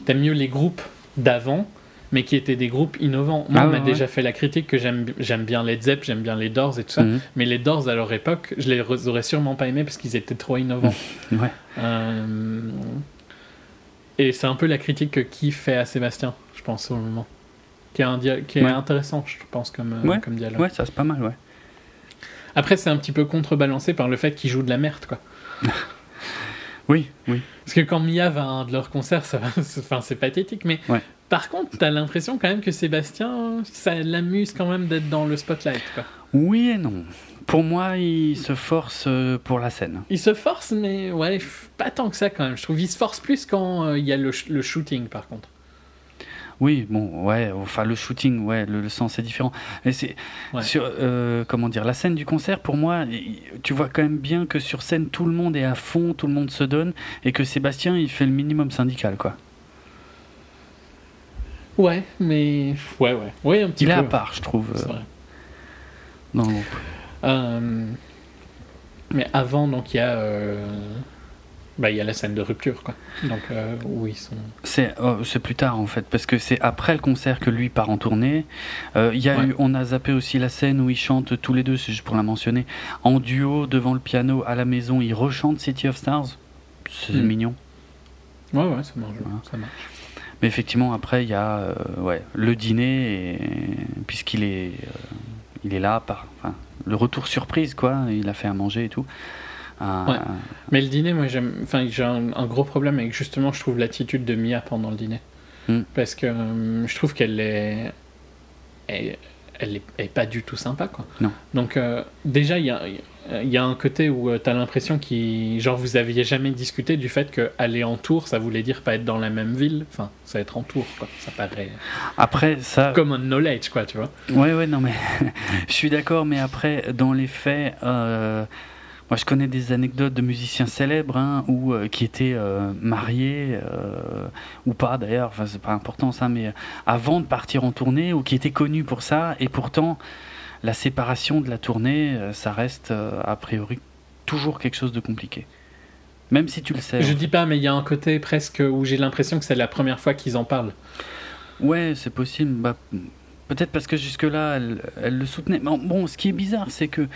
Speaker 2: t'aimes mieux les groupes d'avant, mais qui étaient des groupes innovants. Moi,
Speaker 1: Ah
Speaker 2: on m'a
Speaker 1: ouais,
Speaker 2: déjà fait la critique que j'aime j'aime bien les Zepp, j'aime bien les Doors et tout ça.
Speaker 1: Mhm.
Speaker 2: Mais les Doors à leur époque, je les aurais sûrement pas aimés parce qu'ils étaient trop innovants.
Speaker 1: Ouais.
Speaker 2: Euh, Et c'est un peu la critique que qui fait à Sébastien, je pense, au moment. Qui est, un dia- qui est
Speaker 1: Ouais.
Speaker 2: intéressant, je pense, comme, euh,
Speaker 1: Ouais.
Speaker 2: comme dialogue.
Speaker 1: Ouais, ça c'est pas mal, ouais.
Speaker 2: Après, c'est un petit peu contrebalancé par le fait qu'il joue de la merde, quoi.
Speaker 1: Oui, oui.
Speaker 2: Parce que quand Mia va à un de leurs concerts, ça va, c'est- enfin, c'est pathétique, mais
Speaker 1: Ouais.
Speaker 2: par contre, t'as l'impression quand même que Sébastien, ça l'amuse quand même d'être dans le spotlight, quoi.
Speaker 1: Oui et non. Pour moi, il se force euh, pour la scène.
Speaker 2: Il se force, mais ouais, pas tant que ça quand même. Je trouve qu'il se force plus quand euh, il y a le, sh- le shooting, par contre.
Speaker 1: Oui, bon, ouais, enfin le shooting, ouais, le, le sens est différent. Mais c'est
Speaker 2: Ouais.
Speaker 1: sur, euh, comment dire, la scène du concert, pour moi, tu vois quand même bien que sur scène tout le monde est à fond, tout le monde se donne, et que Sébastien, il fait le minimum syndical, quoi.
Speaker 2: Ouais, mais ouais, ouais, ouais, un petit
Speaker 1: Il est
Speaker 2: peu.
Speaker 1: à part, je trouve,
Speaker 2: C'est
Speaker 1: euh,
Speaker 2: vrai.
Speaker 1: dans le groupe.
Speaker 2: Euh, mais avant, donc il y a, euh, bah, il y a la scène de rupture, quoi. Donc euh, où ils sont.
Speaker 1: C'est oh, c'est plus tard en fait, parce que c'est après le concert que lui part en tournée. Euh, y a
Speaker 2: Ouais.
Speaker 1: eu, on a zappé aussi la scène où ils chantent tous les deux, c'est juste pour la mentionner, en duo devant le piano à la maison. Ils rechantent City of Stars. C'est
Speaker 2: Mm.
Speaker 1: mignon.
Speaker 2: Ouais, ouais, ça marche.
Speaker 1: Voilà.
Speaker 2: Ça marche.
Speaker 1: Mais effectivement, après, il y a euh, ouais, le dîner, et, puisqu'il est, euh, il est là, par, enfin, le retour surprise, quoi. Il a fait à manger et tout. Euh,
Speaker 2: Ouais. Mais le dîner, moi, j'aime. Enfin, j'ai un, un gros problème avec justement, je trouve l'attitude de Mia pendant le dîner.
Speaker 1: Mm.
Speaker 2: Parce que euh, je trouve qu'elle est. Elle, elle est, elle est pas du tout sympa, quoi.
Speaker 1: Non.
Speaker 2: Donc, euh, déjà, il y a, il y a un côté où tu as l'impression qu'il. Genre, vous aviez jamais discuté du fait qu'aller en tour, ça voulait dire pas être dans la même ville. Enfin, ça être en tour, quoi. Ça paraît.
Speaker 1: Après, ça.
Speaker 2: Common knowledge, quoi, tu vois.
Speaker 1: Ouais, ouais, non, mais je suis d'accord, mais après, dans les faits, euh, moi je connais des anecdotes de musiciens célèbres hein, ou euh, qui étaient euh, mariés euh, ou pas d'ailleurs, enfin c'est pas important ça, mais avant de partir en tournée ou qui étaient connus pour ça, et pourtant la séparation de la tournée, ça reste a priori toujours quelque chose de compliqué. Même si tu le sais.
Speaker 2: Je dis pas, mais il y a un côté presque où j'ai l'impression que c'est la première fois qu'ils en parlent.
Speaker 1: Ouais, c'est possible. Bah, Peut-être parce que jusque-là, elle, elle le soutenait. Bon, bon, ce qui est bizarre, c'est que.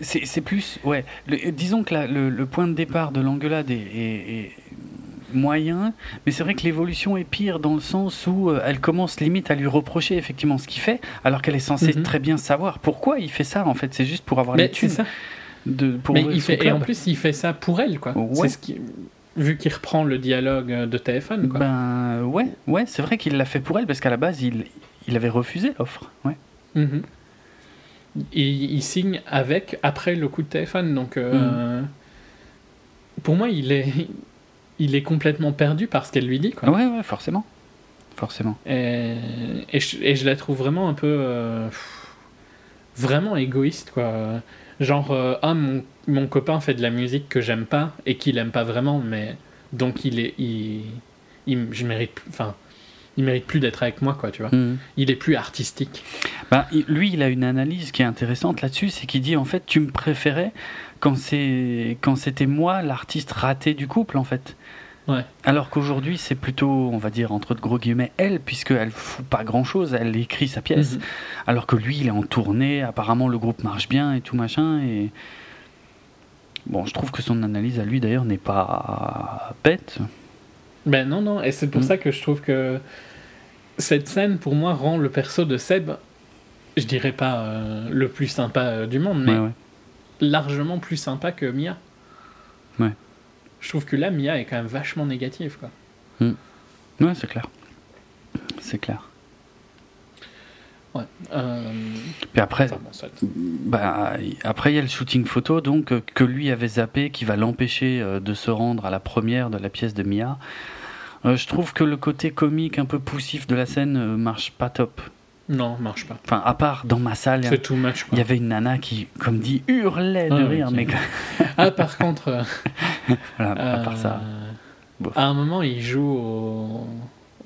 Speaker 1: C'est plus. Ouais. le- disons que la- le, le point de départ de l'engueulade est, est- est moyen, mais c'est vrai que l'évolution est pire dans le sens où euh, elle commence limite à lui reprocher effectivement ce qu'il fait, alors qu'elle est censée
Speaker 2: Mhm.
Speaker 1: très bien savoir pourquoi il fait ça. En fait, c'est juste pour avoir
Speaker 2: Mais
Speaker 1: les thunes
Speaker 2: ça.
Speaker 1: de pour
Speaker 2: Mais il fait, et en plus, il fait ça pour elle, quoi.
Speaker 1: Ouais.
Speaker 2: C'est ce qui, vu qu'il reprend le dialogue euh, de téléphone, quoi.
Speaker 1: Ben ouais, ouais, c'est vrai qu'il l'a fait pour elle parce qu'à la base il, il avait refusé l'offre. Ouais.
Speaker 2: Mhm. Il signe avec après le coup de téléphone, donc euh, pour moi, il est, il est complètement perdu par ce qu'elle lui dit, quoi.
Speaker 1: Ouais, ouais, forcément. Forcément.
Speaker 2: Et, et, je, et je la trouve vraiment un peu. euh, vraiment égoïste, quoi. Genre, euh, ah, mon, mon copain fait de la musique que j'aime pas et qu'il aime pas vraiment, mais. Donc, il est. Il, il, je mérite. plus- Enfin. Il mérite plus d'être avec moi, quoi, tu vois.
Speaker 1: Mhm.
Speaker 2: Il est plus artistique.
Speaker 1: Il- lui, il a une analyse qui est intéressante là-dessus, c'est qu'il dit en fait, tu me préférais quand c'est quand c'était moi l'artiste raté du couple en fait.
Speaker 2: Ouais.
Speaker 1: Alors qu'aujourd'hui, c'est plutôt, on va dire entre de gros guillemets, elle, puisqu'elle fout pas grand-chose, elle écrit sa pièce.
Speaker 2: Mhm.
Speaker 1: Alors que lui, il est en tournée, apparemment le groupe marche bien et tout machin. Et bon, je trouve que son analyse à lui d'ailleurs n'est pas bête.
Speaker 2: Ben non, non, et c'est pour
Speaker 1: Mm.
Speaker 2: ça que je trouve que cette scène, pour moi, rend le perso de Seb, je dirais pas euh, le plus sympa euh, du monde, mais
Speaker 1: Ouais, ouais.
Speaker 2: largement plus sympa que Mia.
Speaker 1: Ouais.
Speaker 2: Je trouve que là, Mia est quand même vachement négative, quoi.
Speaker 1: Ouais, c'est clair. C'est clair.
Speaker 2: Ouais. Euh,
Speaker 1: Puis après,
Speaker 2: enfin, bon, ça-
Speaker 1: Bah, après, il y a le shooting photo donc euh, que lui avait zappé, qui va l'empêcher de se rendre à la première de la pièce de Mia. Euh, je trouve que le côté comique un peu poussif de la scène euh, marche pas top.
Speaker 2: Non, marche pas.
Speaker 1: Enfin, à part dans ma salle, il y avait une nana qui, comme dit, hurlait de
Speaker 2: Ah,
Speaker 1: rire, mais
Speaker 2: Ah, par contre, euh,
Speaker 1: voilà, à part ça.
Speaker 2: euh,
Speaker 1: bof.
Speaker 2: à un moment, il joue au,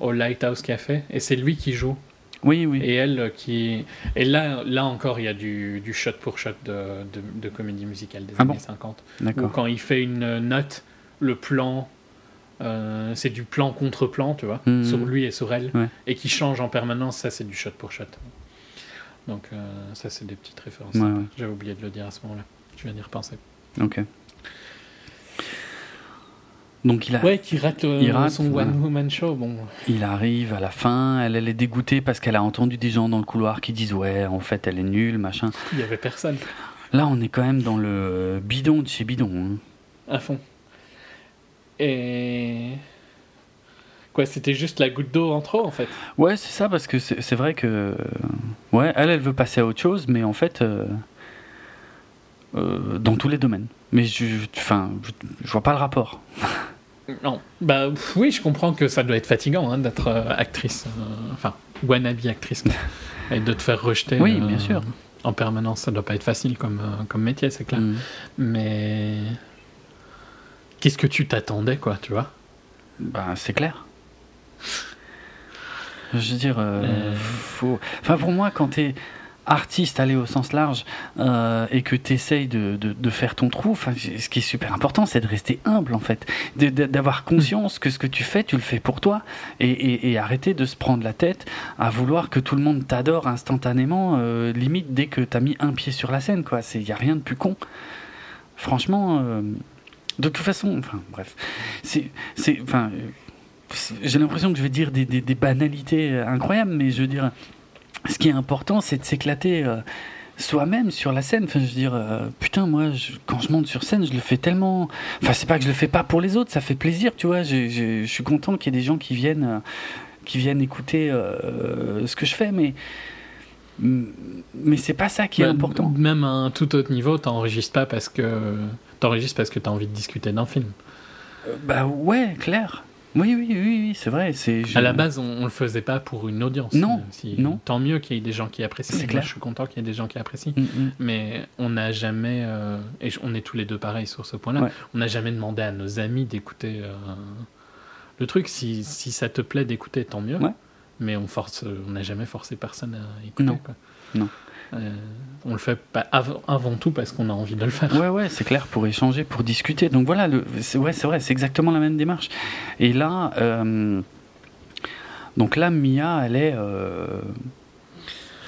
Speaker 2: au Lighthouse Café, et c'est lui qui joue.
Speaker 1: Oui, oui.
Speaker 2: Et elle qui. Et là, là encore, il y a du, du shot pour shot de, de, de comédie musicale des
Speaker 1: Ah
Speaker 2: années
Speaker 1: bon
Speaker 2: 50. Où
Speaker 1: D'accord.
Speaker 2: quand il fait une note, le plan. Euh, c'est du plan contre plan, tu vois,
Speaker 1: Mhm.
Speaker 2: sur lui et sur elle,
Speaker 1: Ouais.
Speaker 2: et qui change en permanence. Ça, c'est du shot pour shot. Donc, euh, ça, c'est des petites références.
Speaker 1: Ouais.
Speaker 2: J'avais oublié de le dire à ce moment-là. Je viens d'y repenser.
Speaker 1: Ok. Donc il, a,
Speaker 2: Ouais, qui rate, euh,
Speaker 1: Il rate,
Speaker 2: son
Speaker 1: voilà.
Speaker 2: one-woman show. Bon,
Speaker 1: il arrive à la fin, elle, elle est dégoûtée parce qu'elle a entendu des gens dans le couloir qui disent ouais, en fait, elle est nulle, machin.
Speaker 2: il y avait personne
Speaker 1: Là, on est quand même dans le bidon de chez bidon. hein.
Speaker 2: à fond. Et. Quoi, c'était juste la goutte d'eau en trop, en fait?
Speaker 1: Ouais, c'est ça, parce que c'est vrai que. Ouais, elle, elle veut passer à autre chose, mais en fait. euh, euh, dans tous les domaines. Mais je, enfin, je, je vois pas le rapport.
Speaker 2: Non, bah oui, je comprends que ça doit être fatigant hein, d'être euh, actrice, enfin wannabe actrice, et de te faire rejeter.
Speaker 1: Oui, bien sûr.
Speaker 2: En permanence, ça doit pas être facile comme, comme métier, c'est clair.
Speaker 1: Mm.
Speaker 2: Mais qu'est-ce que tu t'attendais, quoi, tu vois?
Speaker 1: Bah, c'est clair. Je veux dire, euh,
Speaker 2: Euh.
Speaker 1: faut. Enfin, pour moi, quand t'es artiste, aller au sens large, euh, et que t'essayes de, de, de faire ton trou, enfin, ce qui est super important, c'est de rester humble, en fait. D'avoir conscience que ce que tu fais, tu le fais pour toi. Et, et, et arrêter de se prendre la tête à vouloir que tout le monde t'adore instantanément, euh, limite dès que t'as mis un pied sur la scène, quoi. Il n'y a rien de plus con. Franchement. De toute façon, enfin, bref, c'est, c'est, enfin, j'ai l'impression que je vais dire des, des- des banalités euh, incroyables, mais je veux dire, ce qui est important, c'est de s'éclater euh, soi-même sur la scène. Enfin, je veux dire, euh, putain, moi, je- quand je monte sur scène, je le fais tellement. Enfin, c'est pas que je le fais pas pour les autres, ça fait plaisir, tu vois. Je, je- je suis content qu'il y ait des gens qui viennent, euh, qui viennent écouter ce que je fais, mais. Mais c'est pas ça qui est
Speaker 2: Bah,
Speaker 1: important.
Speaker 2: Même à un tout autre niveau, t'enregistres pas parce que t'enregistres parce que t'as envie de discuter d'un film.
Speaker 1: Euh, Bah ouais, clair. Oui, oui, oui, oui, c'est vrai. C'est je-
Speaker 2: À la base, on, on le faisait pas pour une audience.
Speaker 1: Non,
Speaker 2: si-
Speaker 1: non.
Speaker 2: Tant mieux qu'il y ait des gens qui apprécient.
Speaker 1: C'est clair.
Speaker 2: je suis content qu'il y ait des gens qui apprécient.
Speaker 1: Mm, mm.
Speaker 2: Mais on n'a jamais, euh, et on est tous les deux pareils sur ce point-là,
Speaker 1: Ouais.
Speaker 2: on n'a jamais demandé à nos amis d'écouter euh, le truc. Si, si ça te plaît d'écouter, tant mieux.
Speaker 1: Ouais.
Speaker 2: Mais on force, on n'a jamais forcé personne à écouter.
Speaker 1: Non.
Speaker 2: quoi.
Speaker 1: Non.
Speaker 2: Euh, on le fait avant tout parce qu'on a envie de le faire.
Speaker 1: Ouais, ouais, c'est clair, pour échanger, pour discuter. Donc voilà, le, c'est, ouais, c'est vrai, c'est exactement la même démarche. Et là, euh, donc là, Mia, elle est. euh,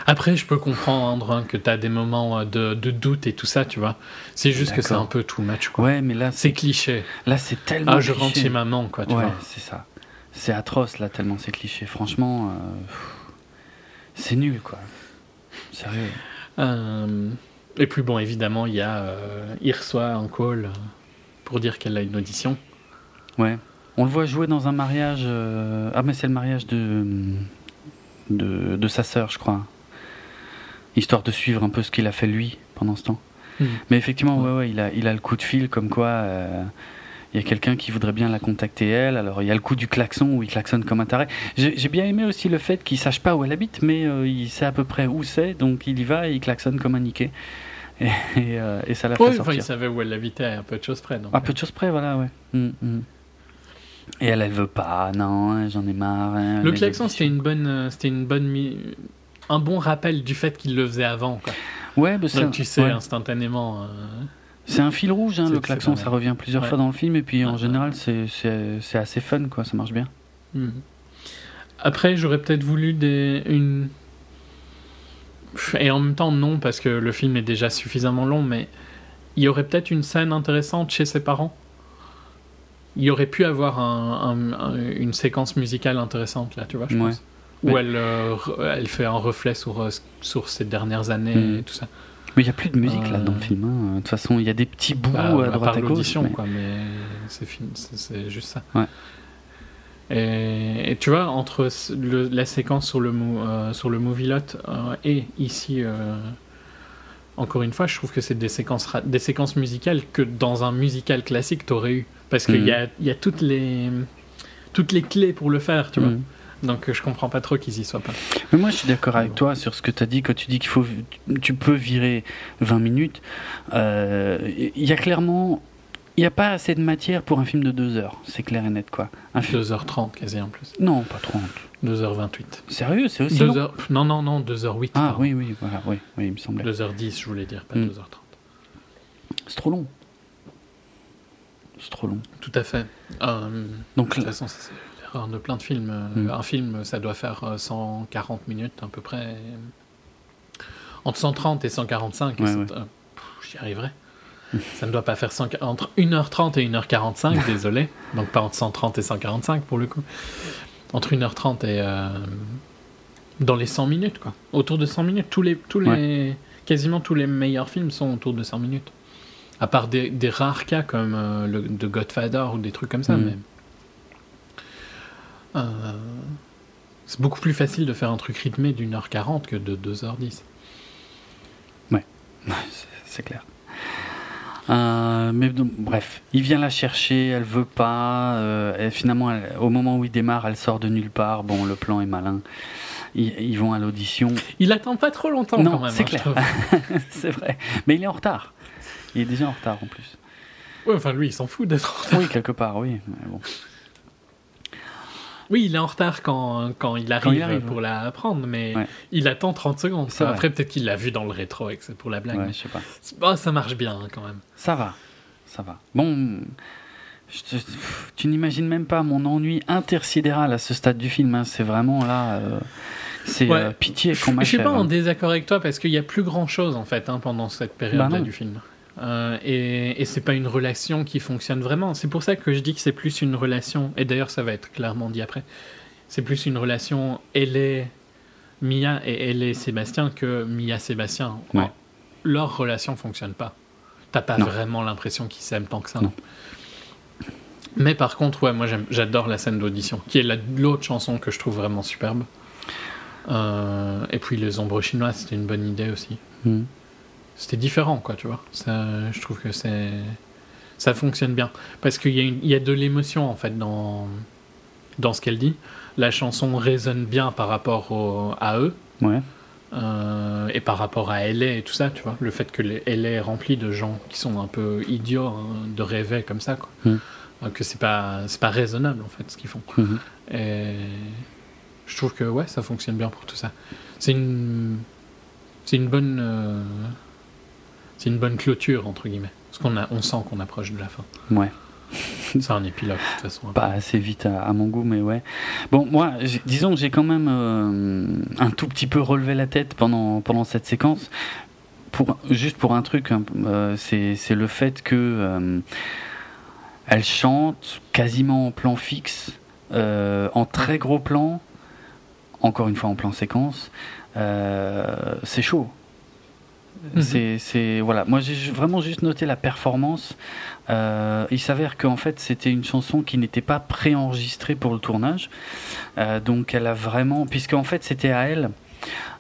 Speaker 2: Après, je peux comprendre hein, que tu as des moments de, de doute et tout ça, tu vois. C'est juste que c'est un peu too much, quoi.
Speaker 1: Ouais, mais là, c'est,
Speaker 2: C'est cliché.
Speaker 1: là, c'est tellement.
Speaker 2: Ah, je rentre
Speaker 1: cliché.
Speaker 2: chez maman, quoi, tu
Speaker 1: Ouais,
Speaker 2: vois.
Speaker 1: c'est ça. C'est atroce, là, tellement c'est cliché. Franchement, euh, c'est nul, quoi. Sérieux.
Speaker 2: Euh, et puis bon, évidemment, il y a, euh, il reçoit un call pour dire qu'elle a une audition.
Speaker 1: Ouais. On le voit jouer dans un mariage. euh, Ah, mais c'est le mariage de, de, de sa sœur, je crois. Histoire de suivre un peu ce qu'il a fait lui pendant ce temps.
Speaker 2: Hmm.
Speaker 1: Mais effectivement, ouais, ouais, il a, il a le coup de fil comme quoi euh, il y a quelqu'un qui voudrait bien la contacter elle. Alors il y a le coup du klaxon où il klaxonne comme un taré. J'ai bien aimé aussi le fait qu'il sache pas où elle habite, mais euh, il sait à peu près où c'est, donc il y va et il klaxonne comme un niqué. Et, et, euh, et ça la fait
Speaker 2: Oui, enfin,
Speaker 1: sortir.
Speaker 2: il savait où elle habitait à un peu de choses près. Donc,
Speaker 1: À peu de choses près, voilà, ouais. Mm, mm. Et elle, elle veut pas, non, j'en ai marre. hein,
Speaker 2: Le klaxon, c'était une bonne, euh, c'était une bonne, un bon rappel du fait qu'il le faisait avant. Quoi.
Speaker 1: Ouais, bah,
Speaker 2: Donc tu sais
Speaker 1: ouais.
Speaker 2: instantanément. euh,
Speaker 1: C'est un fil rouge, hein, le klaxon, ça revient plusieurs
Speaker 2: Ouais.
Speaker 1: fois dans le film, et puis en général, c'est- assez fun, quoi, ça marche bien.
Speaker 2: Mhm. Après, j'aurais peut-être voulu des, une. Et en même temps, non, parce que le film est déjà suffisamment long, mais il y aurait peut-être une scène intéressante chez ses parents. Il y aurait pu avoir un- un- un- une séquence musicale intéressante, là, tu vois, je
Speaker 1: Ouais.
Speaker 2: pense. Où
Speaker 1: Mais-
Speaker 2: elle, euh, elle fait un reflet sur, euh, sur ces dernières années
Speaker 1: Mhm.
Speaker 2: et tout ça.
Speaker 1: Mais il n'y a plus de musique là
Speaker 2: Euh.
Speaker 1: dans le film. hein. De toute façon, il y a des petits bouts
Speaker 2: Bah,
Speaker 1: à
Speaker 2: à
Speaker 1: droite à gauche. mais-
Speaker 2: quoi, mais c'est c'est- c'est juste ça.
Speaker 1: Ouais.
Speaker 2: Et, et tu vois, entre le- la séquence sur le, euh, sur le movie lot euh, et ici, euh, encore une fois, je trouve que c'est des séquences, ra- des séquences musicales que dans un musical classique, t'aurais eu. Parce qu'il
Speaker 1: Mhm.
Speaker 2: y, a, il y a toutes les, toutes les clés pour le faire, tu vois. Donc euh, je comprends pas trop qu'ils y soient pas.
Speaker 1: Mais moi, je suis d'accord avec toi sur ce que tu as dit quand tu dis qu'il faut, tu peux virer 20 minutes. Euh, Il y a clairement, il n'y a pas assez de matière pour un film de 2 heures. C'est clair et net, quoi. Un film...
Speaker 2: 2h30 quasi en plus.
Speaker 1: Non, pas 30.
Speaker 2: 2h28.
Speaker 1: Sérieux, c'est aussi
Speaker 2: 2
Speaker 1: long.
Speaker 2: heures... Non, non, non, 2h08.
Speaker 1: Ah
Speaker 2: pardon.
Speaker 1: oui, oui, voilà, oui, oui, il me semblait.
Speaker 2: 2h10, je voulais dire, pas
Speaker 1: Mm.
Speaker 2: 2h30.
Speaker 1: C'est trop long. C'est trop long.
Speaker 2: Tout à fait. Euh,
Speaker 1: Donc,
Speaker 2: de toute façon, c'est de plein de films. Euh,
Speaker 1: Mm.
Speaker 2: Un film, ça doit faire euh, 140 minutes à peu près. Entre 130 et 145. et
Speaker 1: Ouais,
Speaker 2: c'est-
Speaker 1: ouais.
Speaker 2: euh, pff, J'y arriverai. ça ne doit pas faire 100 entre 1h30 et 1h45, désolé. Donc pas entre 130 et 145 pour le coup. Entre 1h30 et... euh, dans les 100 minutes, quoi. Autour de 100 minutes. Tous les, tous les, Quasiment tous les meilleurs films sont autour de 100 minutes. À part des, des rares cas comme euh, le, de Godfather ou des trucs comme ça,
Speaker 1: Mm.
Speaker 2: mais... Euh, c'est beaucoup plus facile de faire un truc rythmé d'une heure 40 que de 2h10.
Speaker 1: c'est- c'est clair. Euh, mais donc, bref, il vient la chercher, elle veut pas. euh, et finalement, elle- au moment où il démarre, elle sort de nulle part. Bon, le plan est malin. Ils, ils vont à l'audition.
Speaker 2: Il attend pas trop longtemps
Speaker 1: Non,
Speaker 2: quand même.
Speaker 1: c'est
Speaker 2: hein,
Speaker 1: clair. c'est vrai. Mais il est en retard. Il est déjà en retard en plus.
Speaker 2: Ouais, enfin, lui, il s'en fout d'être en retard.
Speaker 1: Oui, quelque part, oui. mais bon.
Speaker 2: Oui, il est en retard quand, quand il arrive,
Speaker 1: Quand il arrive,
Speaker 2: pour la prendre, mais
Speaker 1: Ouais.
Speaker 2: il attend 30 secondes. Après, peut-être qu'il l'a vu dans le rétro et que c'est pour la blague.
Speaker 1: Ouais,
Speaker 2: mais-
Speaker 1: je sais pas.
Speaker 2: Ça marche bien hein, quand même.
Speaker 1: Ça va. Ça va. Bon. je tu n'imagines même pas mon ennui intersidéral à ce stade du film. hein. C'est vraiment là. euh, c'est euh, pitié
Speaker 2: Je
Speaker 1: qu'on
Speaker 2: je suis
Speaker 1: m'achève.
Speaker 2: pas en
Speaker 1: hein.
Speaker 2: désaccord avec toi parce qu'il y a plus grand chose en fait hein, pendant cette période
Speaker 1: Bah non.
Speaker 2: du film. Euh, et, et c'est pas une relation qui fonctionne vraiment. C'est pour ça que je dis que c'est plus une relation. Et d'ailleurs, ça va être clairement dit après. C'est plus une relation elle est Mia et elle est Sébastien que Mia Sébastien.
Speaker 1: Ouais.
Speaker 2: Leur relation fonctionne pas. T'as pas
Speaker 1: Non.
Speaker 2: vraiment l'impression qu'ils s'aiment tant que ça.
Speaker 1: Non.
Speaker 2: Mais par contre, ouais, moi j'adore la scène d'audition, qui est la- l'autre chanson que je trouve vraiment superbe. Euh, et puis les ombres chinoises, c'était une bonne idée aussi.
Speaker 1: Mhm.
Speaker 2: C'était différent, quoi, tu vois. Ça, je trouve que c'est ça fonctionne bien parce qu'il y, y a de l'émotion en fait dans dans ce qu'elle dit. La chanson résonne bien par rapport au- à eux
Speaker 1: Ouais.
Speaker 2: euh, et par rapport à LA et tout ça, tu vois. Le fait que LA est rempli de gens qui sont un peu idiots hein, de rêver comme ça, quoi.
Speaker 1: Mhm.
Speaker 2: Euh, que c'est pas c'est pas raisonnable en fait ce qu'ils font.
Speaker 1: Mhm.
Speaker 2: Et je trouve que ouais, ça fonctionne bien pour tout ça. C'est une c'est une bonne euh, c'est une bonne clôture entre guillemets. Parce qu'on a on sent qu'on approche de la fin.
Speaker 1: Ouais.
Speaker 2: C'est un épilogue de toute façon.
Speaker 1: Pas assez vite à, à mon goût, mais ouais. Bon, moi, disons que j'ai quand même euh, un tout petit peu relevé la tête pendant, pendant cette séquence. Pour, juste pour un truc, hein, euh, c'est c'est le fait que euh, elle chante quasiment en plan fixe, en très gros plan, encore une fois en plan séquence. C'est chaud.
Speaker 2: Mhm.
Speaker 1: C'est, c'est- voilà. Moi, j'ai vraiment juste noté la performance. Euh, il s'avère qu'en fait, c'était une chanson qui n'était pas préenregistrée pour le tournage. Euh, donc, elle a vraiment, puisqu'en fait, c'était à elle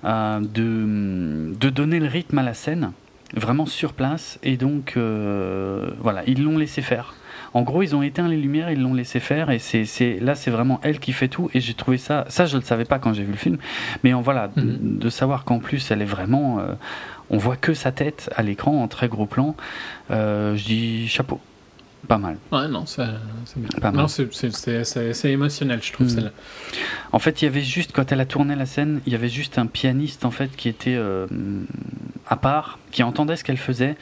Speaker 1: euh, de, de donner le rythme à la scène, vraiment sur place. Et donc, voilà, ils l'ont laissé faire. En gros, ils ont éteint les lumières, ils l'ont laissé faire, et c'est, là, c'est vraiment elle qui fait tout. Et j'ai trouvé ça, ça, je le savais pas quand j'ai vu le film, mais en voilà, de-
Speaker 2: Mhm.
Speaker 1: de, savoir qu'en plus, elle est vraiment, on voit que sa tête à l'écran en très gros plan. euh, je dis chapeau, pas mal.
Speaker 2: Ouais, non, ça- c'est bien.
Speaker 1: Pas mal.
Speaker 2: Non, c'est- c'est- c'est c'est- c'est émotionnel, je trouve,
Speaker 1: Mhm.
Speaker 2: celle-là.
Speaker 1: En fait, il y avait juste, quand elle a tourné la scène, il y avait juste un pianiste en fait qui était euh, à part, qui entendait ce qu'elle faisait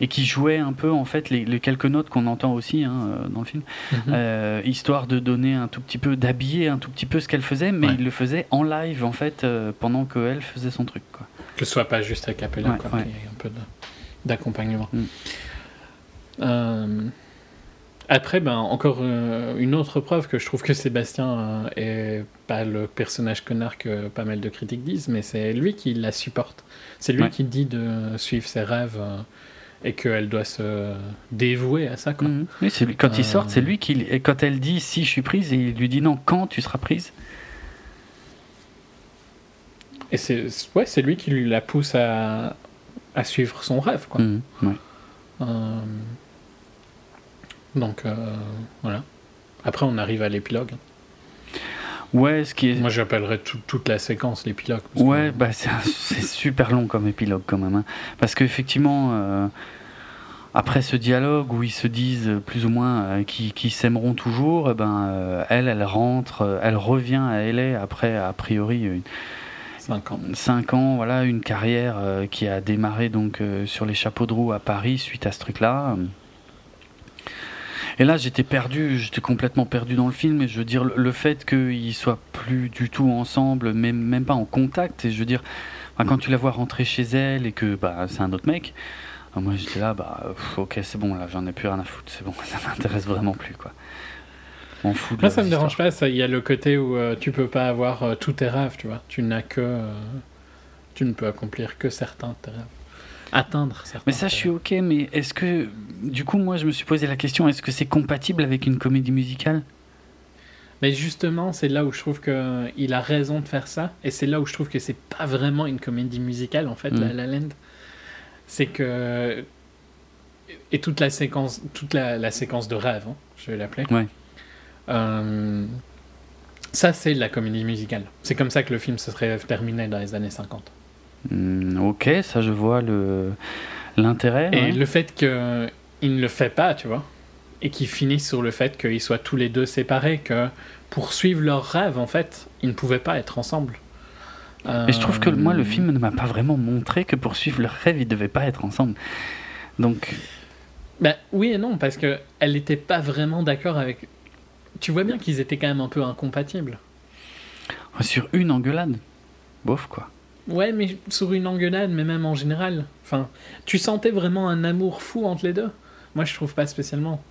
Speaker 1: et qui jouait un peu en fait les, les quelques notes qu'on entend aussi hein, euh, dans le film,
Speaker 2: Mhm.
Speaker 1: euh, histoire de donner un tout petit peu, d'habiller un tout petit peu ce qu'elle faisait, mais
Speaker 2: Ouais.
Speaker 1: il le faisait en live en fait euh, pendant qu'elle faisait son truc. Quoi.
Speaker 2: Que ce soit pas juste à capella,
Speaker 1: Ouais,
Speaker 2: quoi,
Speaker 1: ouais.
Speaker 2: qu'il y ait un peu d'accompagnement.
Speaker 1: Mm.
Speaker 2: Euh, après, ben, encore euh, une autre preuve que je trouve que Sébastien euh, est pas le personnage connard que pas mal de critiques disent, mais c'est lui qui la supporte. C'est lui
Speaker 1: Ouais.
Speaker 2: qui dit de suivre ses rêves et qu'elle doit se dévouer à ça. Quoi.
Speaker 1: Mhm. Oui, c'est. Quand
Speaker 2: Euh.
Speaker 1: ils sortent, c'est lui qui. Et quand elle dit si je suis prise, il lui dit non, quand tu seras prise?
Speaker 2: Et c'est ouais, c'est lui qui lui la pousse à, à suivre son rêve. Quoi.
Speaker 1: Ouais.
Speaker 2: Euh, donc euh, voilà. Après, on arrive à l'épilogue.
Speaker 1: Ouais, ce qui est.
Speaker 2: Moi, j'appellerais tout- toute la séquence l'épilogue.
Speaker 1: Ouais,
Speaker 2: que-
Speaker 1: bah c'est super long comme épilogue quand même. hein. Parce qu'effectivement, euh, après ce dialogue où ils se disent euh, plus ou moins euh, qu'ils qu'ils s'aimeront toujours, eh ben, euh, elle, elle rentre, euh, elle revient à LA après, a priori, une,
Speaker 2: 5 ans.
Speaker 1: 5 ans, voilà, une carrière euh, qui a démarré donc euh, sur les chapeaux de roue à Paris suite à ce truc-là. Et là, j'étais perdu, j'étais complètement perdu dans le film. Et je veux dire, le, fait qu'ils soient plus du tout ensemble, même, même pas en contact, et je veux dire, enfin, quand tu la vois rentrer chez elle et que bah, c'est un autre mec, moi j'étais là, bah, ok, c'est bon, là, j'en ai plus rien à foutre, c'est bon, ça m'intéresse vraiment plus, quoi. M'en fous de
Speaker 2: Moi, ça me dérange pas. Il y a le côté où euh, tu peux pas avoir euh, tous tes rêves, tu vois. Tu n'as que. euh, tu ne peux accomplir que certains de tes rêves. Atteindre certains.
Speaker 1: Mais ça, je suis ok, mais est-ce que, du coup, moi, je me suis posé la question, est-ce que c'est compatible avec une comédie musicale?
Speaker 2: Mais justement, c'est là où je trouve que il a raison de faire ça. Et c'est là où je trouve que c'est pas vraiment une comédie musicale, en fait,
Speaker 1: Mm.
Speaker 2: La La Land. C'est que. Et toute la séquence, toute la, la séquence de rêve, hein, je vais l'appeler.
Speaker 1: Ouais.
Speaker 2: Euh, Ça, c'est de la comédie musicale. C'est comme ça que le film se serait terminé dans les années 50.
Speaker 1: Hmm, Ok, ça, je vois le l'intérêt.
Speaker 2: Et
Speaker 1: ouais.
Speaker 2: le fait qu'il ne le fait pas, tu vois, et qu'ils finissent sur le fait qu'ils soient tous les deux séparés, que pour suivre leur rêve, en fait, ils ne pouvaient pas être ensemble.
Speaker 1: Et je trouve que moi, le
Speaker 2: Euh,
Speaker 1: film ne m'a pas vraiment montré que pour suivre leur rêve, ils devaient pas être ensemble. Donc,
Speaker 2: Ben, oui et non, parce que elle n'était pas vraiment d'accord avec. Tu vois bien qu'ils étaient quand même un peu incompatibles.
Speaker 1: sur une engueulade, bof quoi.
Speaker 2: Ouais, mais sur une engueulade, mais même en général. Enfin, tu sentais vraiment un amour fou entre les deux Moi, je trouve pas spécialement.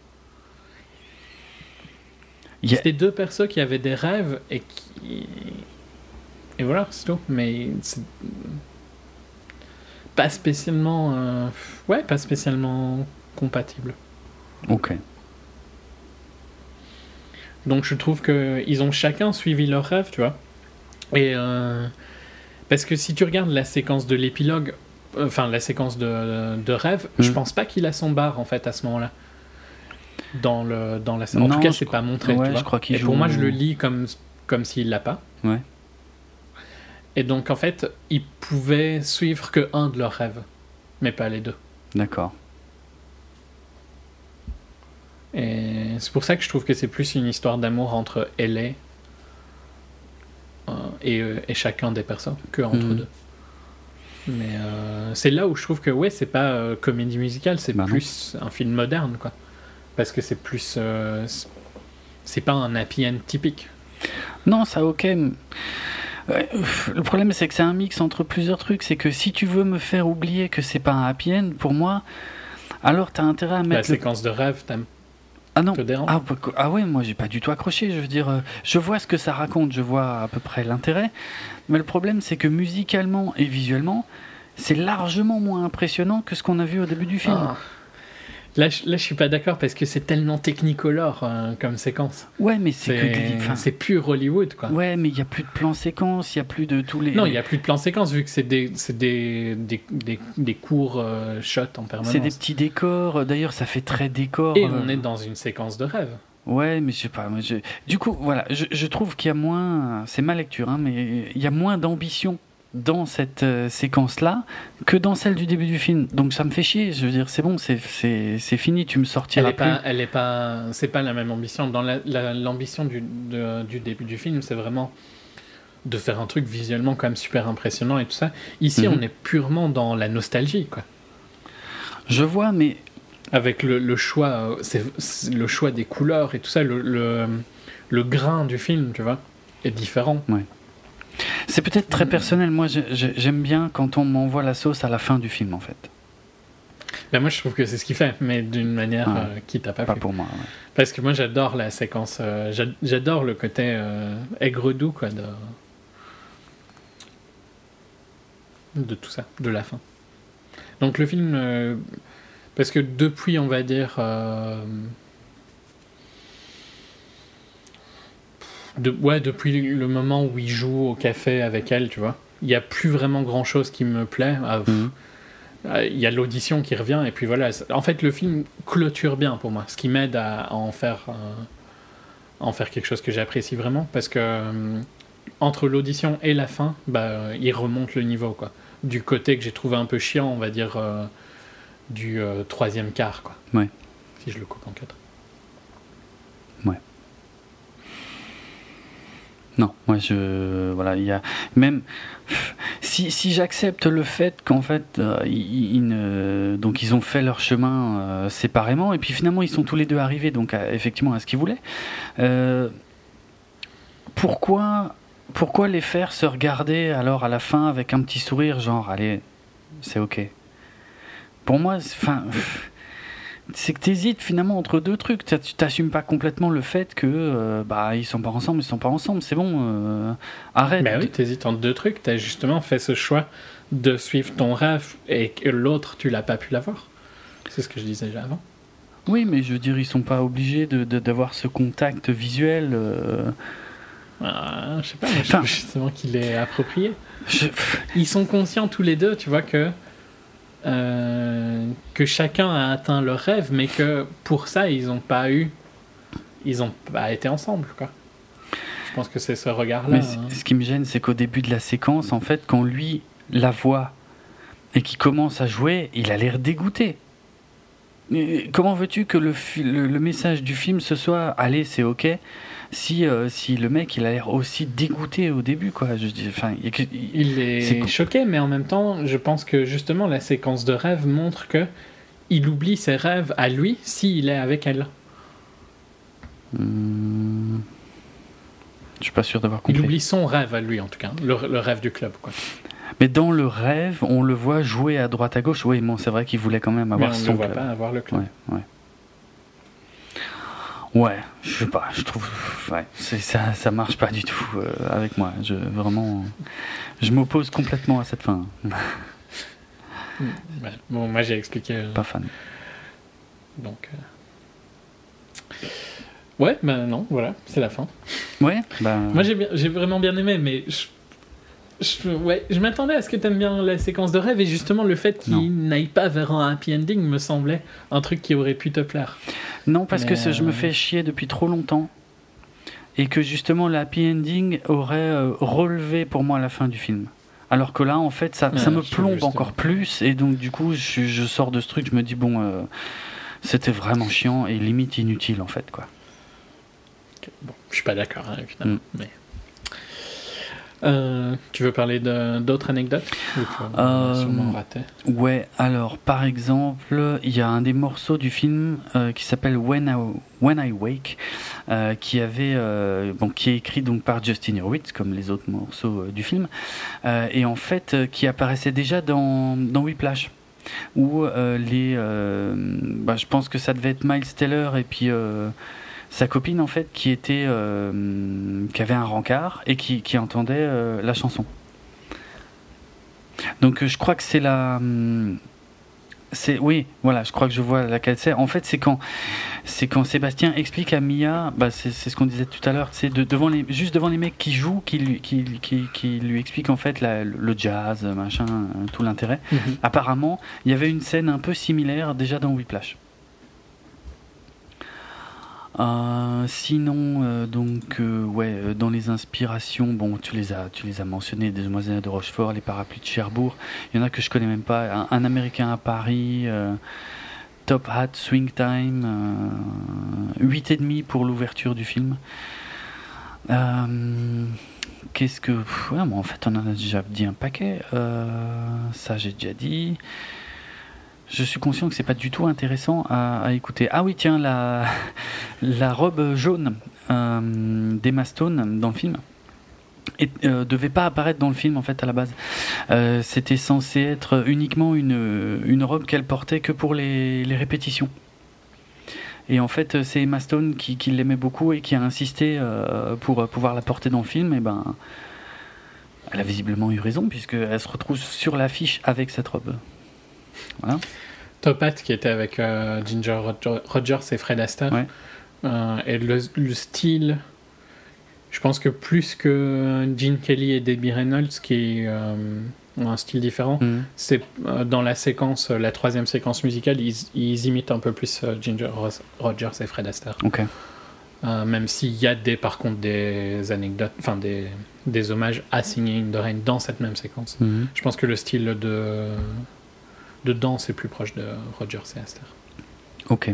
Speaker 2: C'était deux persos qui avaient des rêves et qui. Et voilà, c'est tout. Mais c'est. Pas spécialement. euh, Ouais, pas spécialement compatible.
Speaker 1: Ok.
Speaker 2: Donc je trouve que ils ont chacun suivi leur rêve, tu vois. Et euh, parce que si tu regardes la séquence de l'épilogue, enfin la séquence de, de rêve, je
Speaker 1: Mhm.
Speaker 2: pense pas qu'il a son bar en fait à ce moment-là. Dans le dans la en
Speaker 1: Non,
Speaker 2: tout cas c'est pas montré.
Speaker 1: ouais,
Speaker 2: tu vois.
Speaker 1: je crois qu'il
Speaker 2: Et pour moi je le lis comme comme s'il l'a pas.
Speaker 1: Ouais.
Speaker 2: Et donc en fait ils pouvaient suivre que un de leurs rêves, mais pas les deux.
Speaker 1: D'accord.
Speaker 2: Et c'est pour ça que je trouve que c'est plus une histoire d'amour entre Ellie euh, et, euh, et chacun des personnes que entre
Speaker 1: Mhm.
Speaker 2: deux. Mais euh, c'est là où je trouve que ouais, c'est pas euh, comédie musicale, c'est
Speaker 1: Bah non.
Speaker 2: plus un film moderne, quoi. Parce que c'est plus. euh, c'est- pas un happy end typique.
Speaker 1: Non, ça ok. le problème, c'est que c'est un mix entre plusieurs trucs. C'est que si tu veux me faire oublier que c'est pas un happy end, pour moi, alors t'as intérêt à
Speaker 2: La
Speaker 1: mettre. le-
Speaker 2: séquence de rêve, t'aimes
Speaker 1: Ah non. Ah, bah, ah ouais, moi j'ai pas du tout accroché. Je veux dire, euh, je vois ce que ça raconte, je vois à peu près l'intérêt. Mais le problème, c'est que musicalement et visuellement, c'est largement moins impressionnant que ce qu'on a vu au début du film.
Speaker 2: Ah. Là, je, là, je suis pas d'accord parce que c'est tellement technicolore euh, comme séquence.
Speaker 1: Ouais, mais c'est que des.
Speaker 2: C'est
Speaker 1: enfin,
Speaker 2: c'est pur Hollywood, quoi.
Speaker 1: Ouais, mais il y a plus de plans séquences, il y a plus de tous les.
Speaker 2: Non, il n'y a plus de plan séquence vu que c'est des, des, des, des, courts euh, shots en permanence.
Speaker 1: C'est des petits décors. D'ailleurs, ça fait très décor.
Speaker 2: Et
Speaker 1: euh,
Speaker 2: on est dans une séquence de rêve.
Speaker 1: Ouais, mais je sais pas. moi, je- Du coup, voilà, je, je trouve qu'il y a moins. C'est ma lecture, hein, mais il y a moins d'ambition dans cette euh, séquence-là que dans celle du début du film. Donc ça me fait chier. Je veux dire, c'est bon, c'est fini. Tu me
Speaker 2: Elle
Speaker 1: sortiras
Speaker 2: est
Speaker 1: plus.
Speaker 2: pas, elle est pas, c'est pas la même ambition. Dans la- la- l'ambition du, de- du début du film, c'est vraiment de faire un truc visuellement quand même super impressionnant et tout ça. Ici,
Speaker 1: Mhm.
Speaker 2: on est purement dans la nostalgie, quoi.
Speaker 1: Je vois, mais
Speaker 2: Avec le, le choix, c'est le choix des couleurs et tout ça, le, le, le grain du film, tu vois, est différent.
Speaker 1: C'est peut-être très personnel. Moi, j'aime bien quand on m'envoie la sauce à la fin du film, en fait.
Speaker 2: Ben, moi, je trouve que c'est ce qu'il fait, mais d'une manière
Speaker 1: Ouais.
Speaker 2: euh, qui t'a pas,
Speaker 1: Pas
Speaker 2: plu.
Speaker 1: pour moi. ouais.
Speaker 2: Parce que moi, j'adore la séquence. euh, j'a- j'adore le côté euh, aigre-doux, quoi, de... de tout ça, de la fin. Donc, le film. parce que depuis, on va dire. De- ouais, depuis le moment où il joue au café avec elle, tu vois, il n'y a plus vraiment grand chose qui me plaît. Ah,
Speaker 1: Mhm.
Speaker 2: euh, Il y a l'audition qui revient, et puis voilà. En fait, le film clôture bien pour moi, ce qui m'aide à, à en faire, euh, à en faire quelque chose que j'apprécie vraiment, parce que euh, entre l'audition et la fin, bah, il remonte le niveau, quoi. Du côté que j'ai trouvé un peu chiant, on va dire, euh, du troisième quart, quoi.
Speaker 1: Ouais.
Speaker 2: Si je le coupe en quatre.
Speaker 1: Non, moi je voilà, il y a même si, j'accepte le fait qu'en fait euh, ils, donc ils ont fait leur chemin euh, séparément et puis finalement ils sont tous les deux arrivés donc effectivement à ce qu'ils voulaient. euh, pourquoi pourquoi les faire se regarder alors à la fin avec un petit sourire genre allez c'est ok? Pour moi, enfin c'est que t'hésites finalement entre deux trucs. Tu t'assumes pas complètement le fait que euh, bah ils sont pas ensemble, ils sont pas ensemble. C'est bon, euh, arrête.
Speaker 2: Bah oui, t'hésites entre deux trucs. T'as justement fait ce choix de suivre ton rêve et que l'autre, tu l'as pas pu l'avoir. C'est ce que je disais déjà avant.
Speaker 1: Oui, mais je veux dire, ils sont pas obligés de de- d'avoir ce contact visuel. euh,
Speaker 2: Ah, je sais pas, moi, je
Speaker 1: Enfin-
Speaker 2: trouve justement qu'il est approprié.
Speaker 1: je-
Speaker 2: Ils sont conscients tous les deux, tu vois, que, euh, que chacun a atteint leur rêve, mais que pour ça, ils n'ont pas eu. Ils n'ont pas été ensemble, quoi. Je pense que c'est ce regard-là. Hein.
Speaker 1: ce qui me gêne, c'est qu'au début de la séquence, en fait, quand lui la voit et qu'il commence à jouer, il a l'air dégoûté. Mais Comment veux-tu que le, le message du film ce soit allez c'est ok si euh, si le mec il a l'air aussi dégoûté au début quoi je dis enfin il il-
Speaker 2: Il est, choqué, mais en même temps, je pense que justement, la séquence de rêve montre que il oublie ses rêves à lui s'il est avec elle.
Speaker 1: Hmm. je suis pas sûr d'avoir
Speaker 2: Il
Speaker 1: compris
Speaker 2: oublie son rêve à lui, en tout cas. Le, le rêve du club, quoi.
Speaker 1: Mais dans le rêve, on le voit jouer à droite à gauche. Oui, bon, c'est vrai qu'il voulait quand même
Speaker 2: Mais
Speaker 1: avoir
Speaker 2: on ne
Speaker 1: son
Speaker 2: le voit
Speaker 1: club.
Speaker 2: pas avoir le club.
Speaker 1: Ouais, ouais. Ouais, je sais pas, je trouve. Ouais, c'est- ça, ça marche pas du tout euh, avec moi. Je, vraiment. Je m'oppose complètement à cette fin.
Speaker 2: Bon, moi j'ai expliqué. euh,
Speaker 1: Pas fan.
Speaker 2: donc. euh. Ouais, ben non, voilà, c'est la fin.
Speaker 1: Ouais, bah.
Speaker 2: Moi j'ai j'ai vraiment bien aimé, mais je, je, ouais, je m'attendais à ce que tu aimes bien la séquence de rêve et justement le fait qu'il n'aille pas vers un happy ending me semblait un truc qui aurait pu te plaire.
Speaker 1: Non, parce que je me
Speaker 2: euh,
Speaker 1: fais chier depuis trop longtemps. Et que justement, la happy ending aurait euh, relevé pour moi la fin du film. Alors que là, en fait, ça, me plombe
Speaker 2: justement.
Speaker 1: encore plus. Et donc, du coup, je, je sors de ce truc, je me dis, bon, euh, c'était vraiment chiant et limite inutile, en fait, quoi.
Speaker 2: Bon, je suis pas d'accord, hein, évidemment.
Speaker 1: Mm.
Speaker 2: Mais... Euh, tu veux parler d'autres anecdotes
Speaker 1: Euh, Ouais, alors par exemple, il y a un des morceaux du film euh, qui s'appelle When I, When I Wake, euh, qui avait, bon, qui est écrit donc par Justin Hurwitz, comme les autres morceaux du film, et en fait qui apparaissait déjà dans, dans Whiplash. Où les, bah, je pense que ça devait être Miles Teller et puis sa copine en fait qui était, euh, qui avait un rencard et qui, qui entendait euh, la chanson. Donc euh, je crois que c'est la. hum, C'est oui, voilà, je crois que je vois laquelle c'est. En fait, c'est quand c'est quand Sébastien explique à Mia, bah c'est ce qu'on disait tout à l'heure, c'est de, devant les juste devant les mecs qui jouent, qui lui qui, qui, qui lui expliquent en fait la- le jazz, machin, tout l'intérêt.
Speaker 2: Mhm.
Speaker 1: Apparemment, il y avait une scène un peu similaire déjà dans Whiplash. Euh, sinon, euh, donc, euh, ouais, euh, dans les inspirations, bon, tu les as, tu les as mentionnées, des de Rochefort, les Parapluies de Cherbourg. Il y en a que je connais même pas. Un, Américain à Paris, Top Hat, Swing Time, euh, 8 et demi pour l'ouverture du film. Qu'est-ce que, en fait, on en a déjà dit un paquet. Ça, j'ai déjà dit. Je suis conscient que c'est pas du tout intéressant à, écouter. Ah oui, tiens, la, robe jaune euh, d'Emma Stone dans le film et, euh, devait pas apparaître dans le film en fait à la base. Euh, C'était censé être uniquement une, une robe qu'elle portait que pour les, les répétitions. Et en fait, c'est Emma Stone qui, qui l'aimait beaucoup et qui a insisté pour pouvoir la porter dans le film. Et ben, elle a visiblement eu raison puisqu'elle se retrouve sur l'affiche avec cette robe. Voilà.
Speaker 2: Top Hat qui était avec euh, Ginger Roger- Rogers et Fred Astaire.
Speaker 1: Ouais.
Speaker 2: Euh, et le, le style, je pense que plus que Gene Kelly et Debbie Reynolds qui euh, ont un style différent,
Speaker 1: Mhm.
Speaker 2: c'est euh, dans la séquence, euh, la troisième séquence musicale, ils, ils imitent un peu plus euh, Ginger Ros- Rogers et Fred Astaire.
Speaker 1: Ok.
Speaker 2: Euh, même s'il y a des, par contre des anecdotes, enfin des, des hommages à Singing in the Rain dans cette même séquence.
Speaker 1: Mhm.
Speaker 2: Je pense que le style de, de danse est plus proche de Rogers et.
Speaker 1: Ok.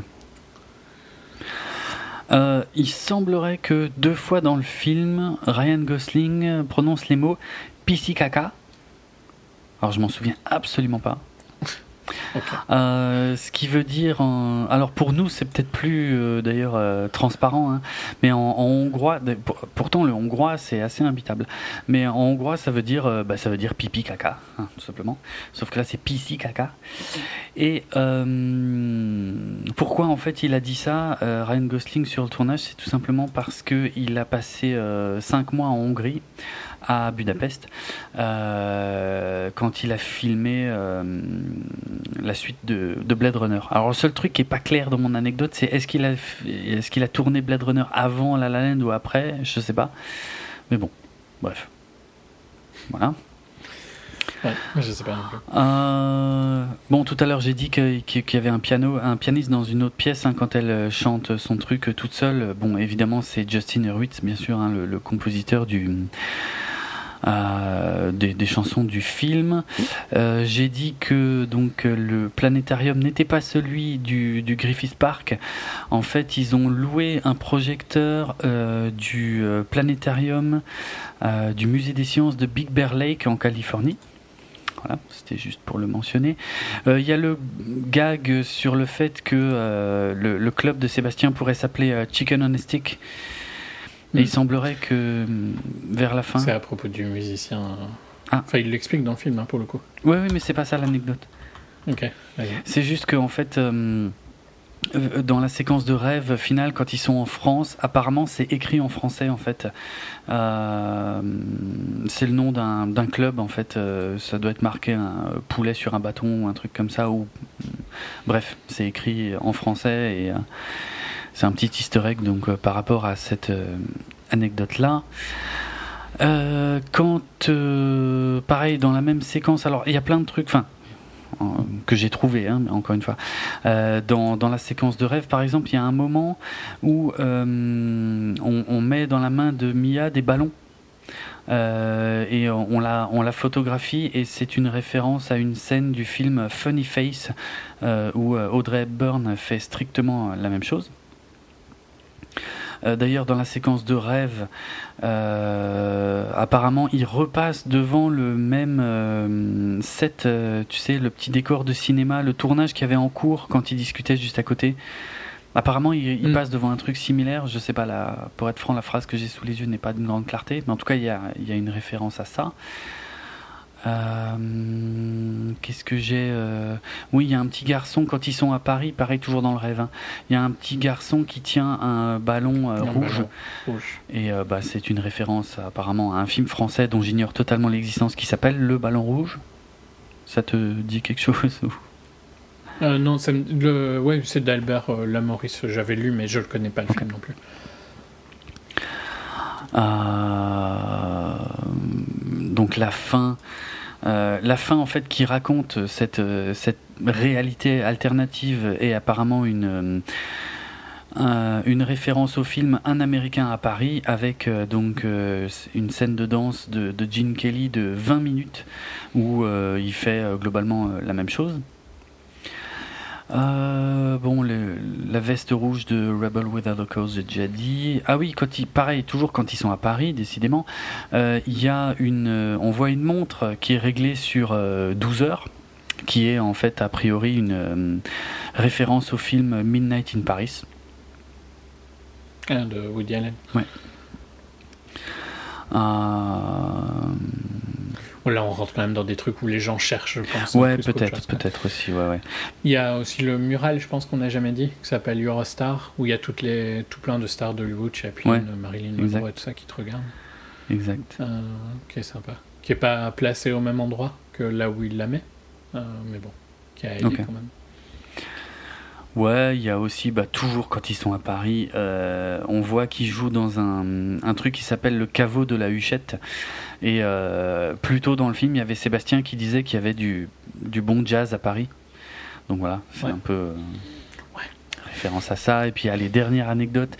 Speaker 1: Euh, il semblerait que deux fois dans le film, Ryan Gosling prononce les mots pissi caca. Alors je m'en souviens absolument pas. Euh, ce qui veut dire, alors pour nous c'est peut-être plus euh, d'ailleurs euh, transparent, hein, mais en, hongrois, pourtant le hongrois c'est assez imbitable, mais en hongrois ça veut dire, bah, ça veut dire pipi caca, hein, tout simplement. Sauf que là c'est pissi caca. Et pourquoi en fait il a dit ça, Ryan Gosling sur le tournage, c'est tout simplement parce que il a passé 5 mois en Hongrie à Budapest euh, quand il a filmé euh, la suite de, de Blade Runner. Alors le seul truc qui est pas clair dans mon anecdote, c'est est-ce qu'il a est-ce qu'il a tourné Blade Runner avant La La Land ou après, je sais pas. Mais bon, bref. Voilà.
Speaker 2: Ouais, je sais pas.
Speaker 1: Euh, bon, tout à l'heure j'ai dit qu'il y avait un piano, un pianiste dans une autre pièce hein, quand elle chante son truc toute seule. Bon, évidemment c'est Justin Hurwitz, bien sûr, hein, le, le compositeur du euh, des, des chansons du film. Euh, j'ai dit que donc le planétarium n'était pas celui du, du Griffith Park. En fait, ils ont loué un projecteur euh, du euh, planétarium du musée des sciences de Big Bear Lake en Californie. Voilà, c'était juste pour le mentionner. Euh, Il y a le gag sur le fait que euh, le, le club de Sébastien pourrait s'appeler euh, Chicken on a Stick. Et
Speaker 2: Mm.
Speaker 1: il semblerait que mm, vers la fin.
Speaker 2: C'est à propos du musicien euh,
Speaker 1: Ah.
Speaker 2: Enfin, il l'explique dans le film, hein, pour le coup.
Speaker 1: Oui, oui, mais c'est pas ça l'anecdote.
Speaker 2: Ok.
Speaker 1: C'est juste qu'en fait, euh, dans la séquence de rêve finale, quand ils sont en France, apparemment c'est écrit en français en fait. Euh, c'est le nom d'un d'un club en fait. euh, ça doit être marqué un poulet sur un bâton ou un truc comme ça. Ou bref, c'est écrit en français et euh, c'est un petit Easter egg donc euh, par rapport à cette anecdote là. Euh, quand euh, pareil dans la même séquence, alors il y a plein de trucs, enfin euh, que j'ai trouvé, hein, encore une fois, Euh, dans, la séquence de rêve, par exemple, il y a un moment où euh, on, met dans la main de Mia des ballons. Euh, et on la, on la photographie et c'est une référence à une scène du film Funny Face euh, où euh, Audrey Hepburn fait strictement la même chose. Euh, D'ailleurs, dans la séquence de rêve, euh, apparemment, il repasse devant le même euh, set, tu sais, le petit décor de cinéma, le tournage qu'il y avait en cours quand ils discutaient juste à côté. Apparemment, il, il
Speaker 2: Mm.
Speaker 1: passe devant un truc similaire. Je sais pas, la, pour être franc, la phrase que j'ai sous les yeux n'est pas d'une grande clarté, mais en tout cas, il y a, il y a une référence à ça. Euh, Qu'est-ce que j'ai euh, Oui, il y a un petit garçon quand ils sont à Paris, pareil toujours dans le rêve. hein. Il y a un petit garçon qui tient un ballon euh, rouge
Speaker 2: ballon
Speaker 1: et bah, c'est une référence apparemment à un film français dont j'ignore totalement l'existence qui s'appelle Le Ballon Rouge. Ça te dit quelque chose
Speaker 2: non, ça me- le, ouais, c'est d'Albert euh, Lamoris, j'avais lu, mais je le connais pas le film non plus.
Speaker 1: Donc la fin, euh, la fin en fait qui raconte cette, euh, réalité alternative est apparemment une, euh, un- une référence au film Un Américain à Paris avec donc une scène de danse de, Gene Kelly de 20 minutes où il fait globalement la même chose. Euh, bon, le- la veste rouge de Rebel Without a Cause, j'ai déjà dit. Ah oui, quand ils, pareil, toujours quand ils sont à Paris, décidément, euh, il y a une, euh, on voit une montre qui est réglée sur euh, 12 heures, qui est en fait a priori une euh, référence au film Midnight in Paris.
Speaker 2: Ah, de Woody Allen.
Speaker 1: Euh,
Speaker 2: Bon, là, on rentre quand même dans des trucs où les gens cherchent, je pense.
Speaker 1: ouais, peut-être, peut-être aussi, ouais, ouais.
Speaker 2: Il y a aussi le mural, je pense qu'on n'a jamais dit, qui s'appelle You're a Star, où il y a toutes les, tout plein de stars d'Hollywood, Chaplin,
Speaker 1: Ouais,
Speaker 2: Marilyn. Monroe et tout ça qui te regardent.
Speaker 1: Exact.
Speaker 2: Euh, qui est sympa. Qui est pas placé au même endroit que là où il la met, euh, mais bon, qui a aidé quand même.
Speaker 1: Ouais, il y a aussi, bah, toujours quand ils sont à Paris, euh, on voit qu'ils jouent dans un, un truc qui s'appelle le caveau de la Huchette. Et euh, plus tôt dans le film, il y avait Sébastien qui disait qu'il y avait du, du bon jazz à Paris. Donc voilà, c'est
Speaker 2: Ouais.
Speaker 1: un peu euh, référence à ça. Et puis, allez, dernière anecdote.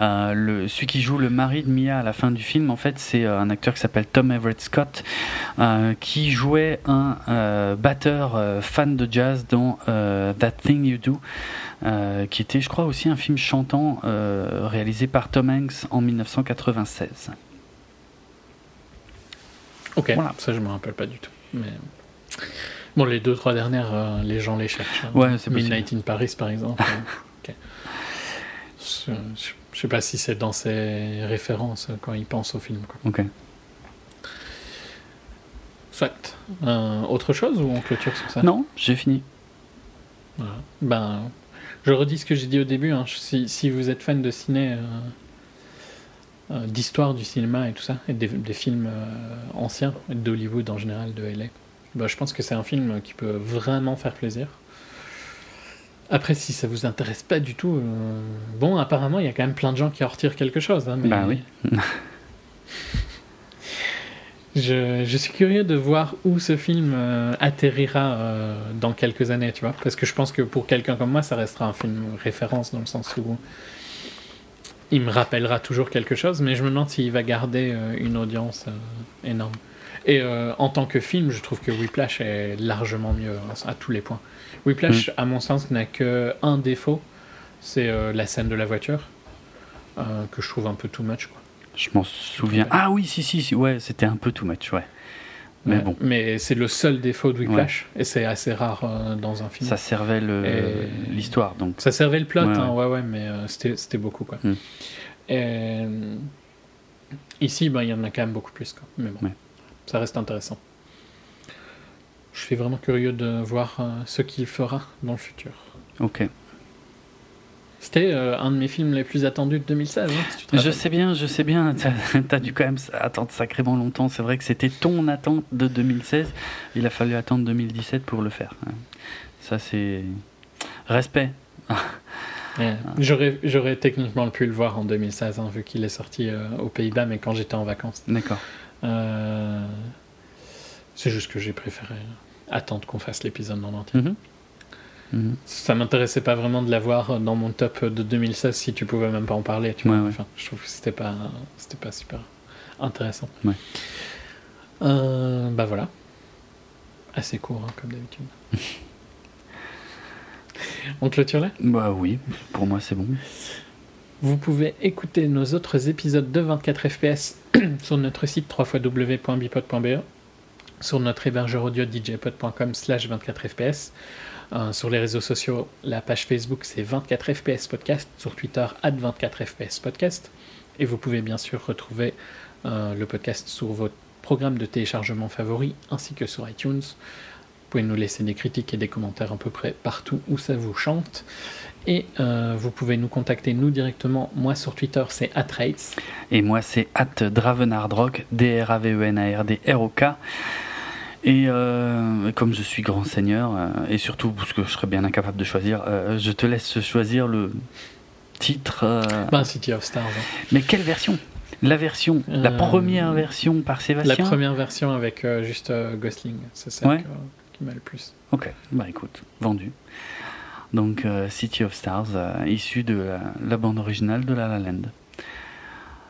Speaker 1: Euh, le, celui qui joue le mari de Mia à la fin du film, en fait, c'est euh, un acteur qui s'appelle Tom Everett Scott, euh, qui jouait un euh, batteur fan de jazz dans That Thing You Do, qui était, je crois, aussi un film chantant réalisé par Tom Hanks en 1996.
Speaker 2: Ok,
Speaker 1: Voilà.
Speaker 2: ça je me rappelle pas du tout. Mais... Bon, les deux, trois dernières, euh, les gens les cherchent. hein.
Speaker 1: Ouais, c'est possible.
Speaker 2: Midnight in Paris, par exemple. Je, je sais pas si c'est dans ses références quand il pense au film. Quoi.
Speaker 1: Ok.
Speaker 2: Soit. Euh, autre chose ou on clôture sur ça?
Speaker 1: Non, j'ai fini.
Speaker 2: Voilà. Ben, je redis ce que j'ai dit au début. hein. Si, si vous êtes fan de ciné, euh, euh, d'histoire du cinéma et tout ça, et des, des films euh, anciens, d'Hollywood en général, de LA, ben, je pense que c'est un film qui peut vraiment faire plaisir. Après, si ça vous intéresse pas du tout, euh, bon, apparemment, il y a quand même plein de gens qui en retirent quelque chose. hein, mais
Speaker 1: Bah oui.
Speaker 2: je, je suis curieux de voir où ce film euh, atterrira euh, dans quelques années, tu vois. Parce que je pense que pour quelqu'un comme moi, ça restera un film référence dans le sens où il me rappellera toujours quelque chose, mais je me demande s'il va garder une audience énorme. Et en tant que film, je trouve que Whiplash est largement mieux hein, à tous les points. Whiplash, à mon sens, n'a que un défaut, c'est euh, la scène de la voiture, euh, que je trouve un peu too much. Quoi.
Speaker 1: Je m'en souviens. Ah oui, si, si, si, ouais, c'était un peu too much, ouais. Mais
Speaker 2: Ouais,
Speaker 1: bon,
Speaker 2: Mais c'est le seul défaut de Whiplash, et c'est assez rare euh, dans un film.
Speaker 1: ça servait l'histoire, donc.
Speaker 2: Ça servait le plot,
Speaker 1: Ouais,
Speaker 2: hein, ouais, mais c'était beaucoup, quoi.
Speaker 1: Hmm.
Speaker 2: Et, ici, ben, il y en a quand même beaucoup plus, quoi. Mais bon, ça reste intéressant. Je suis vraiment curieux de voir euh, ce qu'il fera dans le futur.
Speaker 1: Ok.
Speaker 2: C'était euh, un de mes films les plus attendus de 2016. hein, si tu te
Speaker 1: Je sais bien, je sais bien, t'as as dû quand même attendre sacrément longtemps. C'est vrai que c'était ton attente de 2016. Il a fallu attendre 2017 pour le faire. Ça, c'est. Respect.
Speaker 2: Ouais. J'aurais, techniquement pu le voir en 2016, hein, vu qu'il est sorti euh, aux Pays-Bas, mais quand j'étais en vacances.
Speaker 1: D'accord.
Speaker 2: Euh, C'est juste que j'ai préféré attendre qu'on fasse l'épisode en entier.
Speaker 1: Mhm. Mhm.
Speaker 2: Ça m'intéressait pas vraiment de l'avoir dans mon top de 2016 si tu pouvais même pas en parler. Tu vois.
Speaker 1: Ouais, ouais.
Speaker 2: Enfin, je trouve que c'était pas, c'était pas super intéressant.
Speaker 1: Ouais.
Speaker 2: Euh, bah voilà. Assez court, hein, comme d'habitude. On clôture là
Speaker 1: Bah oui, pour moi, c'est bon.
Speaker 2: Vous pouvez écouter nos autres épisodes de 24 FPS sur notre site www.bipod.be, sur notre hébergeur audio djpod.com slash 24 FPS, Euh, sur les réseaux sociaux, la page Facebook c'est 24 FPS Podcast, sur Twitter at 24 FPS Podcast, et vous pouvez bien sûr retrouver euh, le podcast sur votre programme de téléchargement favori ainsi que sur iTunes. Vous pouvez nous laisser des critiques et des commentaires à peu près partout où ça vous chante. Et euh, vous pouvez nous contacter nous directement. Moi sur Twitter c'est atrates.
Speaker 1: Et moi, c'est at Dravenardrock, D-R-A-V-E-N-A-R-D-R-O-K. Et euh, comme je suis grand seigneur, euh, et surtout parce que je serais bien incapable de choisir, je te laisse choisir le titre.
Speaker 2: Ben, City of Stars. hein.
Speaker 1: Mais quelle version? La version, la première version par
Speaker 2: La
Speaker 1: Sébastien?
Speaker 2: première version avec juste Gosling. C'est celle
Speaker 1: Ouais.
Speaker 2: que- qui m'a le plus.
Speaker 1: Ok, bah écoute, vendu. Donc euh, City of Stars, euh, issu de la, la bande originale de La La Land.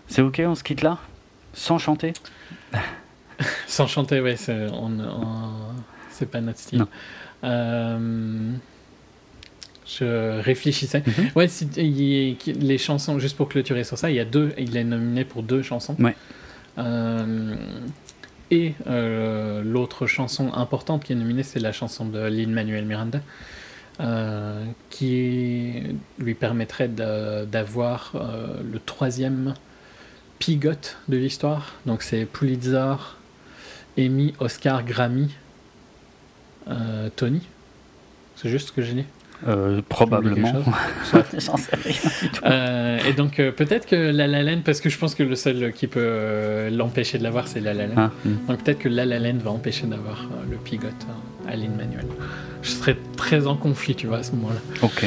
Speaker 1: C'est ok, on se quitte là? Sans chanter?
Speaker 2: Sans chanter, ouais, c'est on- on- c'est pas notre style.
Speaker 1: Non.
Speaker 2: Euh, je réfléchissais.
Speaker 1: Mhm.
Speaker 2: Ouais, si- il les chansons, juste pour clôturer sur ça, il y a deux, il est nominé pour deux chansons.
Speaker 1: Ouais.
Speaker 2: Et euh, l'autre chanson importante qui est nominée, c'est la chanson de Lin Manuel Miranda, euh, qui lui permettrait d'avoir euh, le troisième pigot de l'histoire. Donc c'est Pulitzer, Emmy, Oscar, Grammy, Tony. C'est juste ce que j'ai dit.
Speaker 1: Euh, Probablement. J'en sais rien du tout.
Speaker 2: Euh, et donc euh, peut-être que La La Land, parce que je pense que le seul qui peut euh, l'empêcher de l'avoir, c'est La La Land.
Speaker 1: Ah, hmm.
Speaker 2: Donc peut-être que La La Land va empêcher d'avoir euh, le pigot à Lin Manuel. Je serais très en conflit, tu vois, à ce moment-là.
Speaker 1: Ok,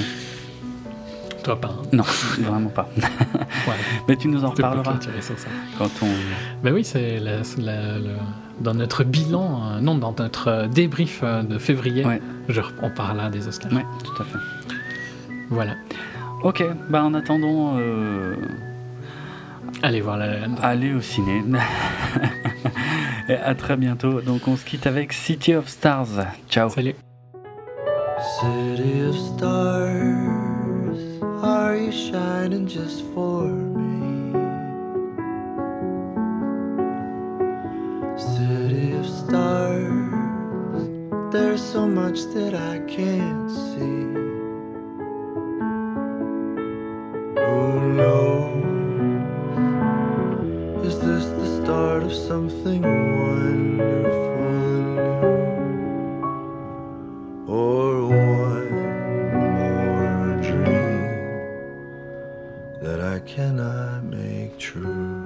Speaker 2: Toi pas. hein.
Speaker 1: non, vraiment pas.
Speaker 2: Ouais,
Speaker 1: Mais tu nous en reparleras quand on.
Speaker 2: Ben oui, c'est la- dans notre bilan, euh, non, dans notre euh, débrief euh, de février,
Speaker 1: Ouais.
Speaker 2: je, on parlera des Oscars.
Speaker 1: Ouais, tout à fait.
Speaker 2: Voilà.
Speaker 1: Ok, bah en attendant, euh,
Speaker 2: Allez voir La
Speaker 1: allez au ciné. Et à très bientôt. Donc on se quitte avec City of Stars. Ciao.
Speaker 2: Salut.
Speaker 3: City of stars, are you shining just for Of stars, there's so much that I can't see. Oh, Who knows? Is this the start of something wonderful new? or one more dream that I cannot make true.